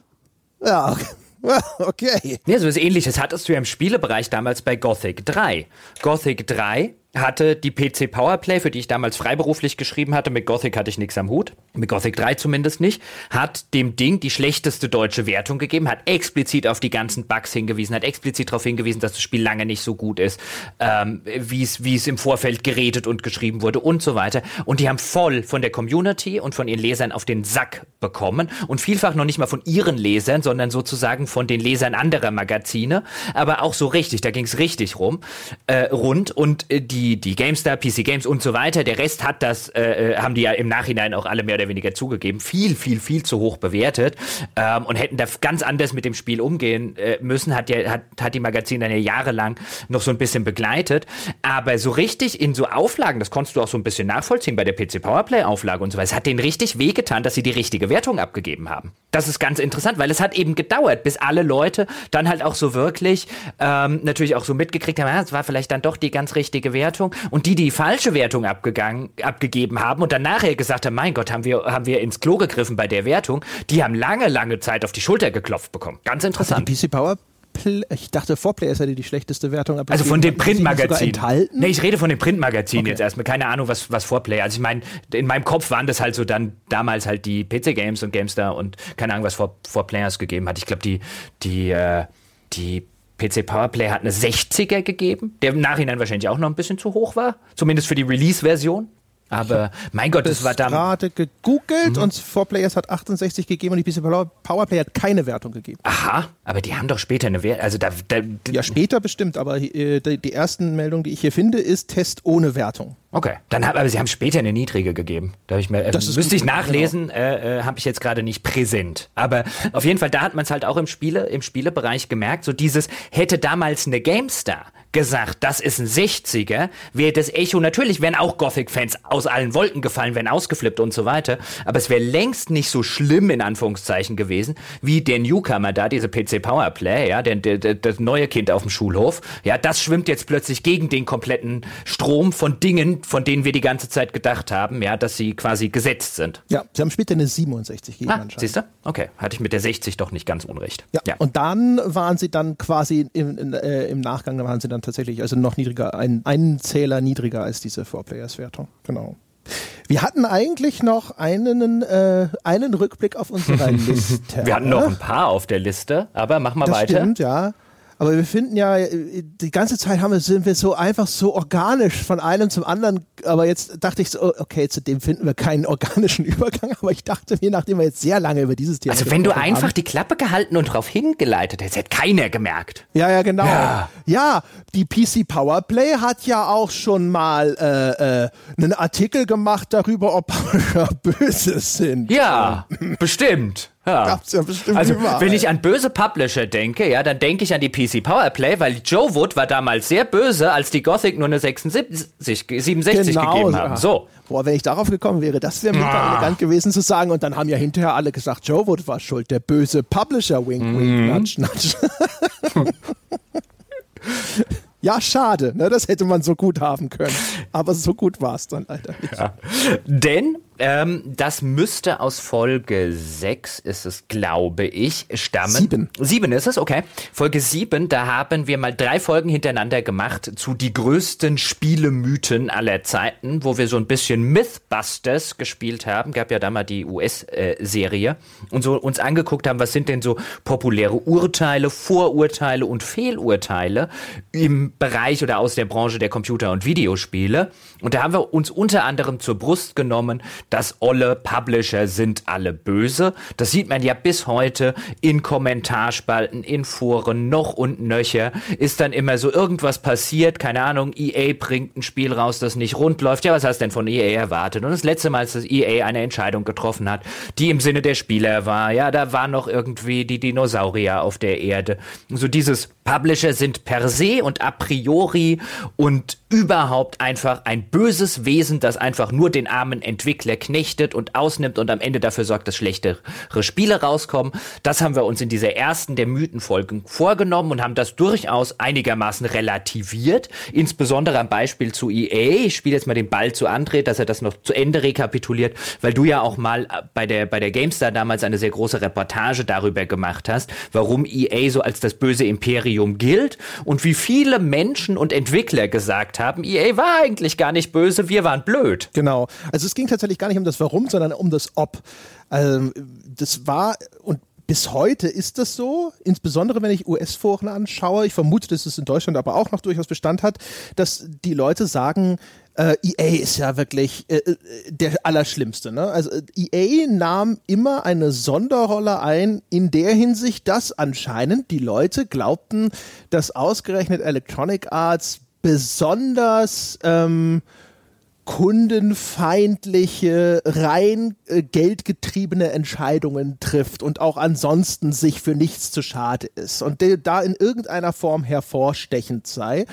ja, okay okay. Ja, so was ähnliches hattest du ja im Spielebereich damals bei Gothic 3. Gothic 3 hatte die PC Powerplay, für die ich damals freiberuflich geschrieben hatte, mit Gothic hatte ich nichts am Hut, mit Gothic 3 zumindest nicht, hat dem Ding die schlechteste deutsche Wertung gegeben, hat explizit auf die ganzen Bugs hingewiesen, hat explizit darauf hingewiesen, dass das Spiel lange nicht so gut ist, ähm, wie es im Vorfeld geredet und geschrieben wurde und so weiter. Und die haben voll von der Community und von ihren Lesern auf den Sack bekommen. Und vielfach noch nicht mal von ihren Lesern, sondern sozusagen von den Lesern anderer Magazine, aber auch so richtig, da ging es richtig rum, äh, rund. Und äh, die die, die GameStar, PC Games und so weiter. Der Rest hat das, äh, äh, haben die ja im Nachhinein auch alle mehr oder weniger zugegeben, viel, viel, viel zu hoch bewertet ähm, und hätten da ganz anders mit dem Spiel umgehen äh, müssen. Hat, ja, hat, hat die Magazin dann ja jahrelang noch so ein bisschen begleitet. Aber so richtig in so Auflagen, das konntest du auch so ein bisschen nachvollziehen bei der PC Powerplay Auflage und so weiter. Es hat denen richtig wehgetan, dass sie die richtige Wertung abgegeben haben. Das ist ganz interessant, weil es hat eben gedauert, bis alle Leute dann halt auch so wirklich ähm, natürlich auch so mitgekriegt haben, ja, es war vielleicht dann doch die ganz richtige Wertung. Wertung und die, die falsche Wertung abgegangen, abgegeben haben und dann nachher gesagt haben, mein Gott, haben wir, haben wir ins Klo gegriffen bei der Wertung, die haben lange, lange Zeit auf die Schulter geklopft bekommen. Ganz interessant. Die PC Power ich dachte, Vorplay ist ja die schlechteste Wertung. Also von dem Printmagazin. Nee, ich rede von dem Printmagazin okay. jetzt erstmal. Keine Ahnung, was, was Vorplay. Also ich meine, in meinem Kopf waren das halt so dann damals halt die PC Games und GameStar und keine Ahnung, was vor, vor Players gegeben hat. Ich glaube, die, die, äh, die PC Powerplay hat eine 60er gegeben, der im Nachhinein wahrscheinlich auch noch ein bisschen zu hoch war, zumindest für die Release-Version. Aber mein Gott, das war da. gerade gegoogelt mhm. und 4Players hat 68 gegeben und die PC Powerplay hat keine Wertung gegeben. Aha, aber die haben doch später eine Wertung. Also da, da, ja, später bestimmt, aber äh, die, die ersten Meldungen, die ich hier finde, ist Test ohne Wertung. Okay, dann hab, aber sie haben später eine niedrige gegeben. Da ich mir, äh, das müsste ich nachlesen, genau. äh, äh, habe ich jetzt gerade nicht präsent. Aber auf jeden Fall, da hat man es halt auch im Spiele, im Spielebereich gemerkt. So dieses hätte damals eine GameStar gesagt, das ist ein 60er, wäre das Echo, natürlich wären auch Gothic-Fans aus allen Wolken gefallen, wären ausgeflippt und so weiter, aber es wäre längst nicht so schlimm, in Anführungszeichen, gewesen, wie der Newcomer da, diese PC Powerplay, ja, der, der, der, das neue Kind auf dem Schulhof, ja, das schwimmt jetzt plötzlich gegen den kompletten Strom von Dingen, von denen wir die ganze Zeit gedacht haben, ja, dass sie quasi gesetzt sind. Ja, sie haben später eine 67 gegeben ah, Siehst du? Okay, hatte ich mit der 60 doch nicht ganz unrecht. Ja, ja. und dann waren sie dann quasi im, in, äh, im Nachgang, da waren sie dann tatsächlich, also noch niedriger, ein, einen Zähler niedriger als diese Four-Players-Wertung. Genau. Wir hatten eigentlich noch einen, äh, einen Rückblick auf unsere Liste. Wir hatten noch ein paar auf der Liste, aber mach mal das weiter. Stimmt, ja. Aber wir finden ja, die ganze Zeit haben wir, sind wir so einfach so organisch von einem zum anderen. Aber jetzt dachte ich so, okay, zu dem finden wir keinen organischen Übergang. Aber ich dachte mir, nachdem wir jetzt sehr lange über dieses Thema Also wenn du einfach haben, die Klappe gehalten und darauf hingeleitet hättest, hätte keiner gemerkt. Ja, ja, genau. Ja, ja die PC Powerplay hat ja auch schon mal äh, äh, einen Artikel gemacht darüber, ob Publisher böse sind. Ja, bestimmt. Ja. Ja bestimmt also, überall. wenn ich an böse Publisher denke, ja, dann denke ich an die PC Powerplay, weil Joe Wood war damals sehr böse, als die Gothic nur eine 76, 67 genau, gegeben haben. So. Boah, wenn ich darauf gekommen wäre, das wäre mega ah. elegant gewesen zu sagen. Und dann haben ja hinterher alle gesagt, Joe Wood war schuld, der böse Publisher, wink, wink, mhm. nudge, nudge. Ja, schade, ne? das hätte man so gut haben können. Aber so gut war es dann leider nicht. Ja. Denn Ähm, das müsste aus Folge 6, ist es, glaube ich, stammen. Sieben. Sieben ist es, okay. Folge 7, da haben wir mal drei Folgen hintereinander gemacht zu die größten Spielemythen aller Zeiten, wo wir so ein bisschen Mythbusters gespielt haben. Gab ja da mal die US-Serie. Und so uns angeguckt haben, was sind denn so populäre Urteile, Vorurteile und Fehlurteile im Bereich oder aus der Branche der Computer- und Videospiele. Und da haben wir uns unter anderem zur Brust genommen, dass olle Publisher sind alle böse. Das sieht man ja bis heute in Kommentarspalten, in Foren, noch und nöcher. Ist dann immer so irgendwas passiert, keine Ahnung, EA bringt ein Spiel raus, das nicht rund läuft. Ja, was hast du denn von EA erwartet? Und das letzte Mal, als EA eine Entscheidung getroffen hat, die im Sinne der Spieler war, ja, da waren noch irgendwie die Dinosaurier auf der Erde. So dieses Publisher sind per se und a priori und überhaupt einfach ein böses Wesen, das einfach nur den armen Entwickler knechtet und ausnimmt und am Ende dafür sorgt, dass schlechtere Spiele rauskommen. Das haben wir uns in dieser ersten der Mythenfolgen vorgenommen und haben das durchaus einigermaßen relativiert. Insbesondere am Beispiel zu EA. Ich spiele jetzt mal den Ball zu André, dass er das noch zu Ende rekapituliert, weil du ja auch mal bei der, bei der GameStar damals eine sehr große Reportage darüber gemacht hast, warum EA so als das böse Imperium gilt und wie viele Menschen und Entwickler gesagt haben, EA war eigentlich gar nicht böse, wir waren blöd. Genau. Also es ging tatsächlich gar nicht um das Warum, sondern um das Ob. Ähm, das war und bis heute ist das so, insbesondere wenn ich US-Foren anschaue. Ich vermute, dass es in Deutschland aber auch noch durchaus Bestand hat, dass die Leute sagen, äh, EA ist ja wirklich äh, äh der Allerschlimmste. Ne? Also äh, EA nahm immer eine Sonderrolle ein in der Hinsicht, dass anscheinend die Leute glaubten, dass ausgerechnet Electronic Arts besonders ähm, kundenfeindliche, rein äh, geldgetriebene Entscheidungen trifft und auch ansonsten sich für nichts zu schade ist und da in irgendeiner Form hervorstechend sei.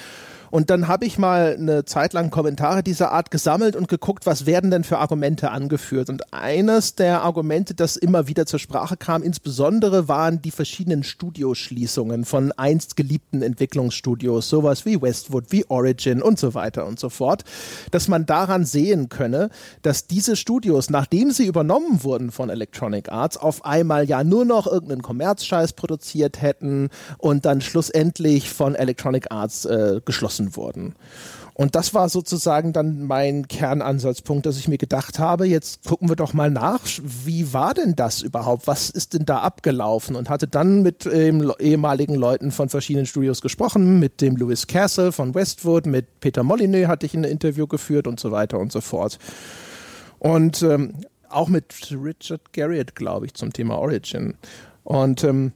Und dann habe ich mal eine Zeit lang Kommentare dieser Art gesammelt und geguckt, was werden denn für Argumente angeführt. Und eines der Argumente, das immer wieder zur Sprache kam, insbesondere waren die verschiedenen Studioschließungen von einst geliebten Entwicklungsstudios, sowas wie Westwood, wie Origin und so weiter und so fort, dass man daran sehen könne, dass diese Studios, nachdem sie übernommen wurden von Electronic Arts, auf einmal ja nur noch irgendeinen Kommerzscheiß produziert hätten und dann schlussendlich von Electronic Arts äh, geschlossen gelassen wurden. Und das war sozusagen dann mein Kernansatzpunkt, dass ich mir gedacht habe, jetzt gucken wir doch mal nach, wie war denn das überhaupt? Was ist denn da abgelaufen? Und hatte dann mit ähm, ehemaligen Leuten von verschiedenen Studios gesprochen, mit dem Louis Castle von Westwood, mit Peter Molyneux hatte ich ein Interview geführt und so weiter und so fort. Und ähm, auch mit Richard Garriott, glaube ich, zum Thema Origin. Und ähm,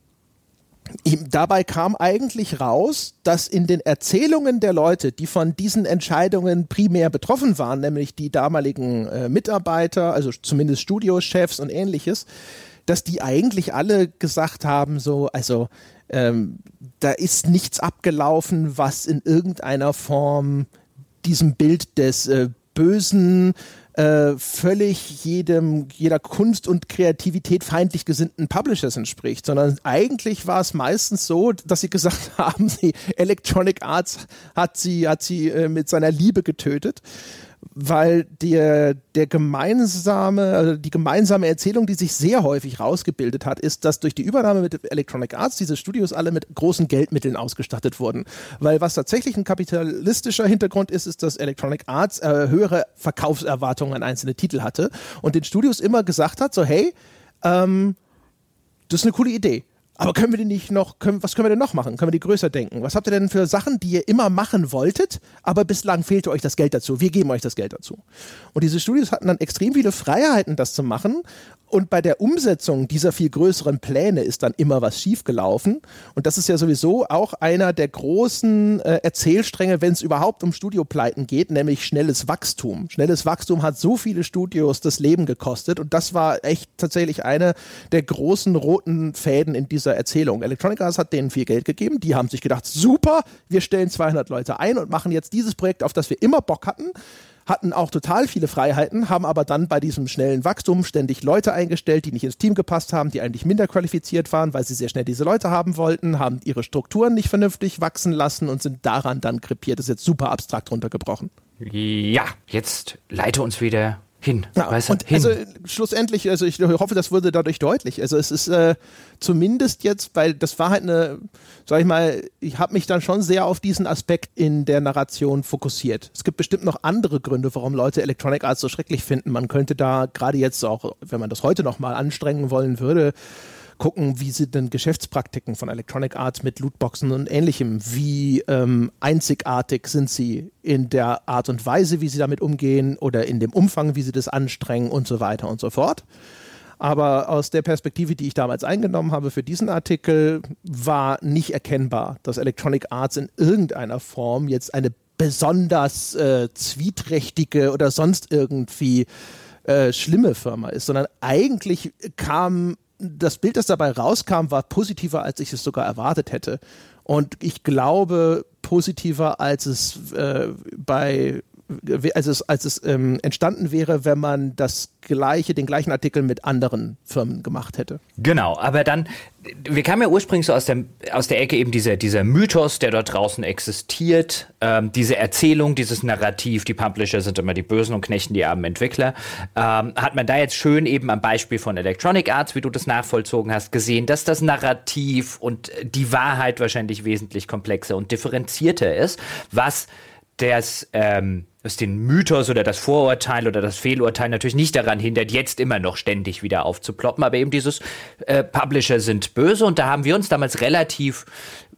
dabei kam eigentlich raus, dass in den Erzählungen der Leute, die von diesen Entscheidungen primär betroffen waren, nämlich die damaligen äh, Mitarbeiter, also zumindest Studiochefs und ähnliches, dass die eigentlich alle gesagt haben, so, also ähm, da ist nichts abgelaufen, was in irgendeiner Form diesem Bild des äh, bösen, äh, völlig jedem, jeder Kunst und Kreativität feindlich gesinnten Publishers entspricht, sondern eigentlich war es meistens so, dass sie gesagt haben, sie Electronic Arts hat sie, hat sie äh, mit seiner Liebe getötet weil der, der gemeinsame, also die gemeinsame Erzählung, die sich sehr häufig rausgebildet hat, ist, dass durch die Übernahme mit Electronic Arts diese Studios alle mit großen Geldmitteln ausgestattet wurden. Weil was tatsächlich ein kapitalistischer Hintergrund ist, ist, dass Electronic Arts äh, höhere Verkaufserwartungen an einzelne Titel hatte und den Studios immer gesagt hat, so hey, ähm, das ist eine coole Idee aber können wir die nicht noch, können, was können wir denn noch machen? Können wir die größer denken? Was habt ihr denn für Sachen, die ihr immer machen wolltet, aber bislang fehlte euch das Geld dazu? Wir geben euch das Geld dazu. Und diese Studios hatten dann extrem viele Freiheiten, das zu machen und bei der Umsetzung dieser viel größeren Pläne ist dann immer was schiefgelaufen. Und das ist ja sowieso auch einer der großen äh, Erzählstränge, wenn es überhaupt um Studiopleiten geht, nämlich schnelles Wachstum. Schnelles Wachstum hat so viele Studios das Leben gekostet. Und das war echt tatsächlich eine der großen roten Fäden in dieser Erzählung. Electronic Arts hat denen viel Geld gegeben. Die haben sich gedacht, super, wir stellen 200 Leute ein und machen jetzt dieses Projekt, auf das wir immer Bock hatten hatten auch total viele Freiheiten, haben aber dann bei diesem schnellen Wachstum ständig Leute eingestellt, die nicht ins Team gepasst haben, die eigentlich minder qualifiziert waren, weil sie sehr schnell diese Leute haben wollten, haben ihre Strukturen nicht vernünftig wachsen lassen und sind daran dann krepiert. Das ist jetzt super abstrakt runtergebrochen. Ja, jetzt leite uns wieder hin. Ja, weißt du? und hin. Also schlussendlich, also ich hoffe, das wurde dadurch deutlich. Also es ist äh, zumindest jetzt, weil das war halt eine, sag ich mal, ich habe mich dann schon sehr auf diesen Aspekt in der Narration fokussiert. Es gibt bestimmt noch andere Gründe, warum Leute Electronic Arts so schrecklich finden. Man könnte da gerade jetzt auch, wenn man das heute noch mal anstrengen wollen würde, gucken, wie sie denn Geschäftspraktiken von Electronic Arts mit Lootboxen und ähnlichem, wie ähm, einzigartig sind sie in der Art und Weise, wie sie damit umgehen oder in dem Umfang, wie sie das anstrengen und so weiter und so fort. Aber aus der Perspektive, die ich damals eingenommen habe für diesen Artikel, war nicht erkennbar, dass Electronic Arts in irgendeiner Form jetzt eine besonders äh, zwieträchtige oder sonst irgendwie äh, schlimme Firma ist, sondern eigentlich kam das Bild, das dabei rauskam, war positiver, als ich es sogar erwartet hätte. Und ich glaube, positiver, als es äh, bei als es, als es ähm, entstanden wäre, wenn man das gleiche, den gleichen Artikel mit anderen Firmen gemacht hätte. Genau, aber dann, wir kamen ja ursprünglich so aus der, aus der Ecke eben dieser, dieser Mythos, der dort draußen existiert, ähm, diese Erzählung, dieses Narrativ, die Publisher sind immer die Bösen und knechten die armen Entwickler. Ähm, hat man da jetzt schön eben am Beispiel von Electronic Arts, wie du das nachvollzogen hast, gesehen, dass das Narrativ und die Wahrheit wahrscheinlich wesentlich komplexer und differenzierter ist, was das, ähm, was den Mythos oder das Vorurteil oder das Fehlurteil natürlich nicht daran hindert, jetzt immer noch ständig wieder aufzuploppen, aber eben dieses äh, Publisher sind böse und da haben wir uns damals relativ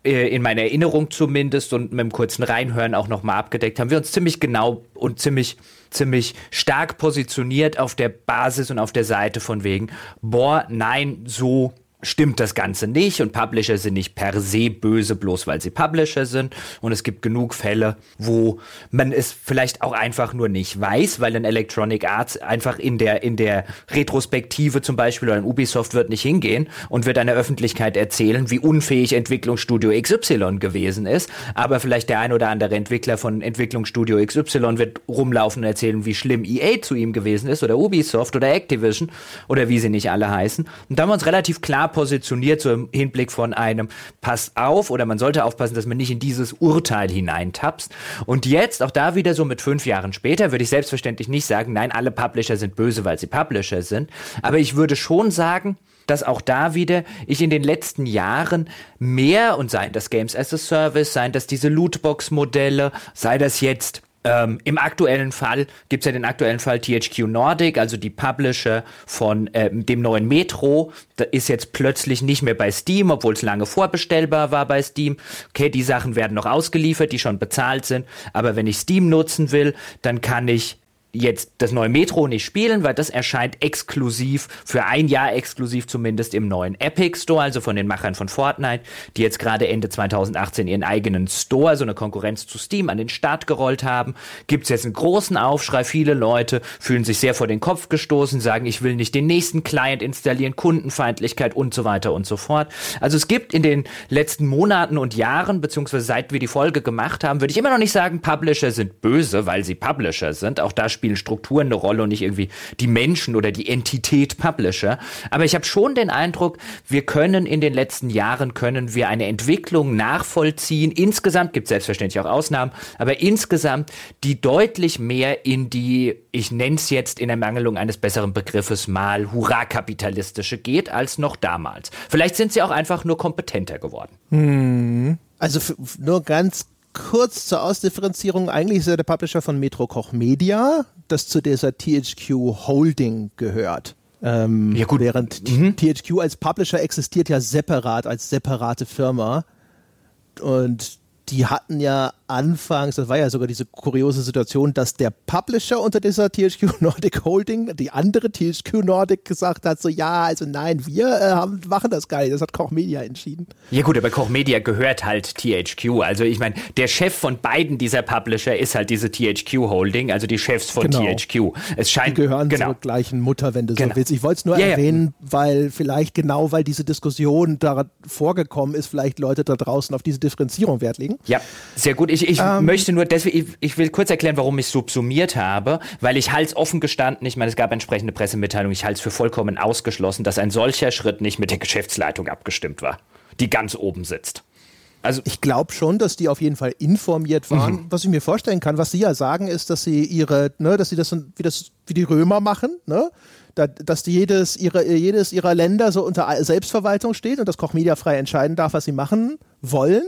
äh, in meiner Erinnerung zumindest und mit einem kurzen Reinhören auch nochmal abgedeckt, haben wir uns ziemlich genau und ziemlich ziemlich stark positioniert auf der Basis und auf der Seite von wegen, boah, nein, so stimmt das Ganze nicht und Publisher sind nicht per se böse, bloß weil sie Publisher sind. Und es gibt genug Fälle, wo man es vielleicht auch einfach nur nicht weiß, weil ein Electronic Arts einfach in der, in der Retrospektive zum Beispiel oder ein Ubisoft wird nicht hingehen und wird einer Öffentlichkeit erzählen, wie unfähig Entwicklungsstudio XY gewesen ist. Aber vielleicht der ein oder andere Entwickler von Entwicklungsstudio XY wird rumlaufen und erzählen, wie schlimm EA zu ihm gewesen ist oder Ubisoft oder Activision oder wie sie nicht alle heißen. Und da haben wir uns relativ klar positioniert, so im Hinblick von einem Pass auf oder man sollte aufpassen, dass man nicht in dieses Urteil hineintapst. Und jetzt, auch da wieder so mit fünf Jahren später, würde ich selbstverständlich nicht sagen, nein, alle Publisher sind böse, weil sie Publisher sind. Aber ich würde schon sagen, dass auch da wieder ich in den letzten Jahren mehr und seien das Games as a Service, seien das diese Lootbox-Modelle, sei das jetzt ähm, Im aktuellen Fall gibt es ja den aktuellen Fall THQ Nordic, also die Publisher von ähm, dem neuen Metro. Da ist jetzt plötzlich nicht mehr bei Steam, obwohl es lange vorbestellbar war bei Steam. Okay, die Sachen werden noch ausgeliefert, die schon bezahlt sind. Aber wenn ich Steam nutzen will, dann kann ich jetzt das neue Metro nicht spielen, weil das erscheint exklusiv, für ein Jahr exklusiv zumindest im neuen Epic Store, also von den Machern von Fortnite, die jetzt gerade Ende 2018 ihren eigenen Store, so eine Konkurrenz zu Steam, an den Start gerollt haben. Gibt es jetzt einen großen Aufschrei, viele Leute fühlen sich sehr vor den Kopf gestoßen, sagen, ich will nicht den nächsten Client installieren, Kundenfeindlichkeit und so weiter und so fort. Also es gibt in den letzten Monaten und Jahren, beziehungsweise seit wir die Folge gemacht haben, würde ich immer noch nicht sagen, Publisher sind böse, weil sie Publisher sind. Auch da spielen Strukturen eine Rolle und nicht irgendwie die Menschen oder die Entität Publisher. Aber ich habe schon den Eindruck, wir können in den letzten Jahren können wir eine Entwicklung nachvollziehen. Insgesamt gibt es selbstverständlich auch Ausnahmen, aber insgesamt die deutlich mehr in die, ich nenne es jetzt in Ermangelung eines besseren Begriffes mal, hurra-kapitalistische geht als noch damals. Vielleicht sind sie auch einfach nur kompetenter geworden. Hm. Also nur ganz kurz zur Ausdifferenzierung. Eigentlich ist er der Publisher von Metro Koch Media, das zu dieser THQ Holding gehört. Ähm, ja, gut. Während mhm. THQ als Publisher existiert ja separat, als separate Firma. Und die hatten ja anfangs, das war ja sogar diese kuriose Situation, dass der Publisher unter dieser THQ Nordic Holding, die andere THQ Nordic gesagt hat, so ja, also nein, wir äh, haben, machen das gar nicht, das hat Koch Media entschieden. Ja gut, aber Koch Media gehört halt THQ, also ich meine, der Chef von beiden dieser Publisher ist halt diese THQ Holding, also die Chefs von genau. THQ. Es scheint, die gehören genau. zur gleichen Mutter, wenn du genau. so willst. Ich wollte es nur ja, erwähnen, ja. weil vielleicht genau, weil diese Diskussion da vorgekommen ist, vielleicht Leute da draußen auf diese Differenzierung Wert legen. Ja, sehr gut. Ich, ich ähm, möchte nur, deswegen, ich, ich, will kurz erklären, warum ich subsumiert habe, weil ich halte es offen gestanden, ich meine, es gab entsprechende Pressemitteilungen, ich halte es für vollkommen ausgeschlossen, dass ein solcher Schritt nicht mit der Geschäftsleitung abgestimmt war, die ganz oben sitzt. Also ich glaube schon, dass die auf jeden Fall informiert waren. Mhm. Was ich mir vorstellen kann, was sie ja sagen, ist, dass sie ihre, ne, dass sie das wie das wie die Römer machen, ne? Da, dass jedes ihrer, jedes ihrer Länder so unter Selbstverwaltung steht und das Koch Media frei entscheiden darf, was sie machen wollen.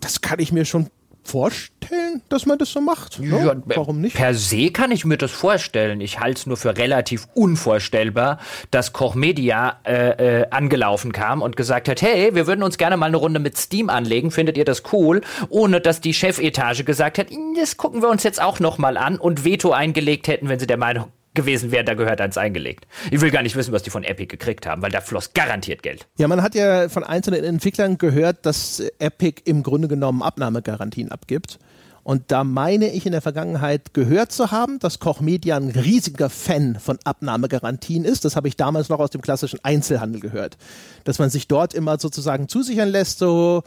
Das kann ich mir schon vorstellen, dass man das so macht. Ne? Ja, Warum nicht? Per se kann ich mir das vorstellen. Ich halte es nur für relativ unvorstellbar, dass Koch Media äh, äh, angelaufen kam und gesagt hat, hey, wir würden uns gerne mal eine Runde mit Steam anlegen, findet ihr das cool? Ohne dass die Chefetage gesagt hat, das gucken wir uns jetzt auch noch mal an und Veto eingelegt hätten, wenn sie der Meinung gewesen wäre, da gehört eins eingelegt. Ich will gar nicht wissen, was die von Epic gekriegt haben, weil da floss garantiert Geld. Ja, man hat ja von einzelnen Entwicklern gehört, dass Epic im Grunde genommen Abnahmegarantien abgibt. Und da meine ich in der Vergangenheit gehört zu haben, dass Koch Media ein riesiger Fan von Abnahmegarantien ist. Das habe ich damals noch aus dem klassischen Einzelhandel gehört. Dass man sich dort immer sozusagen zusichern lässt, so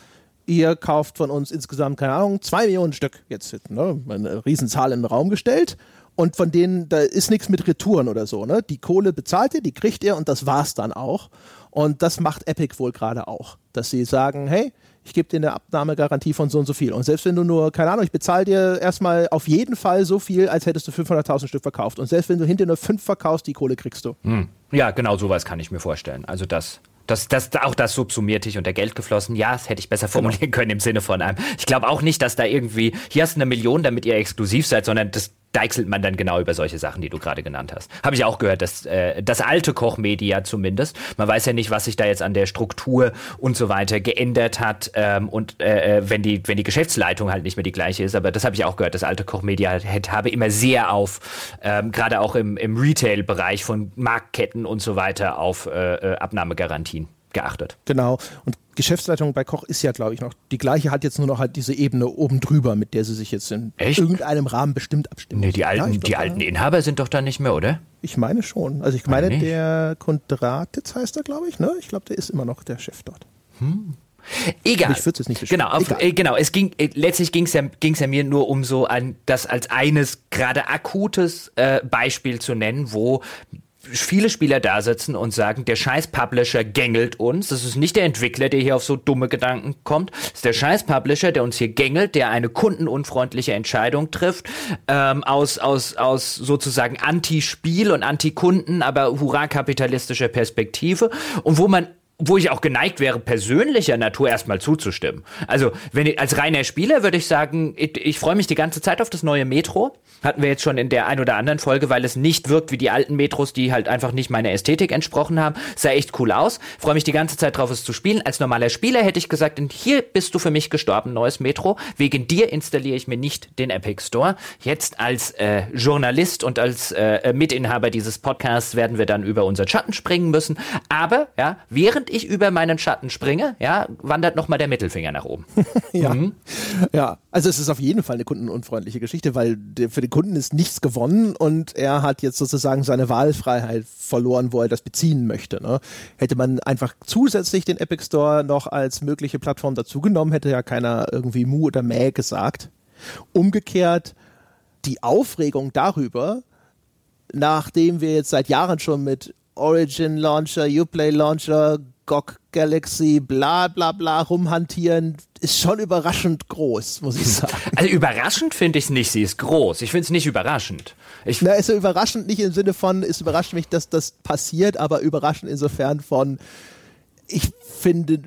ihr kauft von uns insgesamt, keine Ahnung, zwei Millionen Stück. Jetzt ne, eine Riesenzahl in den Raum gestellt und von denen, da ist nichts mit Retouren oder so. Ne? Die Kohle bezahlt ihr, die kriegt ihr und das war's dann auch. Und das macht Epic wohl gerade auch, dass sie sagen, hey, ich gebe dir eine Abnahmegarantie von so und so viel. Und selbst wenn du nur, keine Ahnung, ich bezahle dir erstmal auf jeden Fall so viel, als hättest du 500.000 Stück verkauft. Und selbst wenn du hinterher nur fünf verkaufst, die Kohle kriegst du. Hm. Ja, genau sowas kann ich mir vorstellen. Also das das, das, auch das subsumiert dich unter Geld geflossen. Ja, das hätte ich besser formulieren genau. können im Sinne von einem. Ich glaube auch nicht, dass da irgendwie, hier hast du eine Million, damit ihr exklusiv seid, sondern das deichselt man dann genau über solche Sachen, die du gerade genannt hast. Habe ich auch gehört, dass äh, das alte Kochmedia zumindest, man weiß ja nicht, was sich da jetzt an der Struktur und so weiter geändert hat ähm, und äh, äh wenn die wenn die Geschäftsleitung halt nicht mehr die gleiche ist, aber das habe ich auch gehört, das alte Kochmedia habe immer sehr auf ähm, gerade auch im, im Retail-Bereich von Marktketten und so weiter auf äh, äh Abnahmegarantien geachtet. Genau. Und Geschäftsleitung bei Koch ist ja, glaube ich, noch die gleiche, hat jetzt nur noch halt diese Ebene oben drüber, mit der sie sich jetzt in Echt? irgendeinem Rahmen bestimmt abstimmen. Nee, die alten, ja, die alten Inhaber sind doch da nicht mehr, oder? Ich meine schon. Also ich meine, der Kondratitz heißt er, glaube ich, ne? Ich glaube, der ist immer noch der Chef dort. Hm. Egal. Ich würde es nicht genau, auf, Egal. Äh, genau. Es ging äh, letztlich ging es ja, ging's ja mir nur um so ein das als eines gerade akutes äh, Beispiel zu nennen, wo viele Spieler da sitzen und sagen, der scheiß Publisher gängelt uns. Das ist nicht der Entwickler, der hier auf so dumme Gedanken kommt. Das ist der scheiß Publisher, der uns hier gängelt, der eine kundenunfreundliche Entscheidung trifft, ähm, aus, aus, aus sozusagen Anti-Spiel und Anti-Kunden, aber hurra kapitalistischer Perspektive und wo man wo ich auch geneigt wäre, persönlicher Natur erstmal zuzustimmen. Also, wenn ich, als reiner Spieler würde ich sagen, ich, ich freue mich die ganze Zeit auf das neue Metro. Hatten wir jetzt schon in der ein oder anderen Folge, weil es nicht wirkt wie die alten Metros, die halt einfach nicht meiner Ästhetik entsprochen haben. Sah echt cool aus. Freue mich die ganze Zeit drauf, es zu spielen. Als normaler Spieler hätte ich gesagt, hier bist du für mich gestorben, neues Metro. Wegen dir installiere ich mir nicht den Epic Store. Jetzt als äh, Journalist und als äh, Mitinhaber dieses Podcasts werden wir dann über unseren Schatten springen müssen. Aber, ja, während ich über meinen Schatten springe, ja, wandert nochmal der Mittelfinger nach oben. ja. Mhm. ja, also es ist auf jeden Fall eine kundenunfreundliche Geschichte, weil für den Kunden ist nichts gewonnen und er hat jetzt sozusagen seine Wahlfreiheit verloren, wo er das beziehen möchte. Ne? Hätte man einfach zusätzlich den Epic Store noch als mögliche Plattform dazugenommen, hätte ja keiner irgendwie Mu oder Mäh gesagt. Umgekehrt die Aufregung darüber, nachdem wir jetzt seit Jahren schon mit Origin Launcher, Uplay Launcher, GOG Galaxy, bla bla bla rumhantieren, ist schon überraschend groß, muss ich sagen. Also überraschend finde ich es nicht, sie ist groß. Ich finde es nicht überraschend. Ich Na, ist so überraschend nicht im Sinne von, es überrascht mich, dass das passiert, aber überraschend insofern von, ich finde,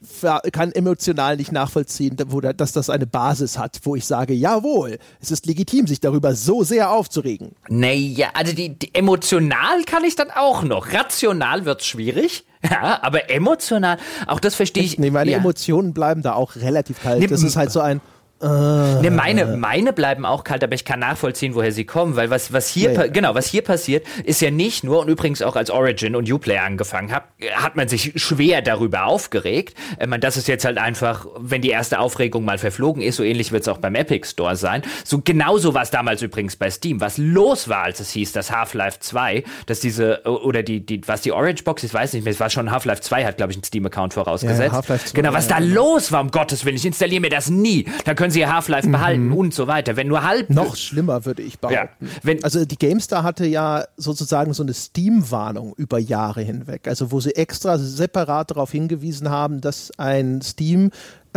kann emotional nicht nachvollziehen, dass das eine Basis hat, wo ich sage, jawohl, es ist legitim, sich darüber so sehr aufzuregen. Naja, also die, die emotional kann ich dann auch noch. Rational wird es schwierig. Ja, aber emotional, auch das verstehe ich. Nee, meine ja. Emotionen bleiben da auch relativ kalt. Das ist halt so ein, Uh. Ne, meine, meine bleiben auch kalt, aber ich kann nachvollziehen, woher sie kommen, weil was, was hier, ja, genau, was hier passiert, ist ja nicht nur, und übrigens auch als Origin und Uplay angefangen hat, hat man sich schwer darüber aufgeregt. Ich meine, das ist jetzt halt einfach, wenn die erste Aufregung mal verflogen ist, so ähnlich wird es auch beim Epic Store sein. So genauso war es damals übrigens bei Steam. Was los war, als es hieß, dass Half-Life 2, dass diese, oder die, die, was die Orange Box, ich weiß nicht mehr, es war schon Half-Life 2, hat, glaube ich, einen Steam-Account vorausgesetzt. Ja, 2, genau, was da los war, um Gottes Willen, ich installiere mir das nie. Da können sie Half-Life mhm. behalten und so weiter. Wenn nur halb. Noch schlimmer, würde ich behaupten. Ja, also die GameStar hatte ja sozusagen so eine Steam-Warnung über Jahre hinweg. Also wo sie extra separat darauf hingewiesen haben, dass ein Steam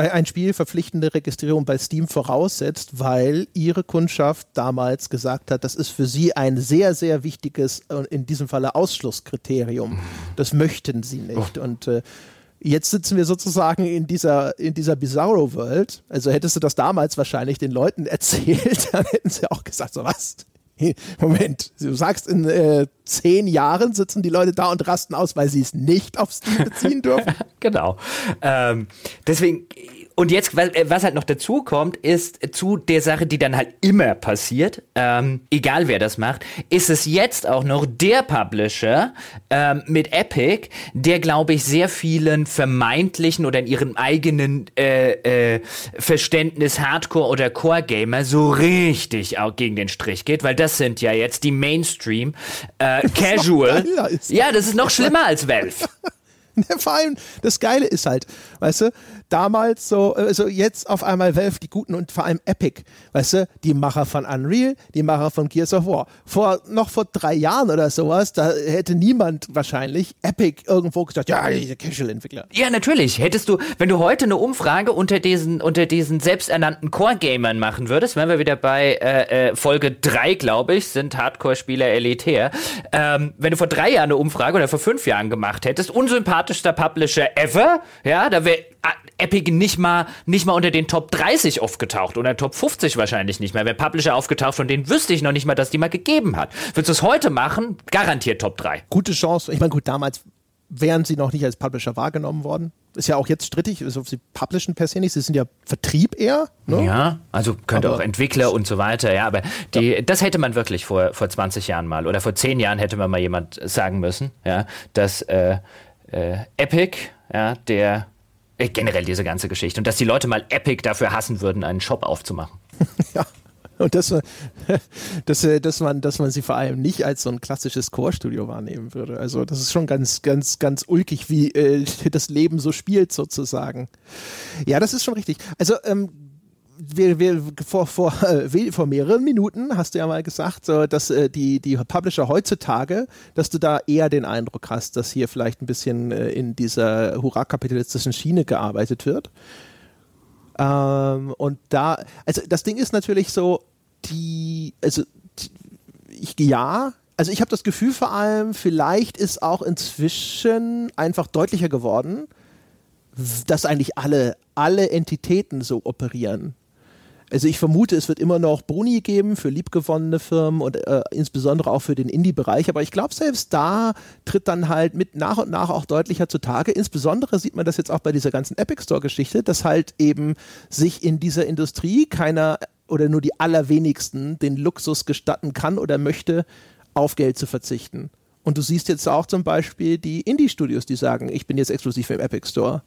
ein Spiel verpflichtende Registrierung bei Steam voraussetzt, weil ihre Kundschaft damals gesagt hat, das ist für sie ein sehr, sehr wichtiges, äh, in diesem Falle Ausschlusskriterium. Das möchten sie nicht. Oh. Und äh, jetzt sitzen wir sozusagen in dieser, in dieser Bizarro World. Also hättest du das damals wahrscheinlich den Leuten erzählt, dann hätten sie auch gesagt, so was? Moment, du sagst, in äh, zehn Jahren sitzen die Leute da und rasten aus, weil sie es nicht auf Steam beziehen dürfen. genau. Ähm, deswegen und jetzt, äh, was halt noch dazu kommt, ist zu der Sache, die dann halt immer passiert, ähm, egal wer das macht, ist es jetzt auch noch der Publisher ähm, mit Epic, der, glaube ich, sehr vielen vermeintlichen oder in ihrem eigenen äh, äh, Verständnis Hardcore- oder Core-Gamer so richtig auch gegen den Strich geht, weil das sind ja jetzt die Mainstream äh, Casual. Ja, das ist noch schlimmer als Valve. Vor allem, das Geile ist halt, weißt du, damals so, also jetzt auf einmal Valve, die Guten und vor allem Epic, weißt du, die Macher von Unreal, die Macher von Gears of War. Vor, noch vor drei Jahren oder sowas, da hätte niemand wahrscheinlich Epic irgendwo gesagt, ja, diese Casual-Entwickler. Ja, natürlich. Hättest du, wenn du heute eine Umfrage unter diesen, unter diesen selbsternannten Core-Gamern machen würdest, wären wir wieder bei äh, äh, Folge drei, glaube ich, sind Hardcore-Spieler elitär. Ähm, wenn du vor drei Jahren eine Umfrage oder vor fünf Jahren gemacht hättest, unsympathischster Publisher ever, ja, da wäre Epic nicht mal, nicht mal unter den Top 30 aufgetaucht oder Top 50 wahrscheinlich nicht mehr. Wäre Publisher aufgetaucht, von denen wüsste ich noch nicht mal, dass die mal gegeben hat. Würdest du es heute machen? Garantiert Top 3. Gute Chance. Ich meine, gut, damals wären sie noch nicht als Publisher wahrgenommen worden. Ist ja auch jetzt strittig, also sie publishen per se nicht, sie sind ja Vertrieb eher. Ne? Ja, also könnte aber auch Entwickler und so weiter, ja, aber die, ja. das hätte man wirklich vor, vor 20 Jahren mal oder vor 10 Jahren hätte man mal jemand sagen müssen, ja, dass äh, äh, Epic, ja, der äh, generell diese ganze Geschichte. Und dass die Leute mal Epic dafür hassen würden, einen Shop aufzumachen. ja. Und dass, dass, dass, man, dass man sie vor allem nicht als so ein klassisches Core-Studio wahrnehmen würde. Also das ist schon ganz, ganz, ganz ulkig, wie äh, das Leben so spielt sozusagen. Ja, das ist schon richtig. Also ähm, wir, wir, vor, vor, äh, vor mehreren Minuten hast du ja mal gesagt, dass äh, die, die Publisher heutzutage, dass du da eher den Eindruck hast, dass hier vielleicht ein bisschen äh, in dieser hurra-kapitalistischen Schiene gearbeitet wird. Ähm, und da, also das Ding ist natürlich so, die, also ich, ja, also ich habe das Gefühl vor allem, vielleicht ist auch inzwischen einfach deutlicher geworden, dass eigentlich alle, alle Entitäten so operieren. Also ich vermute, es wird immer noch Boni geben für liebgewonnene Firmen und äh, insbesondere auch für den Indie-Bereich. Aber ich glaube, selbst da tritt dann halt mit nach und nach auch deutlicher zutage. Insbesondere sieht man das jetzt auch bei dieser ganzen Epic Store-Geschichte, dass halt eben sich in dieser Industrie keiner oder nur die allerwenigsten den Luxus gestatten kann oder möchte, auf Geld zu verzichten. Und du siehst jetzt auch zum Beispiel die Indie-Studios, die sagen, ich bin jetzt exklusiv im Epic Store.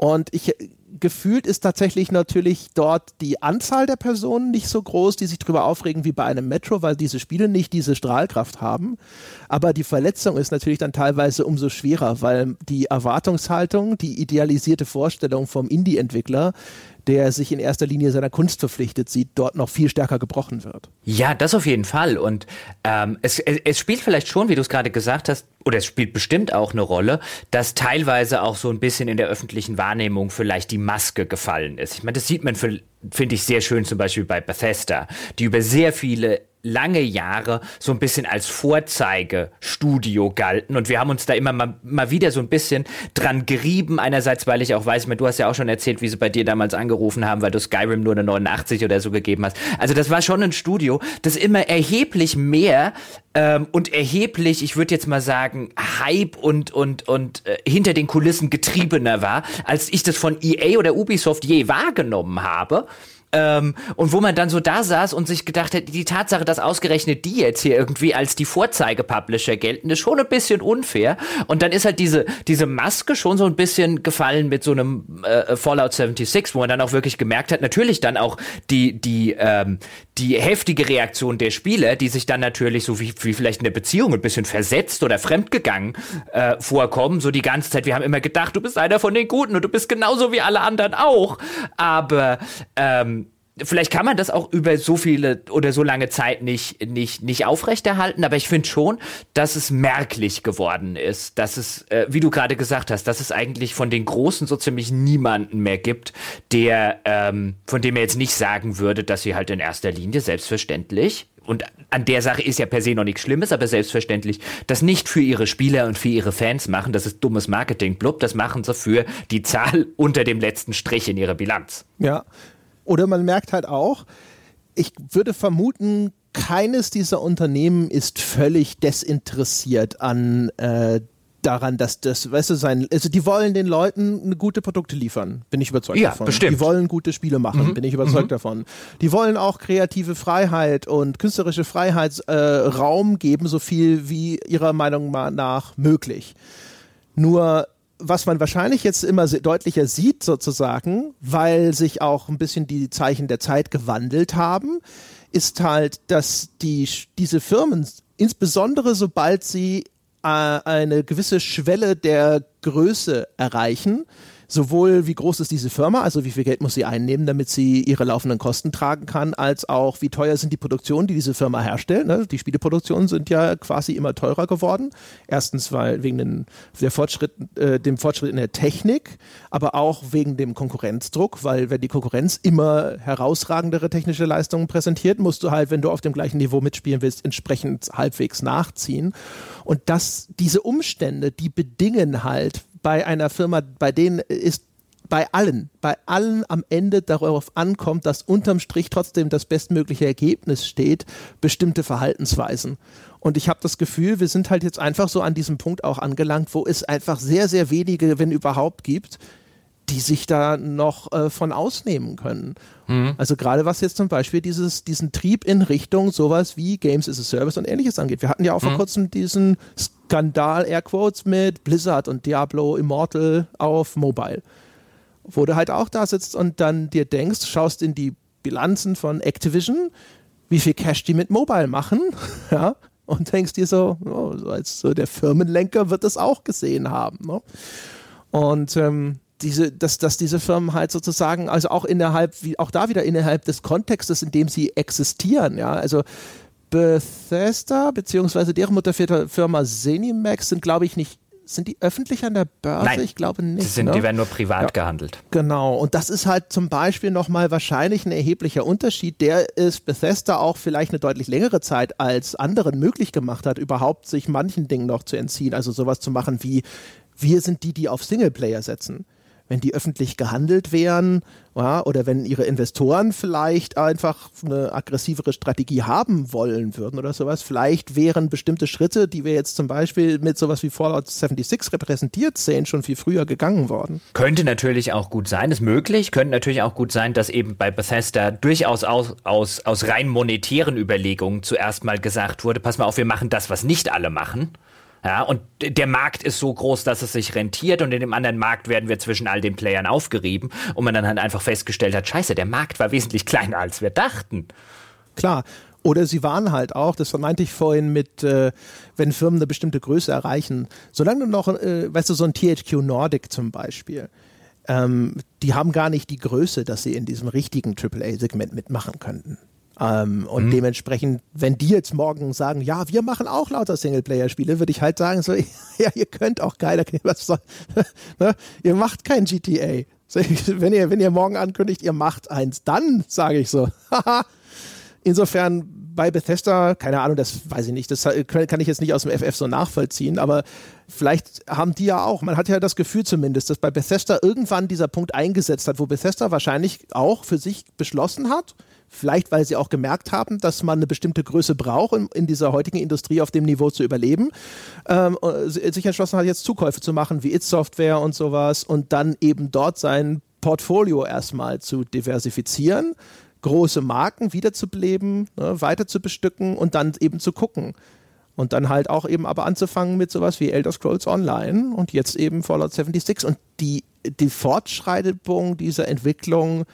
Und ich gefühlt ist tatsächlich natürlich dort die Anzahl der Personen nicht so groß, die sich darüber aufregen wie bei einem Metro, weil diese Spiele nicht diese Strahlkraft haben. Aber die Verletzung ist natürlich dann teilweise umso schwerer, weil die Erwartungshaltung, die idealisierte Vorstellung vom Indie-Entwickler der sich in erster Linie seiner Kunst verpflichtet sieht, dort noch viel stärker gebrochen wird. Ja, das auf jeden Fall. Und ähm, es, es spielt vielleicht schon, wie du es gerade gesagt hast, oder es spielt bestimmt auch eine Rolle, dass teilweise auch so ein bisschen in der öffentlichen Wahrnehmung vielleicht die Maske gefallen ist. Ich meine, das sieht man, finde ich, sehr schön zum Beispiel bei Bethesda, die über sehr viele lange Jahre so ein bisschen als Vorzeigestudio galten und wir haben uns da immer mal, mal wieder so ein bisschen dran gerieben. Einerseits, weil ich auch weiß, du hast ja auch schon erzählt, wie sie bei dir damals angerufen haben, weil du Skyrim nur eine 89 oder so gegeben hast. Also das war schon ein Studio, das immer erheblich mehr ähm, und erheblich, ich würde jetzt mal sagen, Hype und und und äh, hinter den Kulissen getriebener war, als ich das von EA oder Ubisoft je wahrgenommen habe. Ähm, und wo man dann so da saß und sich gedacht hat, die Tatsache, dass ausgerechnet die jetzt hier irgendwie als die Vorzeigepublisher gelten, ist schon ein bisschen unfair. Und dann ist halt diese, diese Maske schon so ein bisschen gefallen mit so einem äh, Fallout 76, wo man dann auch wirklich gemerkt hat, natürlich dann auch die, die, ähm, die heftige Reaktion der Spieler, die sich dann natürlich so wie, wie vielleicht in der Beziehung ein bisschen versetzt oder fremdgegangen äh, vorkommen, so die ganze Zeit. Wir haben immer gedacht, du bist einer von den Guten und du bist genauso wie alle anderen auch. Aber ähm, vielleicht kann man das auch über so viele oder so lange Zeit nicht, nicht, nicht aufrechterhalten, aber ich finde schon, dass es merklich geworden ist, dass es, äh, wie du gerade gesagt hast, dass es eigentlich von den Großen so ziemlich niemanden mehr gibt, der, ähm, von dem er jetzt nicht sagen würde, dass sie halt in erster Linie selbstverständlich und an der Sache ist ja per se noch nichts Schlimmes, aber selbstverständlich, das nicht für ihre Spieler und für ihre Fans machen, das ist dummes Marketing, blub, das machen sie für die Zahl unter dem letzten Strich in ihrer Bilanz. Ja, oder man merkt halt auch, ich würde vermuten, keines dieser Unternehmen ist völlig desinteressiert an äh, daran, dass das, weißt du, sein, also die wollen den Leuten gute Produkte liefern, bin ich überzeugt ja, davon. Bestimmt. Die wollen gute Spiele machen, mhm. bin ich überzeugt mhm. davon. Die wollen auch kreative Freiheit und künstlerische Freiheitsraum äh, geben, so viel wie ihrer Meinung nach möglich. Nur was man wahrscheinlich jetzt immer deutlicher sieht, sozusagen, weil sich auch ein bisschen die Zeichen der Zeit gewandelt haben, ist halt, dass die, diese Firmen, insbesondere sobald sie äh, eine gewisse Schwelle der Größe erreichen, sowohl wie groß ist diese Firma, also wie viel Geld muss sie einnehmen, damit sie ihre laufenden Kosten tragen kann, als auch wie teuer sind die Produktionen, die diese Firma herstellt. Ne? Die Spieleproduktionen sind ja quasi immer teurer geworden. Erstens, weil wegen den, der Fortschritt, äh, dem Fortschritt in der Technik, aber auch wegen dem Konkurrenzdruck, weil wenn die Konkurrenz immer herausragendere technische Leistungen präsentiert, musst du halt, wenn du auf dem gleichen Niveau mitspielen willst, entsprechend halbwegs nachziehen. Und das, diese Umstände, die bedingen halt bei einer Firma, bei denen ist bei allen, bei allen am Ende darauf ankommt, dass unterm Strich trotzdem das bestmögliche Ergebnis steht, bestimmte Verhaltensweisen. Und ich habe das Gefühl, wir sind halt jetzt einfach so an diesem Punkt auch angelangt, wo es einfach sehr, sehr wenige, wenn überhaupt gibt, die sich da noch äh, von ausnehmen können. Mhm. Also gerade was jetzt zum Beispiel dieses, diesen Trieb in Richtung sowas wie Games as a Service und ähnliches angeht. Wir hatten ja auch vor mhm. kurzem diesen Skandal, Airquotes, mit Blizzard und Diablo Immortal auf Mobile. Wo du halt auch da sitzt und dann dir denkst, schaust in die Bilanzen von Activision, wie viel Cash die mit Mobile machen, ja, und denkst dir so, oh, als so der Firmenlenker wird das auch gesehen haben. Ne? Und ähm, diese, dass, dass diese Firmen halt sozusagen, also auch innerhalb, wie auch da wieder innerhalb des Kontextes, in dem sie existieren, ja, also Bethesda beziehungsweise deren Mutterfirma Zenimax sind, glaube ich, nicht sind die öffentlich an der Börse? Nein, ich glaube nicht. Die, sind, ne? die werden nur privat ja. gehandelt. Genau. Und das ist halt zum Beispiel nochmal wahrscheinlich ein erheblicher Unterschied, der es Bethesda auch vielleicht eine deutlich längere Zeit als anderen möglich gemacht hat, überhaupt sich manchen Dingen noch zu entziehen. Also sowas zu machen wie, wir sind die, die auf Singleplayer setzen wenn die öffentlich gehandelt wären ja, oder wenn ihre Investoren vielleicht einfach eine aggressivere Strategie haben wollen würden oder sowas, vielleicht wären bestimmte Schritte, die wir jetzt zum Beispiel mit sowas wie Fallout 76 repräsentiert sehen, schon viel früher gegangen worden. Könnte natürlich auch gut sein, ist möglich. Könnte natürlich auch gut sein, dass eben bei Bethesda durchaus aus, aus, aus rein monetären Überlegungen zuerst mal gesagt wurde, pass mal auf, wir machen das, was nicht alle machen. Ja, und der Markt ist so groß, dass es sich rentiert und in dem anderen Markt werden wir zwischen all den Playern aufgerieben und man dann halt einfach festgestellt hat, scheiße, der Markt war wesentlich kleiner, als wir dachten. Klar. Oder sie waren halt auch, das meinte ich vorhin mit, äh, wenn Firmen eine bestimmte Größe erreichen, solange du noch, äh, weißt du, so ein THQ Nordic zum Beispiel, ähm, die haben gar nicht die Größe, dass sie in diesem richtigen AAA-Segment mitmachen könnten. Ähm, und mhm. dementsprechend, wenn die jetzt morgen sagen, ja, wir machen auch lauter Singleplayer-Spiele, würde ich halt sagen, so, ja, ihr könnt auch geiler, was soll, ne? ihr macht kein GTA. wenn ihr, wenn ihr morgen ankündigt, ihr macht eins, dann sage ich so, haha. Insofern bei Bethesda, keine Ahnung, das weiß ich nicht, das kann ich jetzt nicht aus dem FF so nachvollziehen, aber vielleicht haben die ja auch, man hat ja das Gefühl zumindest, dass bei Bethesda irgendwann dieser Punkt eingesetzt hat, wo Bethesda wahrscheinlich auch für sich beschlossen hat, Vielleicht, weil sie auch gemerkt haben, dass man eine bestimmte Größe braucht, um in dieser heutigen Industrie auf dem Niveau zu überleben. Ähm, äh, sich entschlossen hat, jetzt Zukäufe zu machen, wie It Software und sowas und dann eben dort sein Portfolio erstmal zu diversifizieren, große Marken wiederzubeleben, ne, weiter zu bestücken und dann eben zu gucken. Und dann halt auch eben aber anzufangen mit sowas wie Elder Scrolls Online und jetzt eben Fallout 76 und die, die Fortschreibung dieser Entwicklung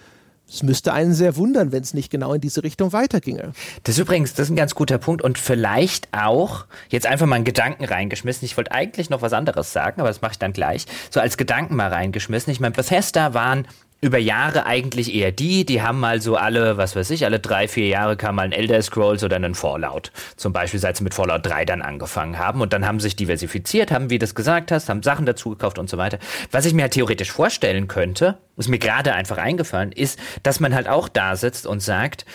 es müsste einen sehr wundern, wenn es nicht genau in diese Richtung weiterginge. Das ist übrigens, das ist ein ganz guter Punkt und vielleicht auch, jetzt einfach mal einen Gedanken reingeschmissen. Ich wollte eigentlich noch was anderes sagen, aber das mache ich dann gleich. So als Gedanken mal reingeschmissen. Ich meine, Bethesda waren über Jahre eigentlich eher die, die haben mal so alle, was weiß ich, alle drei, vier Jahre kam mal ein Elder Scrolls oder ein Fallout. Zum Beispiel, seit sie mit Fallout 3 dann angefangen haben und dann haben sich diversifiziert, haben, wie du das gesagt hast, haben Sachen dazu gekauft und so weiter. Was ich mir halt theoretisch vorstellen könnte, was mir gerade einfach eingefallen ist, dass man halt auch da sitzt und sagt,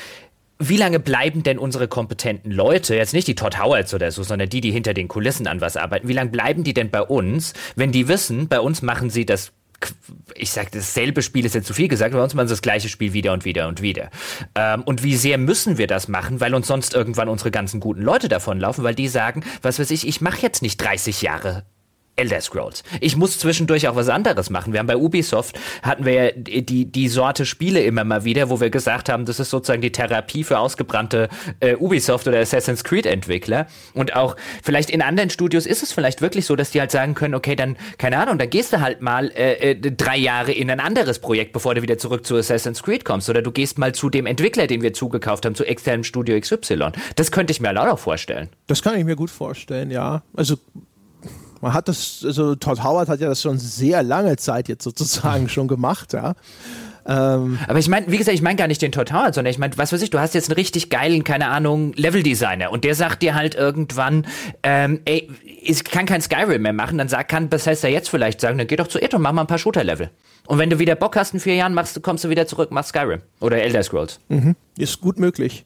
wie lange bleiben denn unsere kompetenten Leute, jetzt nicht die Todd Howards oder so, sondern die, die hinter den Kulissen an was arbeiten, wie lange bleiben die denn bei uns, wenn die wissen, bei uns machen sie das ich sage, dasselbe Spiel ist jetzt zu viel gesagt, bei uns machen sie das gleiche Spiel wieder und wieder und wieder. Ähm, und wie sehr müssen wir das machen, weil uns sonst irgendwann unsere ganzen guten Leute davonlaufen, weil die sagen, was weiß ich, ich mache jetzt nicht 30 Jahre Elder Scrolls. Ich muss zwischendurch auch was anderes machen. Wir haben bei Ubisoft hatten wir ja die, die Sorte Spiele immer mal wieder, wo wir gesagt haben, das ist sozusagen die Therapie für ausgebrannte äh, Ubisoft oder Assassin's Creed Entwickler. Und auch vielleicht in anderen Studios ist es vielleicht wirklich so, dass die halt sagen können, okay, dann, keine Ahnung, dann gehst du halt mal äh, äh drei Jahre in ein anderes Projekt, bevor du wieder zurück zu Assassin's Creed kommst. Oder du gehst mal zu dem Entwickler, den wir zugekauft haben, zu externem Studio XY. Das könnte ich mir halt auch noch vorstellen. Das kann ich mir gut vorstellen, ja. Also man hat das, also Todd Howard hat ja das schon sehr lange Zeit jetzt sozusagen schon gemacht, ja. Ähm, Aber ich meine, wie gesagt, ich meine gar nicht den Todd Howard, sondern ich meine, was weiß ich, du hast jetzt einen richtig geilen, keine Ahnung, Leveldesigner und der sagt dir halt irgendwann, ähm, ey, ich kann kein Skyrim mehr machen, dann sagt, kann Bethesda jetzt vielleicht sagen, dann geh doch zu Eto und mach mal ein paar Shooter-Level. Und wenn du wieder Bock hast in vier Jahren, machst, kommst du wieder zurück, machst Skyrim oder Elder Scrolls. Mhm. Ist gut möglich.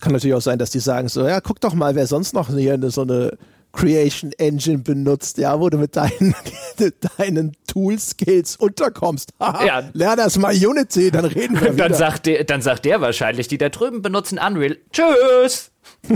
Kann natürlich auch sein, dass die sagen so, ja, guck doch mal, wer sonst noch hier so eine Creation Engine benutzt, ja, wo du mit deinen, deinen Tool-Skills unterkommst. ja. Lern das mal Unity, dann reden wir dann Sagt der, dann sagt der wahrscheinlich, die da drüben benutzen Unreal. Tschüss!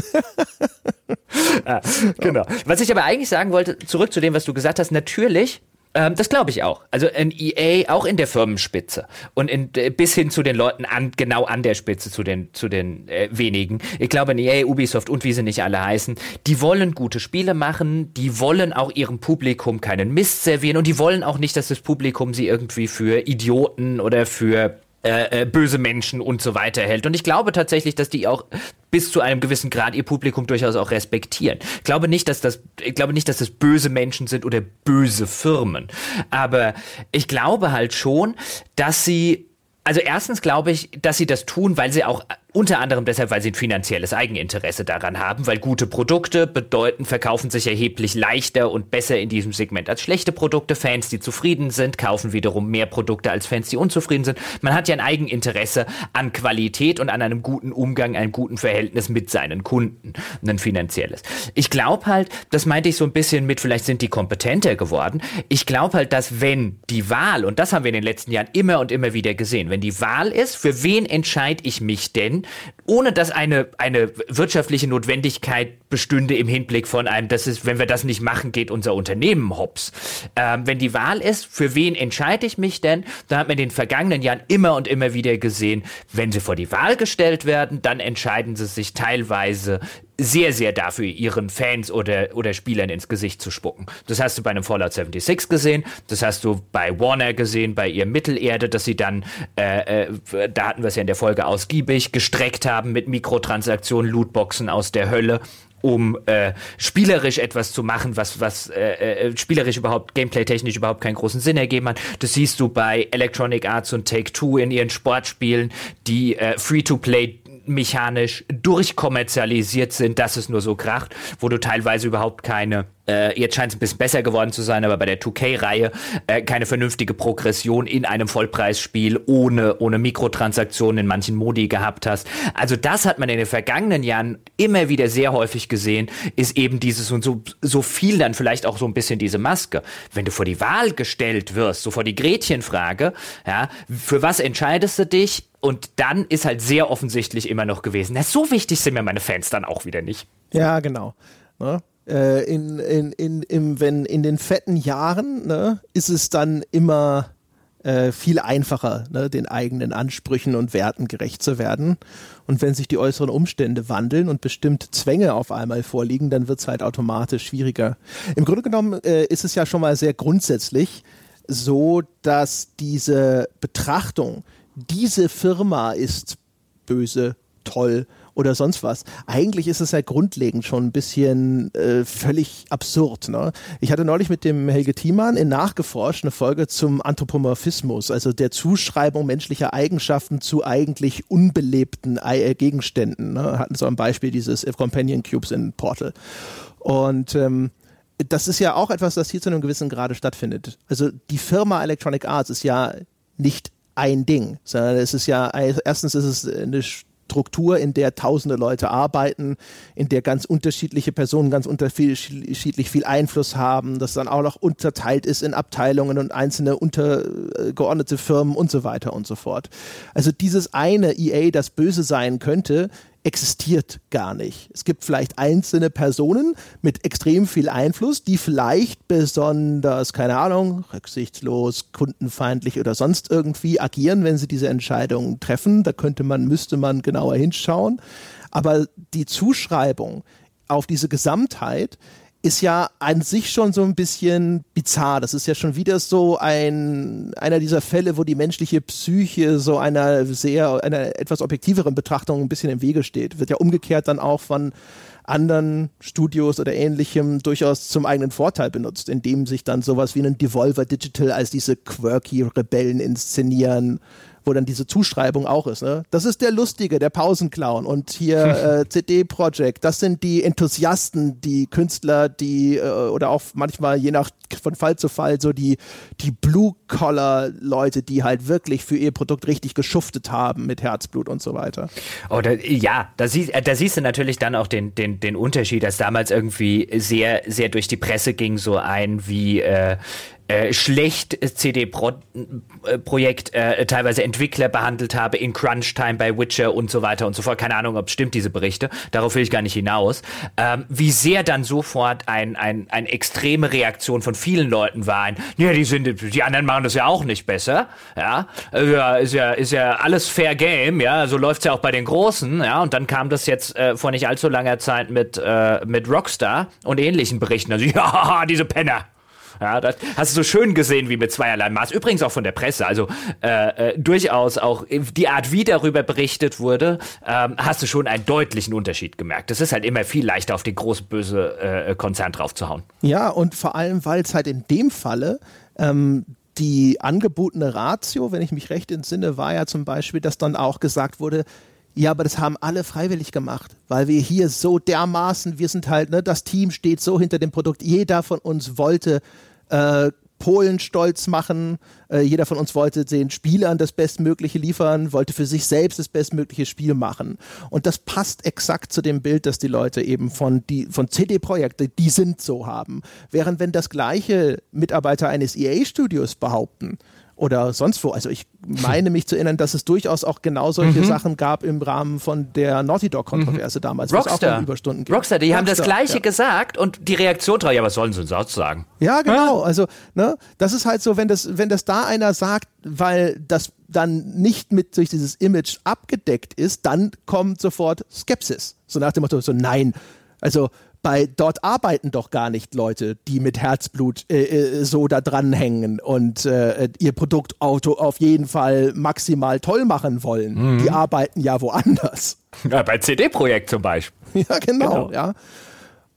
ah, genau. Was ich aber eigentlich sagen wollte, zurück zu dem, was du gesagt hast, natürlich ähm, das glaube ich auch. Also ein EA auch in der Firmenspitze und in, äh, bis hin zu den Leuten an, genau an der Spitze, zu den, zu den äh, wenigen. Ich glaube, ein EA, Ubisoft und wie sie nicht alle heißen, die wollen gute Spiele machen, die wollen auch ihrem Publikum keinen Mist servieren und die wollen auch nicht, dass das Publikum sie irgendwie für Idioten oder für äh, äh, böse Menschen und so weiter hält. Und ich glaube tatsächlich, dass die auch bis zu einem gewissen Grad ihr Publikum durchaus auch respektieren. Ich glaube nicht, dass das, ich glaube nicht, dass das böse Menschen sind oder böse Firmen. Aber ich glaube halt schon, dass sie also erstens glaube ich, dass sie das tun, weil sie auch unter anderem deshalb, weil sie ein finanzielles Eigeninteresse daran haben, weil gute Produkte bedeuten, verkaufen sich erheblich leichter und besser in diesem Segment als schlechte Produkte. Fans, die zufrieden sind, kaufen wiederum mehr Produkte als Fans, die unzufrieden sind. Man hat ja ein Eigeninteresse an Qualität und an einem guten Umgang, einem guten Verhältnis mit seinen Kunden. Ein finanzielles. Ich glaube halt, das meinte ich so ein bisschen mit, vielleicht sind die kompetenter geworden. Ich glaube halt, dass wenn die Wahl, und das haben wir in den letzten Jahren immer und immer wieder gesehen, wenn die Wahl ist, für wen entscheide ich mich denn, ohne dass eine, eine wirtschaftliche Notwendigkeit bestünde im Hinblick von einem, das ist, wenn wir das nicht machen, geht unser Unternehmen hops. Ähm, wenn die Wahl ist, für wen entscheide ich mich denn, da hat man in den vergangenen Jahren immer und immer wieder gesehen, wenn sie vor die Wahl gestellt werden, dann entscheiden sie sich teilweise sehr, sehr dafür, ihren Fans oder, oder Spielern ins Gesicht zu spucken. Das hast du bei einem Fallout 76 gesehen, das hast du bei Warner gesehen, bei ihr Mittelerde, dass sie dann, äh, äh, da hatten wir es ja in der Folge ausgiebig, gestreckt haben mit Mikrotransaktionen, Lootboxen aus der Hölle um äh, spielerisch etwas zu machen, was, was äh, äh, spielerisch überhaupt, gameplay-technisch überhaupt keinen großen Sinn ergeben hat. Das siehst du bei Electronic Arts und Take-Two in ihren Sportspielen, die äh, Free-to-Play mechanisch durchkommerzialisiert sind, dass es nur so kracht, wo du teilweise überhaupt keine äh, jetzt scheint es ein bisschen besser geworden zu sein, aber bei der 2K-Reihe äh, keine vernünftige Progression in einem Vollpreisspiel ohne, ohne Mikrotransaktionen in manchen Modi gehabt hast. Also das hat man in den vergangenen Jahren immer wieder sehr häufig gesehen, ist eben dieses und so, so viel dann vielleicht auch so ein bisschen diese Maske. Wenn du vor die Wahl gestellt wirst, so vor die Gretchenfrage, ja, für was entscheidest du dich? Und dann ist halt sehr offensichtlich immer noch gewesen, na, so wichtig sind mir meine Fans dann auch wieder nicht. Ja, genau. Ne? Äh, in, in, in, wenn in den fetten Jahren ne, ist es dann immer äh, viel einfacher, ne, den eigenen Ansprüchen und Werten gerecht zu werden. Und wenn sich die äußeren Umstände wandeln und bestimmte Zwänge auf einmal vorliegen, dann wird es halt automatisch schwieriger. Im Grunde genommen äh, ist es ja schon mal sehr grundsätzlich so, dass diese Betrachtung, diese Firma ist böse toll oder sonst was. Eigentlich ist es ja grundlegend schon ein bisschen äh, völlig absurd. Ne? Ich hatte neulich mit dem Helge Thiemann in Nachgeforscht eine Folge zum Anthropomorphismus, also der Zuschreibung menschlicher Eigenschaften zu eigentlich unbelebten äh, Gegenständen. Ne? Hatten so ein Beispiel dieses Companion Cubes in Portal. Und ähm, das ist ja auch etwas, das hier zu einem gewissen Grade stattfindet. Also die Firma Electronic Arts ist ja nicht ein Ding, sondern es ist ja, erstens ist es eine Struktur, in der tausende Leute arbeiten, in der ganz unterschiedliche Personen ganz unterschiedlich viel Einfluss haben, das dann auch noch unterteilt ist in Abteilungen und einzelne untergeordnete Firmen und so weiter und so fort. Also dieses eine EA, das böse sein könnte, existiert gar nicht. Es gibt vielleicht einzelne Personen mit extrem viel Einfluss, die vielleicht besonders, keine Ahnung, rücksichtslos, kundenfeindlich oder sonst irgendwie agieren, wenn sie diese Entscheidungen treffen. Da könnte man, müsste man genauer hinschauen. Aber die Zuschreibung auf diese Gesamtheit ist ja an sich schon so ein bisschen bizarr. Das ist ja schon wieder so ein, einer dieser Fälle, wo die menschliche Psyche so einer sehr, einer etwas objektiveren Betrachtung ein bisschen im Wege steht. Wird ja umgekehrt dann auch von anderen Studios oder ähnlichem durchaus zum eigenen Vorteil benutzt, indem sich dann sowas wie ein Devolver Digital als diese quirky Rebellen inszenieren wo dann diese Zuschreibung auch ist. Ne? Das ist der Lustige, der Pausenclown und hier äh, CD Projekt. Das sind die Enthusiasten, die Künstler, die äh, oder auch manchmal je nach von Fall zu Fall so die die Blue Collar Leute, die halt wirklich für ihr Produkt richtig geschuftet haben mit Herzblut und so weiter. Oder ja, da, sie, äh, da siehst du natürlich dann auch den den den Unterschied, dass damals irgendwie sehr sehr durch die Presse ging so ein wie äh, äh, schlecht CD-Projekt äh, äh, teilweise Entwickler behandelt habe in Crunch-Time bei Witcher und so weiter und so fort. Keine Ahnung, ob es stimmt, diese Berichte. Darauf will ich gar nicht hinaus. Ähm, wie sehr dann sofort ein, ein, eine extreme Reaktion von vielen Leuten war. Ein, ja, die sind, die anderen machen das ja auch nicht besser. Ja, ja ist ja, ist ja alles Fair Game. Ja, so läuft's ja auch bei den Großen. Ja, und dann kam das jetzt äh, vor nicht allzu langer Zeit mit, äh, mit Rockstar und ähnlichen Berichten. Also, ja, diese Penner. Ja, das hast du so schön gesehen wie mit zweierlei Maß. Übrigens auch von der Presse. Also äh, äh, durchaus auch die Art, wie darüber berichtet wurde, ähm, hast du schon einen deutlichen Unterschied gemerkt. Es ist halt immer viel leichter, auf den großen böse äh, Konzern draufzuhauen. Ja, und vor allem, weil es halt in dem Falle ähm, die angebotene Ratio, wenn ich mich recht entsinne, war ja zum Beispiel, dass dann auch gesagt wurde, ja, aber das haben alle freiwillig gemacht, weil wir hier so dermaßen, wir sind halt, ne, das Team steht so hinter dem Produkt, jeder von uns wollte äh, Polen stolz machen. Äh, jeder von uns wollte den Spielern das Bestmögliche liefern, wollte für sich selbst das bestmögliche Spiel machen. Und das passt exakt zu dem Bild, das die Leute eben von, von CD-Projekte, die sind so haben. Während wenn das gleiche Mitarbeiter eines EA-Studios behaupten, oder sonst wo. Also ich meine mich zu erinnern, dass es durchaus auch genau solche mhm. Sachen gab im Rahmen von der Naughty Dog-Kontroverse mhm. damals, Rockstar. auch um Überstunden ging. Rockstar, die Rockstar, haben das Gleiche ja. gesagt und die Reaktion drauf, ja, was sollen sie sonst sagen? Ja, genau. Ja. Also, ne, das ist halt so, wenn das, wenn das da einer sagt, weil das dann nicht mit durch dieses Image abgedeckt ist, dann kommt sofort Skepsis. So nach dem Motto, so nein, also bei dort arbeiten doch gar nicht Leute, die mit Herzblut äh, äh, so da dranhängen und äh, ihr Produktauto auf jeden Fall maximal toll machen wollen. Mhm. Die arbeiten ja woanders. Ja, bei CD-Projekt zum Beispiel. Ja, genau, genau. ja.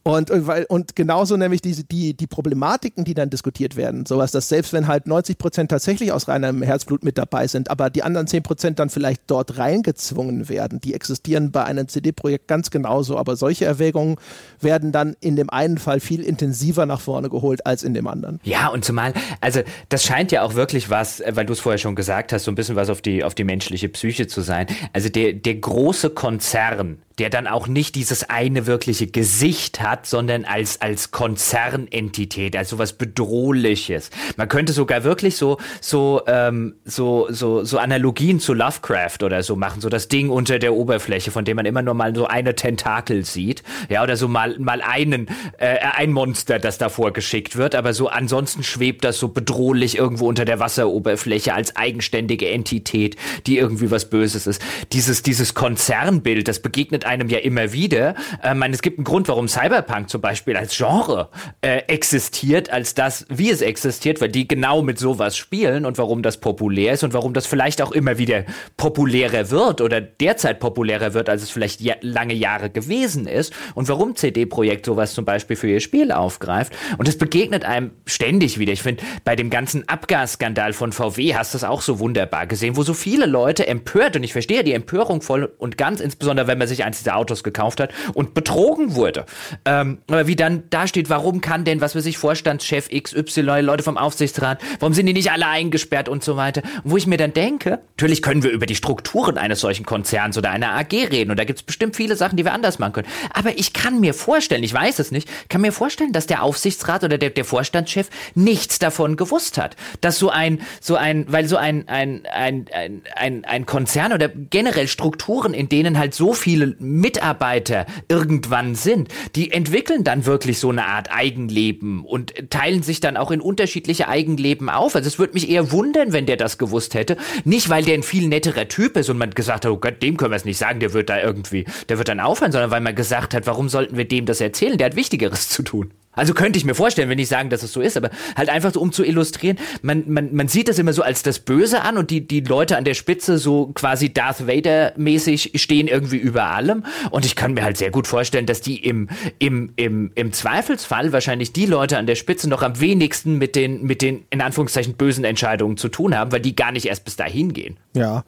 Und, und, weil, und genauso nämlich diese, die, die Problematiken, die dann diskutiert werden. Sowas, dass selbst wenn halt 90 Prozent tatsächlich aus reinem Herzblut mit dabei sind, aber die anderen 10 Prozent dann vielleicht dort reingezwungen werden, die existieren bei einem CD-Projekt ganz genauso. Aber solche Erwägungen werden dann in dem einen Fall viel intensiver nach vorne geholt als in dem anderen. Ja, und zumal, also das scheint ja auch wirklich was, weil du es vorher schon gesagt hast, so ein bisschen was auf die, auf die menschliche Psyche zu sein. Also der, der große Konzern, der dann auch nicht dieses eine wirkliche Gesicht hat, sondern als, als Konzernentität, als sowas Bedrohliches. Man könnte sogar wirklich so, so, ähm, so, so, so Analogien zu Lovecraft oder so machen, so das Ding unter der Oberfläche, von dem man immer nur mal so eine Tentakel sieht, ja, oder so mal, mal einen, äh, ein Monster, das davor geschickt wird, aber so ansonsten schwebt das so bedrohlich irgendwo unter der Wasseroberfläche als eigenständige Entität, die irgendwie was Böses ist. Dieses, dieses Konzernbild, das begegnet begegnet einem ja immer wieder. Äh, meine, es gibt einen Grund, warum Cyberpunk zum Beispiel als Genre äh, existiert, als das, wie es existiert, weil die genau mit sowas spielen und warum das populär ist und warum das vielleicht auch immer wieder populärer wird oder derzeit populärer wird, als es vielleicht ja, lange Jahre gewesen ist und warum CD Projekt sowas zum Beispiel für ihr Spiel aufgreift. Und es begegnet einem ständig wieder. Ich finde, bei dem ganzen Abgasskandal von VW hast du es auch so wunderbar gesehen, wo so viele Leute empört und ich verstehe die Empörung voll und ganz, insbesondere wenn man sich eins dieser Autos gekauft hat und betrogen wurde. Ähm, aber wie dann da steht, warum kann denn, was weiß ich, Vorstandschef XY, Leute vom Aufsichtsrat, warum sind die nicht alle eingesperrt und so weiter? Wo ich mir dann denke, natürlich können wir über die Strukturen eines solchen Konzerns oder einer AG reden und da gibt es bestimmt viele Sachen, die wir anders machen können. Aber ich kann mir vorstellen, ich weiß es nicht, kann mir vorstellen, dass der Aufsichtsrat oder der, der Vorstandschef nichts davon gewusst hat. Dass so ein, so ein, weil so ein, ein, ein, ein, ein, ein Konzern oder generell Strukturen, in denen halt so viele Mitarbeiter irgendwann sind, die entwickeln dann wirklich so eine Art Eigenleben und teilen sich dann auch in unterschiedliche Eigenleben auf. Also es würde mich eher wundern, wenn der das gewusst hätte. Nicht, weil der ein viel netterer Typ ist und man gesagt hat, oh Gott, dem können wir es nicht sagen, der wird da irgendwie, der wird dann aufhören, sondern weil man gesagt hat, warum sollten wir dem das erzählen? Der hat Wichtigeres zu tun. Also könnte ich mir vorstellen, wenn ich sagen, dass es so ist, aber halt einfach so, um zu illustrieren, man, man, man sieht das immer so als das Böse an und die, die Leute an der Spitze so quasi Darth Vader-mäßig stehen irgendwie über allem. Und ich kann mir halt sehr gut vorstellen, dass die im, im, im, im Zweifelsfall wahrscheinlich die Leute an der Spitze noch am wenigsten mit den, mit den, in Anführungszeichen, bösen Entscheidungen zu tun haben, weil die gar nicht erst bis dahin gehen. Ja,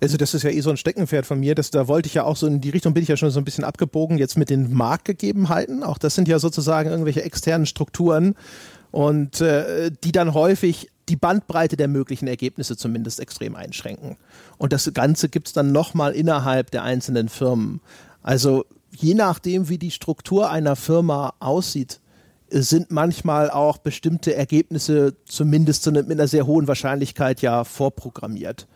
also das ist ja eh so ein Steckenpferd von mir, dass da wollte ich ja auch so in die Richtung bin ich ja schon so ein bisschen abgebogen jetzt mit den Marktgegebenheiten. Auch das sind ja sozusagen irgendwelche externen Strukturen und äh, die dann häufig die Bandbreite der möglichen Ergebnisse zumindest extrem einschränken. Und das Ganze gibt es dann nochmal innerhalb der einzelnen Firmen. Also je nachdem, wie die Struktur einer Firma aussieht, sind manchmal auch bestimmte Ergebnisse zumindest mit einer sehr hohen Wahrscheinlichkeit ja vorprogrammiert.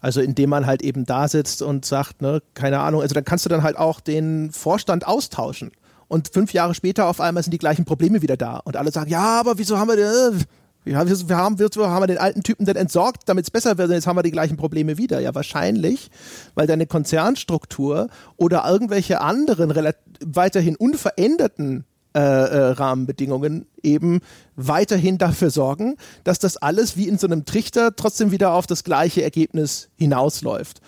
Also indem man halt eben da sitzt und sagt, ne, keine Ahnung, also dann kannst du dann halt auch den Vorstand austauschen. Und fünf Jahre später auf einmal sind die gleichen Probleme wieder da. Und alle sagen, ja, aber wieso haben wir denn, wir haben, wir haben, wir haben den alten Typen denn entsorgt, damit es besser wird, und jetzt haben wir die gleichen Probleme wieder. Ja, wahrscheinlich, weil deine Konzernstruktur oder irgendwelche anderen weiterhin unveränderten äh, äh, Rahmenbedingungen eben weiterhin dafür sorgen, dass das alles wie in so einem Trichter trotzdem wieder auf das gleiche Ergebnis hinausläuft.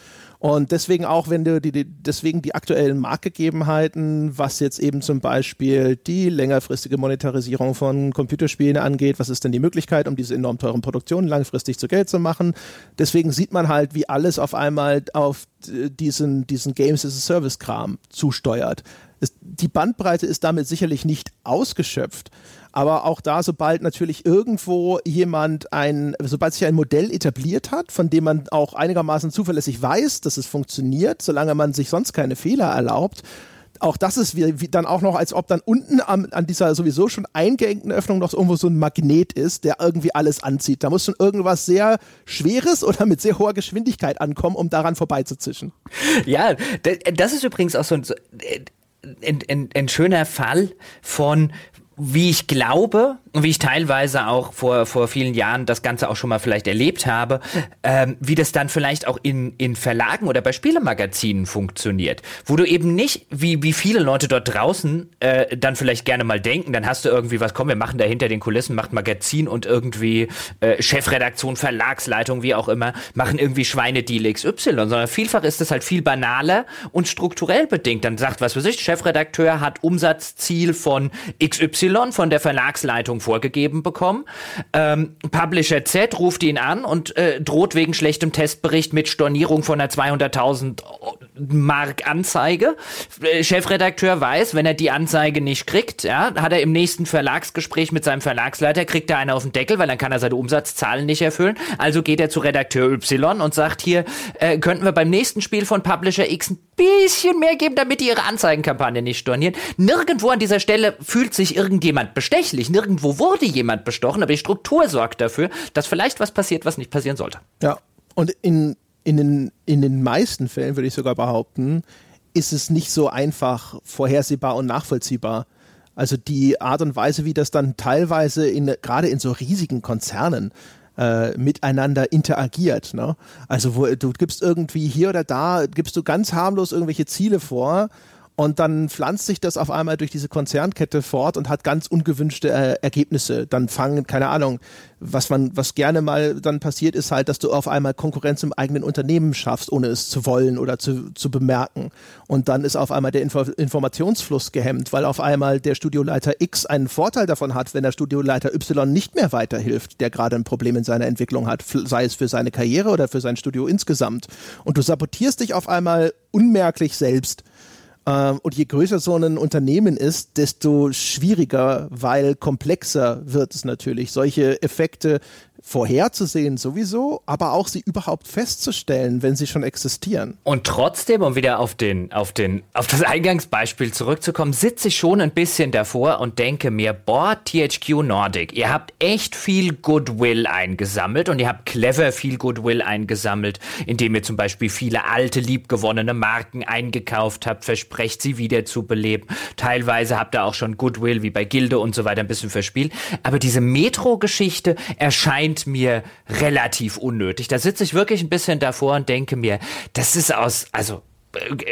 Und deswegen auch, wenn du die, die, deswegen die aktuellen Marktgegebenheiten, was jetzt eben zum Beispiel die längerfristige Monetarisierung von Computerspielen angeht, was ist denn die Möglichkeit, um diese enorm teuren Produktionen langfristig zu Geld zu machen? Deswegen sieht man halt, wie alles auf einmal auf diesen, diesen Games as a Service Kram zusteuert es, die Bandbreite ist damit sicherlich nicht ausgeschöpft. Aber auch da, sobald natürlich irgendwo jemand ein, sobald sich ein Modell etabliert hat, von dem man auch einigermaßen zuverlässig weiß, dass es funktioniert, solange man sich sonst keine Fehler erlaubt, auch das ist wie, wie dann auch noch, als ob dann unten am, an dieser sowieso schon eingeengten Öffnung noch so irgendwo so ein Magnet ist, der irgendwie alles anzieht. Da muss schon irgendwas sehr Schweres oder mit sehr hoher Geschwindigkeit ankommen, um daran vorbeizuzischen. Ja, das ist übrigens auch so ein, ein, ein, ein schöner Fall von, wie ich glaube, wie ich teilweise auch vor, vor vielen Jahren das Ganze auch schon mal vielleicht erlebt habe, ähm, wie das dann vielleicht auch in, in Verlagen oder bei Spielemagazinen funktioniert, wo du eben nicht, wie, wie viele Leute dort draußen äh, dann vielleicht gerne mal denken, dann hast du irgendwie was, komm, wir machen da hinter den Kulissen, macht Magazin und irgendwie äh, Chefredaktion, Verlagsleitung, wie auch immer, machen irgendwie Schweinedeal XY, sondern vielfach ist das halt viel banaler und strukturell bedingt. Dann sagt, was weiß ich, Chefredakteur hat Umsatzziel von XY von der Verlagsleitung vorgegeben bekommen. Ähm, Publisher Z ruft ihn an und äh, droht wegen schlechtem Testbericht mit Stornierung von einer 200.000 Mark Anzeige. Äh, Chefredakteur weiß, wenn er die Anzeige nicht kriegt, ja, hat er im nächsten Verlagsgespräch mit seinem Verlagsleiter, kriegt er eine auf den Deckel, weil dann kann er seine Umsatzzahlen nicht erfüllen. Also geht er zu Redakteur Y und sagt hier, äh, könnten wir beim nächsten Spiel von Publisher X ein bisschen mehr geben, damit die ihre Anzeigenkampagne nicht stornieren. Nirgendwo an dieser Stelle fühlt sich irgendjemand bestechlich. Nirgendwo wurde jemand bestochen, aber die Struktur sorgt dafür, dass vielleicht was passiert, was nicht passieren sollte. Ja, und in, in, den, in den meisten Fällen würde ich sogar behaupten, ist es nicht so einfach vorhersehbar und nachvollziehbar. Also die Art und Weise, wie das dann teilweise in, gerade in so riesigen Konzernen, äh, miteinander interagiert. Ne? Also wo du gibst irgendwie hier oder da, gibst du ganz harmlos irgendwelche Ziele vor und dann pflanzt sich das auf einmal durch diese Konzernkette fort und hat ganz ungewünschte äh, Ergebnisse. Dann fangen, keine Ahnung, was man, was gerne mal dann passiert, ist halt, dass du auf einmal Konkurrenz im eigenen Unternehmen schaffst, ohne es zu wollen oder zu, zu bemerken. Und dann ist auf einmal der Info Informationsfluss gehemmt, weil auf einmal der Studioleiter X einen Vorteil davon hat, wenn der Studioleiter Y nicht mehr weiterhilft, der gerade ein Problem in seiner Entwicklung hat, sei es für seine Karriere oder für sein Studio insgesamt. Und du sabotierst dich auf einmal unmerklich selbst und je größer so ein Unternehmen ist, desto schwieriger, weil komplexer wird es natürlich. Solche Effekte vorherzusehen sowieso, aber auch sie überhaupt festzustellen, wenn sie schon existieren. Und trotzdem, um wieder auf den, auf den, auf das Eingangsbeispiel zurückzukommen, sitze ich schon ein bisschen davor und denke mir, boah, THQ Nordic, ihr habt echt viel Goodwill eingesammelt und ihr habt clever viel Goodwill eingesammelt, indem ihr zum Beispiel viele alte, liebgewonnene Marken eingekauft habt, versprecht sie wieder zu beleben. Teilweise habt ihr auch schon Goodwill wie bei Gilde und so weiter ein bisschen verspielt. Aber diese Metro-Geschichte erscheint erscheint mir relativ unnötig. Da sitze ich wirklich ein bisschen davor und denke mir, das ist aus, also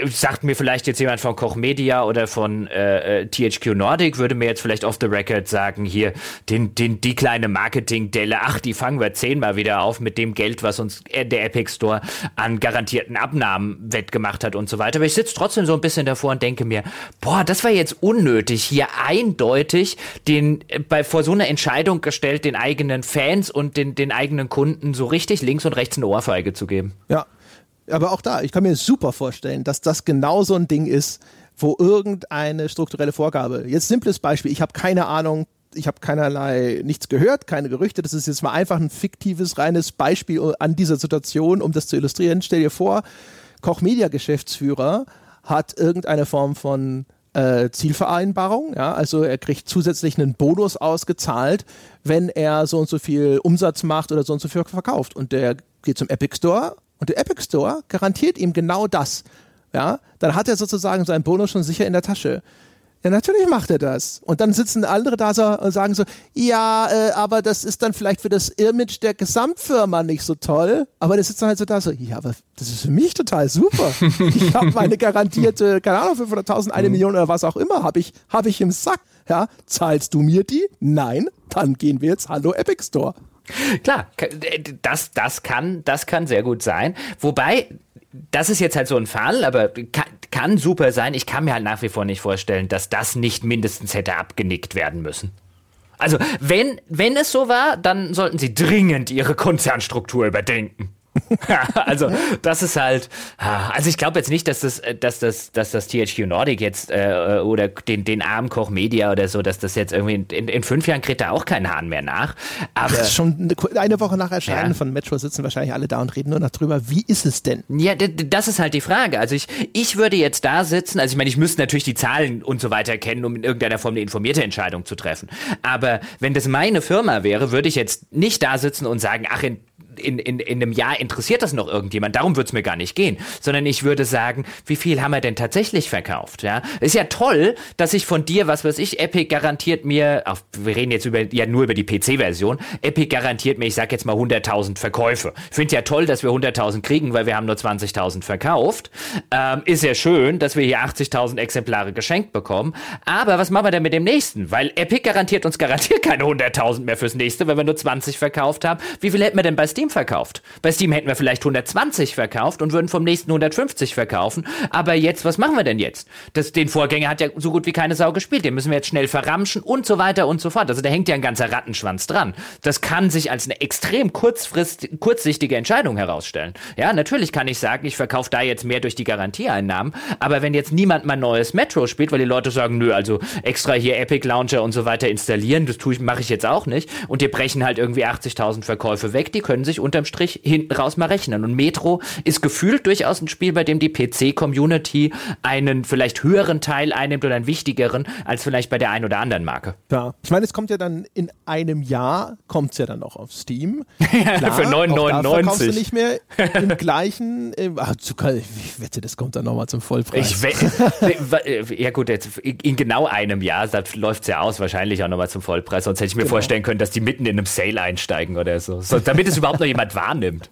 sagt mir vielleicht jetzt jemand von Koch Media oder von äh, äh THQ Nordic, würde mir jetzt vielleicht off the record sagen, hier, den, den, die kleine Marketing-Delle, ach, die fangen wir zehnmal wieder auf mit dem Geld, was uns der Epic Store an garantierten Abnahmen wettgemacht hat und so weiter. Aber ich sitze trotzdem so ein bisschen davor und denke mir, boah, das war jetzt unnötig, hier eindeutig den, äh, bei, vor so einer Entscheidung gestellt, den eigenen Fans und den, den eigenen Kunden so richtig links und rechts eine Ohrfeige zu geben. Ja, aber auch da, ich kann mir super vorstellen, dass das genau so ein Ding ist, wo irgendeine strukturelle Vorgabe, jetzt simples Beispiel, ich habe keine Ahnung, ich habe keinerlei nichts gehört, keine Gerüchte, das ist jetzt mal einfach ein fiktives, reines Beispiel an dieser Situation, um das zu illustrieren. Stell dir vor, Koch Media Geschäftsführer hat irgendeine Form von äh, Zielvereinbarung, ja, also er kriegt zusätzlich einen Bonus ausgezahlt, wenn er so und so viel Umsatz macht oder so und so viel verkauft. Und der geht zum Epic Store und der Epic Store garantiert ihm genau das. Ja, dann hat er sozusagen seinen Bonus schon sicher in der Tasche. Ja, natürlich macht er das. Und dann sitzen andere da so und sagen so, ja, äh, aber das ist dann vielleicht für das Image der Gesamtfirma nicht so toll. Aber der sitzt dann halt so da so, ja, aber das ist für mich total super. ich habe meine garantierte, keine Ahnung, 500.000, eine mhm. Million oder was auch immer, habe ich, hab ich im Sack. Ja, zahlst du mir die? Nein, dann gehen wir jetzt Hallo Epic Store. Klar, das, das, kann, das kann sehr gut sein. Wobei, das ist jetzt halt so ein Fall, aber kann, kann super sein. Ich kann mir halt nach wie vor nicht vorstellen, dass das nicht mindestens hätte abgenickt werden müssen. Also, wenn, wenn es so war, dann sollten sie dringend ihre Konzernstruktur überdenken. also das ist halt, also ich glaube jetzt nicht, dass das, äh, dass das, dass das THQ Nordic jetzt äh, oder den, den Armkoch Media oder so, dass das jetzt irgendwie in, in, in fünf Jahren kriegt da auch keinen Hahn mehr nach. Aber Ach, schon eine Woche nach Erscheinen ja. von Metro sitzen wahrscheinlich alle da und reden nur noch drüber. Wie ist es denn? Ja, das ist halt die Frage. Also ich, ich würde jetzt da sitzen, also ich meine, ich müsste natürlich die Zahlen und so weiter kennen, um in irgendeiner Form eine informierte Entscheidung zu treffen. Aber wenn das meine Firma wäre, würde ich jetzt nicht da sitzen und sagen, ach, in in, in, in einem Jahr interessiert das noch irgendjemand, darum würde es mir gar nicht gehen, sondern ich würde sagen, wie viel haben wir denn tatsächlich verkauft? Ja, ist ja toll, dass ich von dir, was weiß ich, Epic garantiert mir, auch, wir reden jetzt über, ja nur über die PC-Version, Epic garantiert mir, ich sag jetzt mal 100.000 Verkäufe. Finde ja toll, dass wir 100.000 kriegen, weil wir haben nur 20.000 verkauft. Ähm, ist ja schön, dass wir hier 80.000 Exemplare geschenkt bekommen. Aber was machen wir denn mit dem nächsten? Weil Epic garantiert uns garantiert keine 100.000 mehr fürs nächste, wenn wir nur 20 verkauft haben. Wie viel hätten wir denn bei Steam verkauft. Bei Steam hätten wir vielleicht 120 verkauft und würden vom nächsten 150 verkaufen. Aber jetzt, was machen wir denn jetzt? Das, den Vorgänger hat ja so gut wie keine Sau gespielt. Den müssen wir jetzt schnell verramschen und so weiter und so fort. Also da hängt ja ein ganzer Rattenschwanz dran. Das kann sich als eine extrem kurzfrist, kurzsichtige Entscheidung herausstellen. Ja, natürlich kann ich sagen, ich verkaufe da jetzt mehr durch die Garantieeinnahmen. Aber wenn jetzt niemand mal neues Metro spielt, weil die Leute sagen, nö, also extra hier Epic Launcher und so weiter installieren, das tue ich, mache ich jetzt auch nicht. Und die brechen halt irgendwie 80.000 Verkäufe weg, die können sich sich unterm Strich hinten raus mal rechnen. Und Metro ist gefühlt durchaus ein Spiel, bei dem die PC-Community einen vielleicht höheren Teil einnimmt oder einen wichtigeren als vielleicht bei der einen oder anderen Marke. Ja, ich meine, es kommt ja dann in einem Jahr, kommt es ja dann auch auf Steam. Klar, Für 9,99. kommst du nicht mehr im gleichen, äh, ach, ich wette, das kommt dann nochmal zum Vollpreis. Ich wette, ja gut, jetzt in genau einem Jahr läuft es ja aus, wahrscheinlich auch nochmal zum Vollpreis. Sonst hätte ich mir genau. vorstellen können, dass die mitten in einem Sale einsteigen oder so. so damit es überhaupt noch jemand wahrnimmt.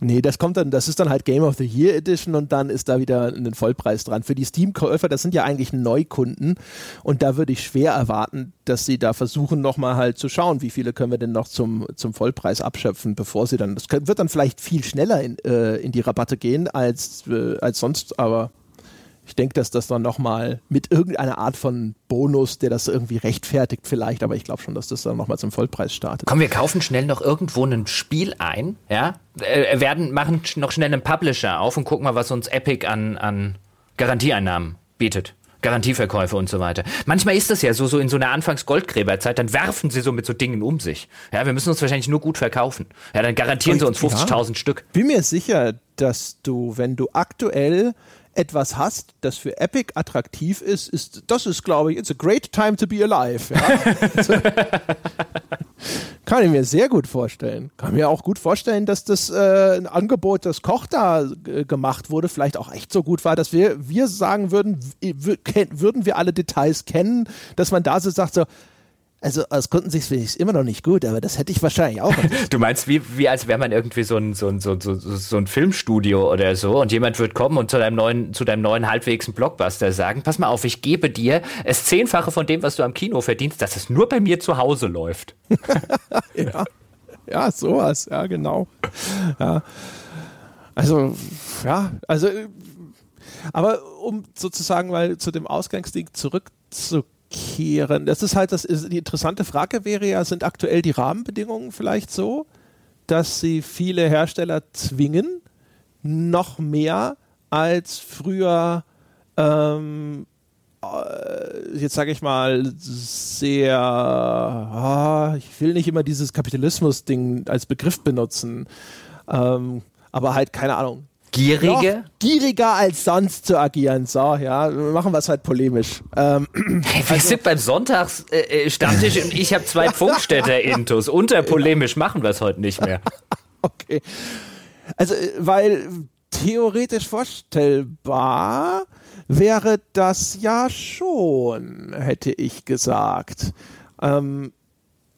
Nee, das kommt dann, das ist dann halt Game of the Year Edition und dann ist da wieder ein Vollpreis dran. Für die Steam-Käufer, das sind ja eigentlich Neukunden und da würde ich schwer erwarten, dass sie da versuchen, nochmal halt zu schauen, wie viele können wir denn noch zum, zum Vollpreis abschöpfen, bevor sie dann, das wird dann vielleicht viel schneller in, äh, in die Rabatte gehen als, äh, als sonst, aber ich denke, dass das dann nochmal mit irgendeiner Art von Bonus, der das irgendwie rechtfertigt vielleicht, aber ich glaube schon, dass das dann nochmal zum Vollpreis startet. Komm, wir kaufen schnell noch irgendwo ein Spiel ein, ja, äh, werden, machen noch schnell einen Publisher auf und gucken mal, was uns Epic an, an Garantieeinnahmen bietet. Garantieverkäufe und so weiter. Manchmal ist das ja so, so in so einer Anfangs-Goldgräberzeit, dann werfen sie so mit so Dingen um sich. Ja, wir müssen uns wahrscheinlich nur gut verkaufen. Ja, dann garantieren sie uns 50.000 ja. Stück. Bin mir sicher, dass du, wenn du aktuell etwas hast, das für Epic attraktiv ist, ist das ist, glaube ich, it's a great time to be alive. Ja? kann ich mir sehr gut vorstellen. Kann mir auch gut vorstellen, dass das äh, ein Angebot, das Koch da äh, gemacht wurde, vielleicht auch echt so gut war, dass wir, wir sagen würden, würden wir alle Details kennen, dass man da so sagt, so, also aus Kundensicht finde ich es immer noch nicht gut, aber das hätte ich wahrscheinlich auch. du meinst, wie, wie als wäre man irgendwie so ein, so, ein, so, so, so ein Filmstudio oder so und jemand wird kommen und zu deinem neuen, zu deinem neuen halbwegs Blockbuster sagen, pass mal auf, ich gebe dir es zehnfache von dem, was du am Kino verdienst, dass es nur bei mir zu Hause läuft. ja. ja, sowas, ja, genau. Ja. Also, ja, also, aber um sozusagen mal zu dem Ausgangsding zurückzukommen, zurückkehren? Das ist halt das ist, die interessante Frage wäre ja, sind aktuell die Rahmenbedingungen vielleicht so, dass sie viele Hersteller zwingen, noch mehr als früher ähm, äh, jetzt sage ich mal, sehr, ah, ich will nicht immer dieses Kapitalismus-Ding als Begriff benutzen, ähm, aber halt, keine Ahnung, Gierige? gieriger als sonst zu agieren. So, ja, machen wir es halt polemisch. Ähm, hey, wir also, sind beim Sonntagsstammtisch äh, und ich habe zwei Funkstätter-Intos. Unterpolemisch machen wir es heute nicht mehr. okay. Also, äh, weil theoretisch vorstellbar wäre das ja schon, hätte ich gesagt. Ähm,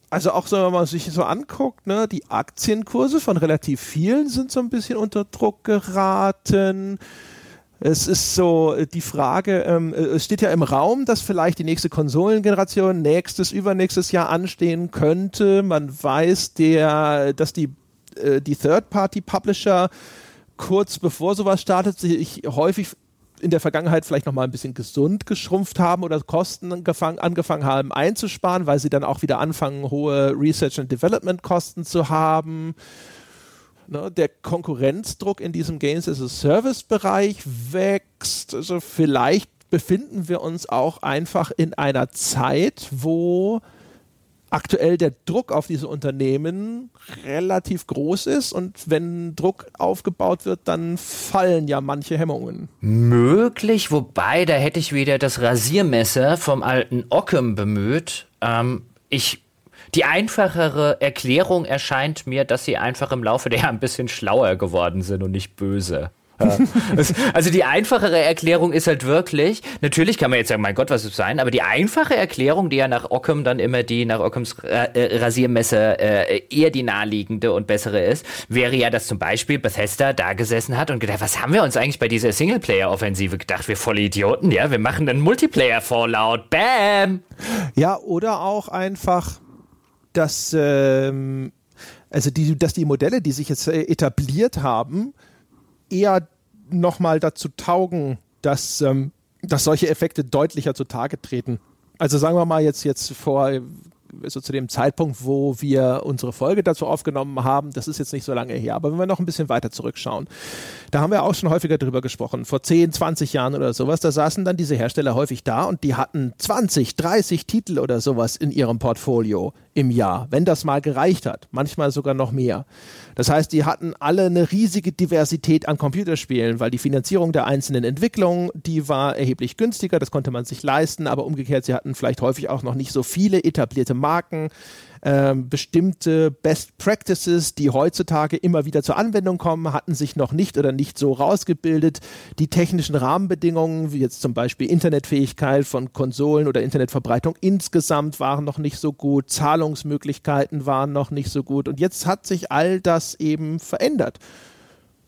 also auch so, wenn man sich so anguckt, ne, die Aktienkurse von relativ vielen sind so ein bisschen unter Druck geraten. Es ist so äh, die Frage, ähm, äh, es steht ja im Raum, dass vielleicht die nächste Konsolengeneration nächstes, übernächstes Jahr anstehen könnte. Man weiß, der, dass die, äh, die Third-Party-Publisher kurz bevor sowas startet, sich häufig in der Vergangenheit vielleicht noch mal ein bisschen gesund geschrumpft haben oder Kosten angefangen, angefangen haben einzusparen, weil sie dann auch wieder anfangen, hohe Research and Development Kosten zu haben. Ne, der Konkurrenzdruck in diesem Games as a Service Bereich wächst. Also vielleicht befinden wir uns auch einfach in einer Zeit, wo aktuell der Druck auf diese Unternehmen relativ groß ist und wenn Druck aufgebaut wird, dann fallen ja manche Hemmungen. Möglich, wobei da hätte ich wieder das Rasiermesser vom alten Ockham bemüht. Ähm, ich die einfachere Erklärung erscheint mir, dass sie einfach im Laufe der Jahre ein bisschen schlauer geworden sind und nicht böse. also die einfachere Erklärung ist halt wirklich, natürlich kann man jetzt sagen, mein Gott, was ist sein, aber die einfache Erklärung, die ja nach Ockham dann immer die, nach Ockhams äh, Rasiermesser äh, eher die naheliegende und bessere ist, wäre ja, dass zum Beispiel Bethesda da gesessen hat und gedacht, was haben wir uns eigentlich bei dieser Singleplayer-Offensive gedacht? Wir volle Idioten, ja, wir machen einen Multiplayer-Fallout, bam! Ja, oder auch einfach, dass, ähm, also die, dass die Modelle, die sich jetzt äh, etabliert haben, eher nochmal dazu taugen, dass, ähm, dass solche Effekte deutlicher zutage treten. Also sagen wir mal jetzt, jetzt vor also zu dem Zeitpunkt, wo wir unsere Folge dazu aufgenommen haben, das ist jetzt nicht so lange her, aber wenn wir noch ein bisschen weiter zurückschauen, da haben wir auch schon häufiger drüber gesprochen, vor 10, 20 Jahren oder sowas, da saßen dann diese Hersteller häufig da und die hatten 20, 30 Titel oder sowas in ihrem Portfolio im Jahr, wenn das mal gereicht hat, manchmal sogar noch mehr. Das heißt, die hatten alle eine riesige Diversität an Computerspielen, weil die Finanzierung der einzelnen Entwicklungen, die war erheblich günstiger, das konnte man sich leisten, aber umgekehrt, sie hatten vielleicht häufig auch noch nicht so viele etablierte Marken ähm, bestimmte Best Practices, die heutzutage immer wieder zur Anwendung kommen, hatten sich noch nicht oder nicht so rausgebildet. Die technischen Rahmenbedingungen, wie jetzt zum Beispiel Internetfähigkeit von Konsolen oder Internetverbreitung insgesamt waren noch nicht so gut, Zahlungsmöglichkeiten waren noch nicht so gut. Und jetzt hat sich all das eben verändert.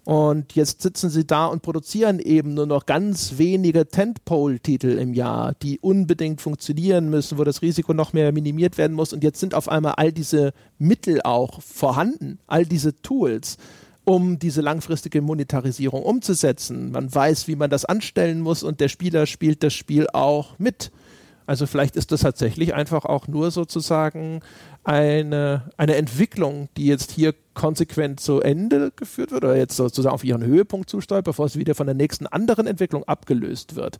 Und jetzt sitzen sie da und produzieren eben nur noch ganz wenige Tentpole-Titel im Jahr, die unbedingt funktionieren müssen, wo das Risiko noch mehr minimiert werden muss. Und jetzt sind auf einmal all diese Mittel auch vorhanden, all diese Tools, um diese langfristige Monetarisierung umzusetzen. Man weiß, wie man das anstellen muss und der Spieler spielt das Spiel auch mit. Also vielleicht ist das tatsächlich einfach auch nur sozusagen eine, eine Entwicklung, die jetzt hier konsequent zu Ende geführt wird oder jetzt sozusagen auf ihren Höhepunkt zusteuert, bevor sie wieder von der nächsten anderen Entwicklung abgelöst wird.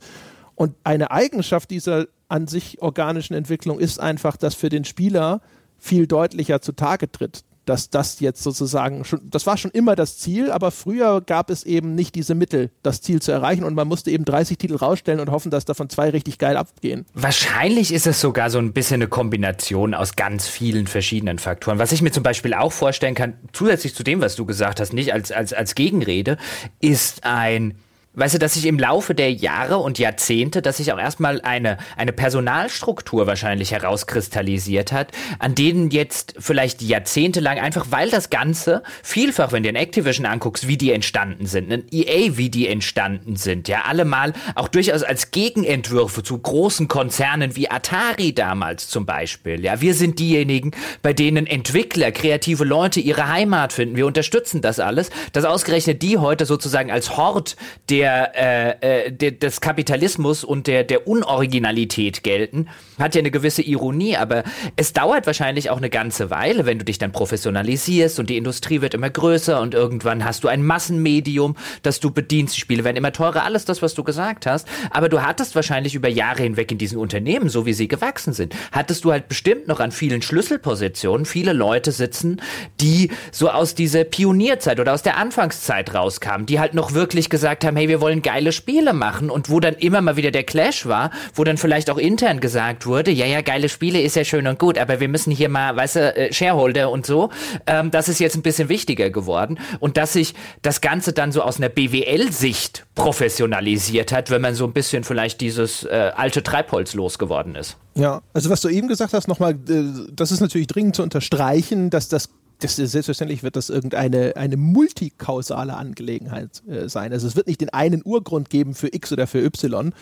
Und eine Eigenschaft dieser an sich organischen Entwicklung ist einfach, dass für den Spieler viel deutlicher zutage tritt, dass das jetzt sozusagen schon, das war schon immer das Ziel, aber früher gab es eben nicht diese Mittel, das Ziel zu erreichen und man musste eben 30 Titel rausstellen und hoffen, dass davon zwei richtig geil abgehen. Wahrscheinlich ist es sogar so ein bisschen eine Kombination aus ganz vielen verschiedenen Faktoren. Was ich mir zum Beispiel auch vorstellen kann, zusätzlich zu dem, was du gesagt hast, nicht als, als, als Gegenrede, ist ein Weißt du, dass sich im Laufe der Jahre und Jahrzehnte, dass sich auch erstmal eine, eine Personalstruktur wahrscheinlich herauskristallisiert hat, an denen jetzt vielleicht jahrzehntelang einfach, weil das Ganze vielfach, wenn du ein Activision anguckst, wie die entstanden sind, ein EA, wie die entstanden sind, ja, allemal auch durchaus als Gegenentwürfe zu großen Konzernen wie Atari damals zum Beispiel, ja. Wir sind diejenigen, bei denen Entwickler, kreative Leute ihre Heimat finden. Wir unterstützen das alles, dass ausgerechnet die heute sozusagen als Hort der der, äh, äh, der, des Kapitalismus und der, der Unoriginalität gelten, hat ja eine gewisse Ironie, aber es dauert wahrscheinlich auch eine ganze Weile, wenn du dich dann professionalisierst und die Industrie wird immer größer und irgendwann hast du ein Massenmedium, das du bedienst. Die Spiele werden immer teurer, alles das, was du gesagt hast. Aber du hattest wahrscheinlich über Jahre hinweg in diesen Unternehmen, so wie sie gewachsen sind, hattest du halt bestimmt noch an vielen Schlüsselpositionen viele Leute sitzen, die so aus dieser Pionierzeit oder aus der Anfangszeit rauskamen, die halt noch wirklich gesagt haben, hey, wir wollen geile Spiele machen und wo dann immer mal wieder der Clash war, wo dann vielleicht auch intern gesagt wurde, ja, ja, geile Spiele ist ja schön und gut, aber wir müssen hier mal, weißt du, äh, Shareholder und so, ähm, das ist jetzt ein bisschen wichtiger geworden und dass sich das Ganze dann so aus einer BWL-Sicht professionalisiert hat, wenn man so ein bisschen vielleicht dieses äh, alte Treibholz losgeworden ist. Ja, also was du eben gesagt hast, nochmal, äh, das ist natürlich dringend zu unterstreichen, dass das das, selbstverständlich wird das irgendeine eine multikausale Angelegenheit äh, sein. Also es wird nicht den einen Urgrund geben für X oder für Y,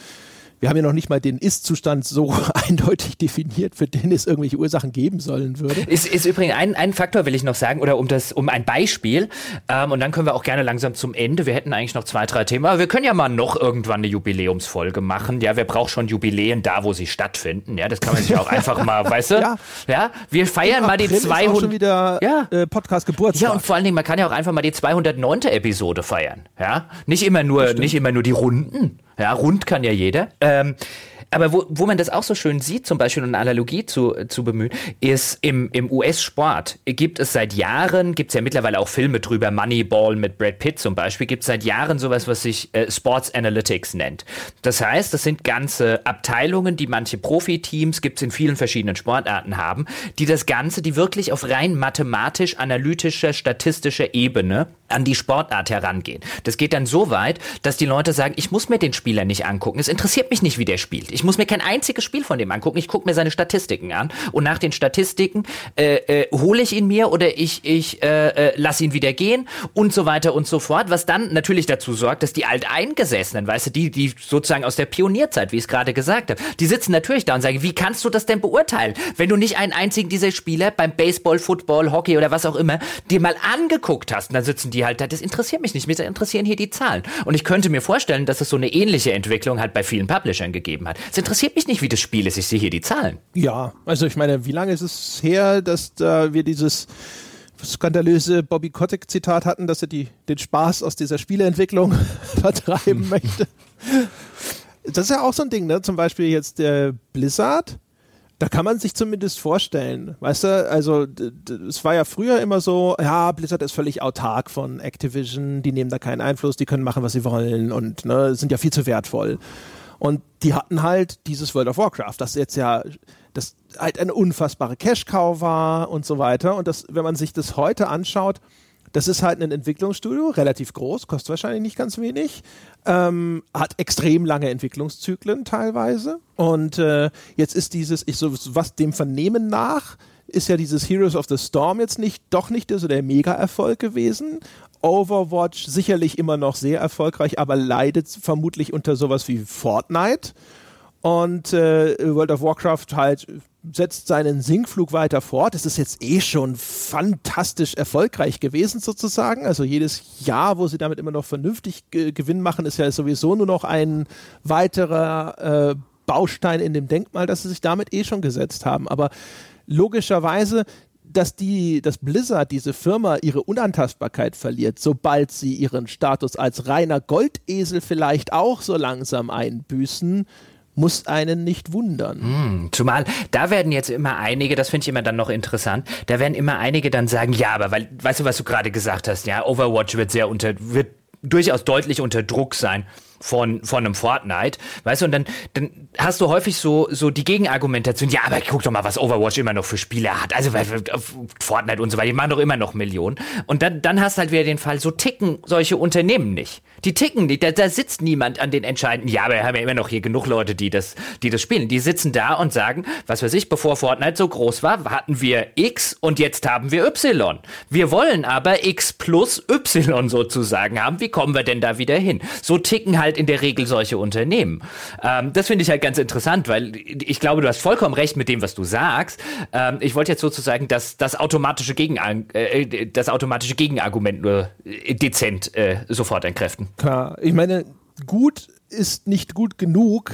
wir haben ja noch nicht mal den Ist-Zustand so eindeutig definiert, für den es irgendwelche Ursachen geben sollen würde. Ist, ist übrigens ein, ein Faktor, will ich noch sagen, oder um das, um ein Beispiel, ähm, und dann können wir auch gerne langsam zum Ende. Wir hätten eigentlich noch zwei, drei Themen, aber wir können ja mal noch irgendwann eine Jubiläumsfolge machen. Ja, wer braucht schon Jubiläen da, wo sie stattfinden? Ja, das kann man sich auch einfach mal, weißt du? Ja. ja wir feiern mal die 200. Ist schon wieder ja. Äh, Podcast Geburtstag. Ja, und vor allen Dingen, man kann ja auch einfach mal die 209. Episode feiern. Ja, nicht immer nur, nicht immer nur die Runden. Ja, rund kann ja jeder. Ähm, aber wo, wo man das auch so schön sieht, zum Beispiel eine Analogie zu, zu bemühen, ist im, im US-Sport gibt es seit Jahren, gibt es ja mittlerweile auch Filme drüber, Moneyball mit Brad Pitt zum Beispiel, gibt es seit Jahren sowas, was sich äh, Sports Analytics nennt. Das heißt, das sind ganze Abteilungen, die manche Profiteams, gibt es in vielen verschiedenen Sportarten haben, die das Ganze, die wirklich auf rein mathematisch-analytischer, statistischer Ebene an die Sportart herangehen. Das geht dann so weit, dass die Leute sagen, ich muss mir den Spieler nicht angucken. Es interessiert mich nicht, wie der spielt. Muss mir kein einziges Spiel von dem angucken. Ich gucke mir seine Statistiken an und nach den Statistiken äh, äh, hole ich ihn mir oder ich, ich äh, äh, lasse ihn wieder gehen und so weiter und so fort. Was dann natürlich dazu sorgt, dass die Alteingesessenen, weißt du, die, die sozusagen aus der Pionierzeit, wie ich es gerade gesagt habe, die sitzen natürlich da und sagen, wie kannst du das denn beurteilen, wenn du nicht einen einzigen dieser Spieler beim Baseball, Football, Hockey oder was auch immer dir mal angeguckt hast? Und dann sitzen die halt da, das interessiert mich nicht, mich interessieren hier die Zahlen. Und ich könnte mir vorstellen, dass es so eine ähnliche Entwicklung halt bei vielen Publishern gegeben hat. Es interessiert mich nicht, wie das Spiel ist. Ich sehe hier die Zahlen. Ja, also ich meine, wie lange ist es her, dass da wir dieses skandalöse Bobby Kotick-Zitat hatten, dass er die, den Spaß aus dieser Spieleentwicklung vertreiben möchte. Das ist ja auch so ein Ding, ne? Zum Beispiel jetzt der Blizzard Da kann man sich zumindest vorstellen, weißt du, also es war ja früher immer so, ja, Blizzard ist völlig autark von Activision, die nehmen da keinen Einfluss, die können machen, was sie wollen und ne, sind ja viel zu wertvoll. Und die hatten halt dieses World of Warcraft, das jetzt ja das halt eine unfassbare Cash-Cow war und so weiter. Und das, wenn man sich das heute anschaut, das ist halt ein Entwicklungsstudio, relativ groß, kostet wahrscheinlich nicht ganz wenig, ähm, hat extrem lange Entwicklungszyklen teilweise. Und äh, jetzt ist dieses, ich so was dem Vernehmen nach, ist ja dieses Heroes of the Storm jetzt nicht, doch nicht so der Mega-Erfolg gewesen. Overwatch sicherlich immer noch sehr erfolgreich, aber leidet vermutlich unter sowas wie Fortnite. Und äh, World of Warcraft halt setzt seinen Sinkflug weiter fort. Es ist jetzt eh schon fantastisch erfolgreich gewesen sozusagen. Also jedes Jahr, wo sie damit immer noch vernünftig Gewinn machen, ist ja sowieso nur noch ein weiterer äh, Baustein in dem Denkmal, dass sie sich damit eh schon gesetzt haben. Aber logischerweise dass die, dass Blizzard, diese Firma, ihre Unantastbarkeit verliert, sobald sie ihren Status als reiner Goldesel vielleicht auch so langsam einbüßen, muss einen nicht wundern. Hm, zumal da werden jetzt immer einige, das finde ich immer dann noch interessant, da werden immer einige dann sagen, ja, aber weil, weißt du, was du gerade gesagt hast, ja, Overwatch wird sehr unter, wird durchaus deutlich unter Druck sein von, von einem Fortnite, weißt du, und dann, dann hast du häufig so, so die Gegenargumentation, ja, aber guck doch mal, was Overwatch immer noch für Spiele hat, also Fortnite und so weiter, die machen doch immer noch Millionen. Und dann, dann hast du halt wieder den Fall, so ticken solche Unternehmen nicht. Die ticken nicht, da, da sitzt niemand an den entscheidenden, ja, aber wir haben ja immer noch hier genug Leute, die das, die das spielen. Die sitzen da und sagen, was weiß ich, bevor Fortnite so groß war, hatten wir X und jetzt haben wir Y. Wir wollen aber X plus Y sozusagen haben. Wie kommen wir denn da wieder hin? So ticken halt in der Regel solche Unternehmen. Ähm, das finde ich halt ganz interessant, weil ich glaube, du hast vollkommen recht mit dem, was du sagst. Ähm, ich wollte jetzt sozusagen das, das automatische Gegen, äh, das automatische Gegenargument nur dezent äh, sofort entkräften. Klar, ich meine, gut ist nicht gut genug.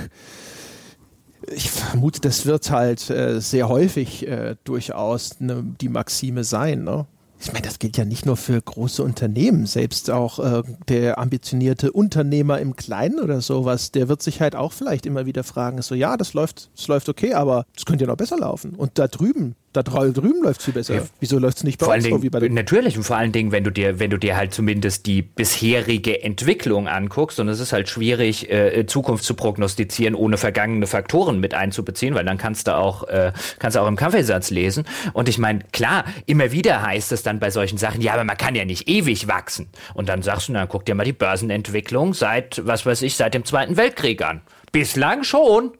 Ich vermute, das wird halt äh, sehr häufig äh, durchaus ne, die Maxime sein. Ne? Ich meine, das gilt ja nicht nur für große Unternehmen, selbst auch äh, der ambitionierte Unternehmer im Kleinen oder sowas, der wird sich halt auch vielleicht immer wieder fragen, so ja, das läuft, das läuft okay, aber es könnte ja noch besser laufen. Und da drüben, da drüben läuft es viel besser. Ja. Wieso läuft es nicht bei vor uns Dingen, so wie bei den Natürlich und vor allen Dingen, wenn du dir, wenn du dir halt zumindest die bisherige Entwicklung anguckst, und es ist halt schwierig, äh, Zukunft zu prognostizieren, ohne vergangene Faktoren mit einzubeziehen, weil dann kannst du auch, äh, kannst du auch im Kaffeesatz lesen. Und ich meine, klar, immer wieder heißt es dann bei solchen Sachen, ja, aber man kann ja nicht ewig wachsen. Und dann sagst du, na, guck dir mal die Börsenentwicklung seit, was weiß ich, seit dem Zweiten Weltkrieg an. Bislang schon.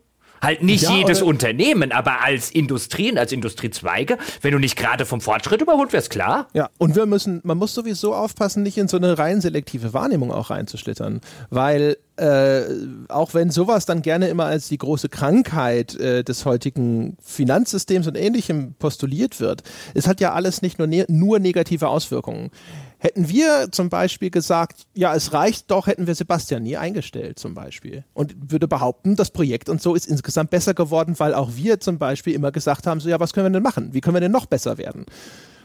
Halt nicht ja, jedes Unternehmen, aber als Industrien, als Industriezweige, wenn du nicht gerade vom Fortschritt überholt wirst, klar. Ja, und wir müssen, man muss sowieso aufpassen, nicht in so eine rein selektive Wahrnehmung auch reinzuschlittern, weil äh, auch wenn sowas dann gerne immer als die große Krankheit äh, des heutigen Finanzsystems und ähnlichem postuliert wird, es hat ja alles nicht nur, ne nur negative Auswirkungen. Hätten wir zum Beispiel gesagt, ja, es reicht doch, hätten wir Sebastian nie eingestellt zum Beispiel. Und würde behaupten, das Projekt und so ist insgesamt besser geworden, weil auch wir zum Beispiel immer gesagt haben, so ja, was können wir denn machen? Wie können wir denn noch besser werden?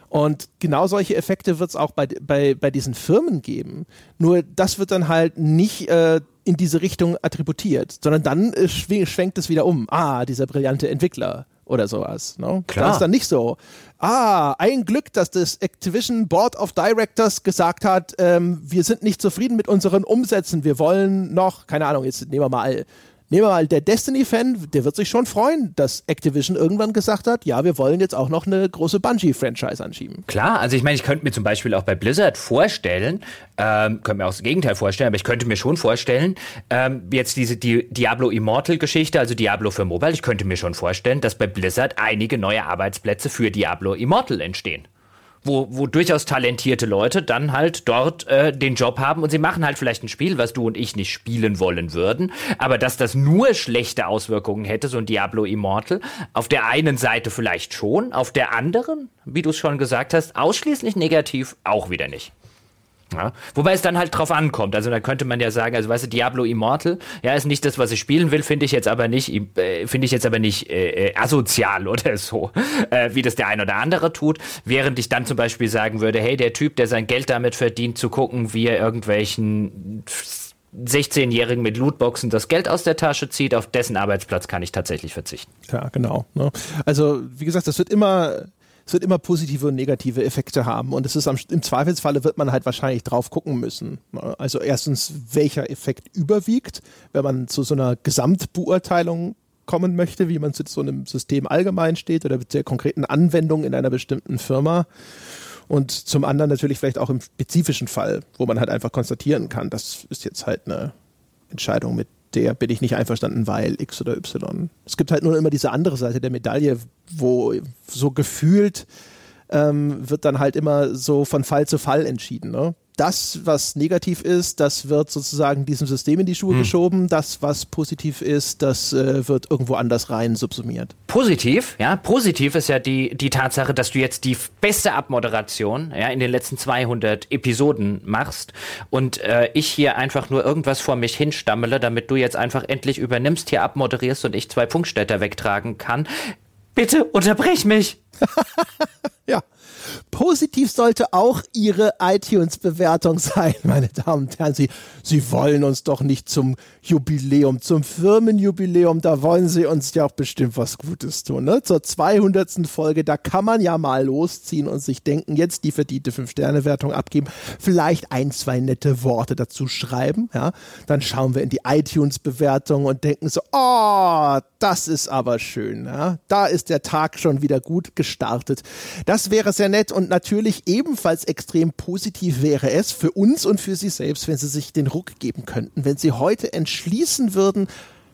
Und genau solche Effekte wird es auch bei, bei, bei diesen Firmen geben. Nur das wird dann halt nicht äh, in diese Richtung attributiert, sondern dann äh, schwenkt es wieder um. Ah, dieser brillante Entwickler oder sowas. No? Klar. Da ist dann nicht so. Ah, ein Glück, dass das Activision Board of Directors gesagt hat, ähm, wir sind nicht zufrieden mit unseren Umsätzen, wir wollen noch, keine Ahnung, jetzt nehmen wir mal Nehmen wir mal, der Destiny-Fan, der wird sich schon freuen, dass Activision irgendwann gesagt hat, ja, wir wollen jetzt auch noch eine große Bungie-Franchise anschieben. Klar, also ich meine, ich könnte mir zum Beispiel auch bei Blizzard vorstellen, ähm, könnte mir auch das Gegenteil vorstellen, aber ich könnte mir schon vorstellen, ähm, jetzt diese die Diablo Immortal-Geschichte, also Diablo für Mobile, ich könnte mir schon vorstellen, dass bei Blizzard einige neue Arbeitsplätze für Diablo Immortal entstehen wo, wo durchaus talentierte Leute dann halt dort äh, den Job haben und sie machen halt vielleicht ein Spiel, was du und ich nicht spielen wollen würden, aber dass das nur schlechte Auswirkungen hätte, so ein Diablo Immortal, auf der einen Seite vielleicht schon, auf der anderen, wie du es schon gesagt hast, ausschließlich negativ auch wieder nicht. Ja, wobei es dann halt drauf ankommt. Also da könnte man ja sagen, also weißt du, Diablo Immortal, ja, ist nicht das, was ich spielen will, finde ich jetzt aber nicht, äh, finde ich jetzt aber nicht äh, äh, asozial oder so, äh, wie das der ein oder andere tut. Während ich dann zum Beispiel sagen würde, hey, der Typ, der sein Geld damit verdient, zu gucken, wie er irgendwelchen 16-Jährigen mit Lootboxen das Geld aus der Tasche zieht, auf dessen Arbeitsplatz kann ich tatsächlich verzichten. Ja, genau. Ne? Also, wie gesagt, das wird immer es wird immer positive und negative Effekte haben. Und es ist am, im Zweifelsfalle wird man halt wahrscheinlich drauf gucken müssen. Ne? Also erstens, welcher Effekt überwiegt, wenn man zu so einer Gesamtbeurteilung kommen möchte, wie man zu so einem System allgemein steht oder mit der konkreten Anwendung in einer bestimmten Firma. Und zum anderen natürlich vielleicht auch im spezifischen Fall, wo man halt einfach konstatieren kann, das ist jetzt halt eine Entscheidung, mit der bin ich nicht einverstanden, weil X oder Y. Es gibt halt nur immer diese andere Seite der Medaille, wo so gefühlt ähm, wird dann halt immer so von Fall zu Fall entschieden. Ne? das, was negativ ist, das wird sozusagen diesem System in die Schuhe hm. geschoben. Das, was positiv ist, das äh, wird irgendwo anders rein subsumiert. Positiv, ja, positiv ist ja die, die Tatsache, dass du jetzt die beste Abmoderation ja, in den letzten 200 Episoden machst und äh, ich hier einfach nur irgendwas vor mich hinstammele, damit du jetzt einfach endlich übernimmst, hier abmoderierst und ich zwei Funkstätter wegtragen kann. Bitte unterbrech mich! ja. Positiv sollte auch Ihre iTunes-Bewertung sein, meine Damen und Herren. Sie, Sie wollen uns doch nicht zum Jubiläum, zum Firmenjubiläum, da wollen Sie uns ja auch bestimmt was Gutes tun. Ne? Zur 200. Folge, da kann man ja mal losziehen und sich denken, jetzt die verdiente 5-Sterne-Wertung abgeben, vielleicht ein, zwei nette Worte dazu schreiben. Ja? Dann schauen wir in die iTunes-Bewertung und denken so, oh, das ist aber schön. Ja? Da ist der Tag schon wieder gut gestartet. Das wäre sehr nett und natürlich ebenfalls extrem positiv wäre es für uns und für Sie selbst, wenn Sie sich den Ruck geben könnten, wenn Sie heute entschließen würden,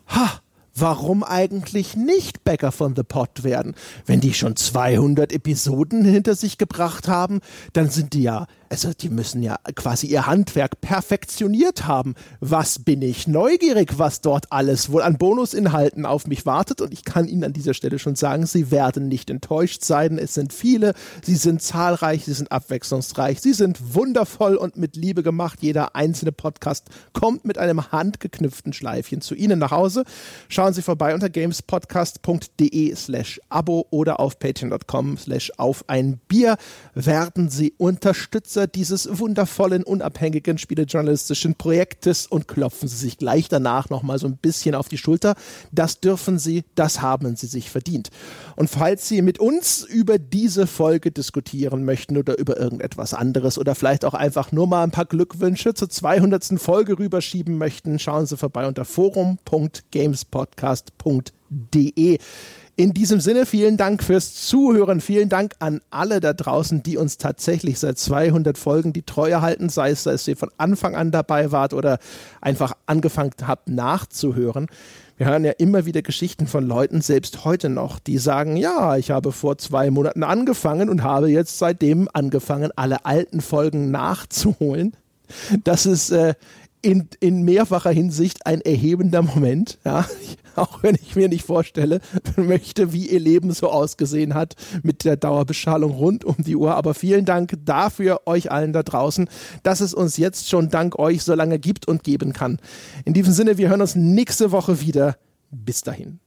ha, warum eigentlich nicht Bäcker von The Pot werden? Wenn die schon 200 Episoden hinter sich gebracht haben, dann sind die ja also die müssen ja quasi ihr Handwerk perfektioniert haben. Was bin ich neugierig, was dort alles wohl an Bonusinhalten auf mich wartet. Und ich kann Ihnen an dieser Stelle schon sagen, Sie werden nicht enttäuscht sein. Es sind viele, sie sind zahlreich, sie sind abwechslungsreich, sie sind wundervoll und mit Liebe gemacht. Jeder einzelne Podcast kommt mit einem handgeknüpften Schleifchen zu Ihnen nach Hause. Schauen Sie vorbei unter gamespodcast.de slash Abo oder auf patreon.com slash auf ein Bier. Werden Sie unterstützen Unterstützer dieses wundervollen, unabhängigen spielejournalistischen Projektes und klopfen Sie sich gleich danach nochmal so ein bisschen auf die Schulter. Das dürfen Sie, das haben Sie sich verdient. Und falls Sie mit uns über diese Folge diskutieren möchten oder über irgendetwas anderes oder vielleicht auch einfach nur mal ein paar Glückwünsche zur 200. Folge rüberschieben möchten, schauen Sie vorbei unter forum.gamespodcast.de. In diesem Sinne, vielen Dank fürs Zuhören. Vielen Dank an alle da draußen, die uns tatsächlich seit 200 Folgen die Treue halten, sei es, dass ihr von Anfang an dabei wart oder einfach angefangen habt nachzuhören. Wir hören ja immer wieder Geschichten von Leuten, selbst heute noch, die sagen, ja, ich habe vor zwei Monaten angefangen und habe jetzt seitdem angefangen, alle alten Folgen nachzuholen. Das ist äh, in, in mehrfacher Hinsicht ein erhebender Moment, ja. Auch wenn ich mir nicht vorstelle, möchte, wie ihr Leben so ausgesehen hat mit der Dauerbeschallung rund um die Uhr. Aber vielen Dank dafür euch allen da draußen, dass es uns jetzt schon dank euch so lange gibt und geben kann. In diesem Sinne, wir hören uns nächste Woche wieder. Bis dahin.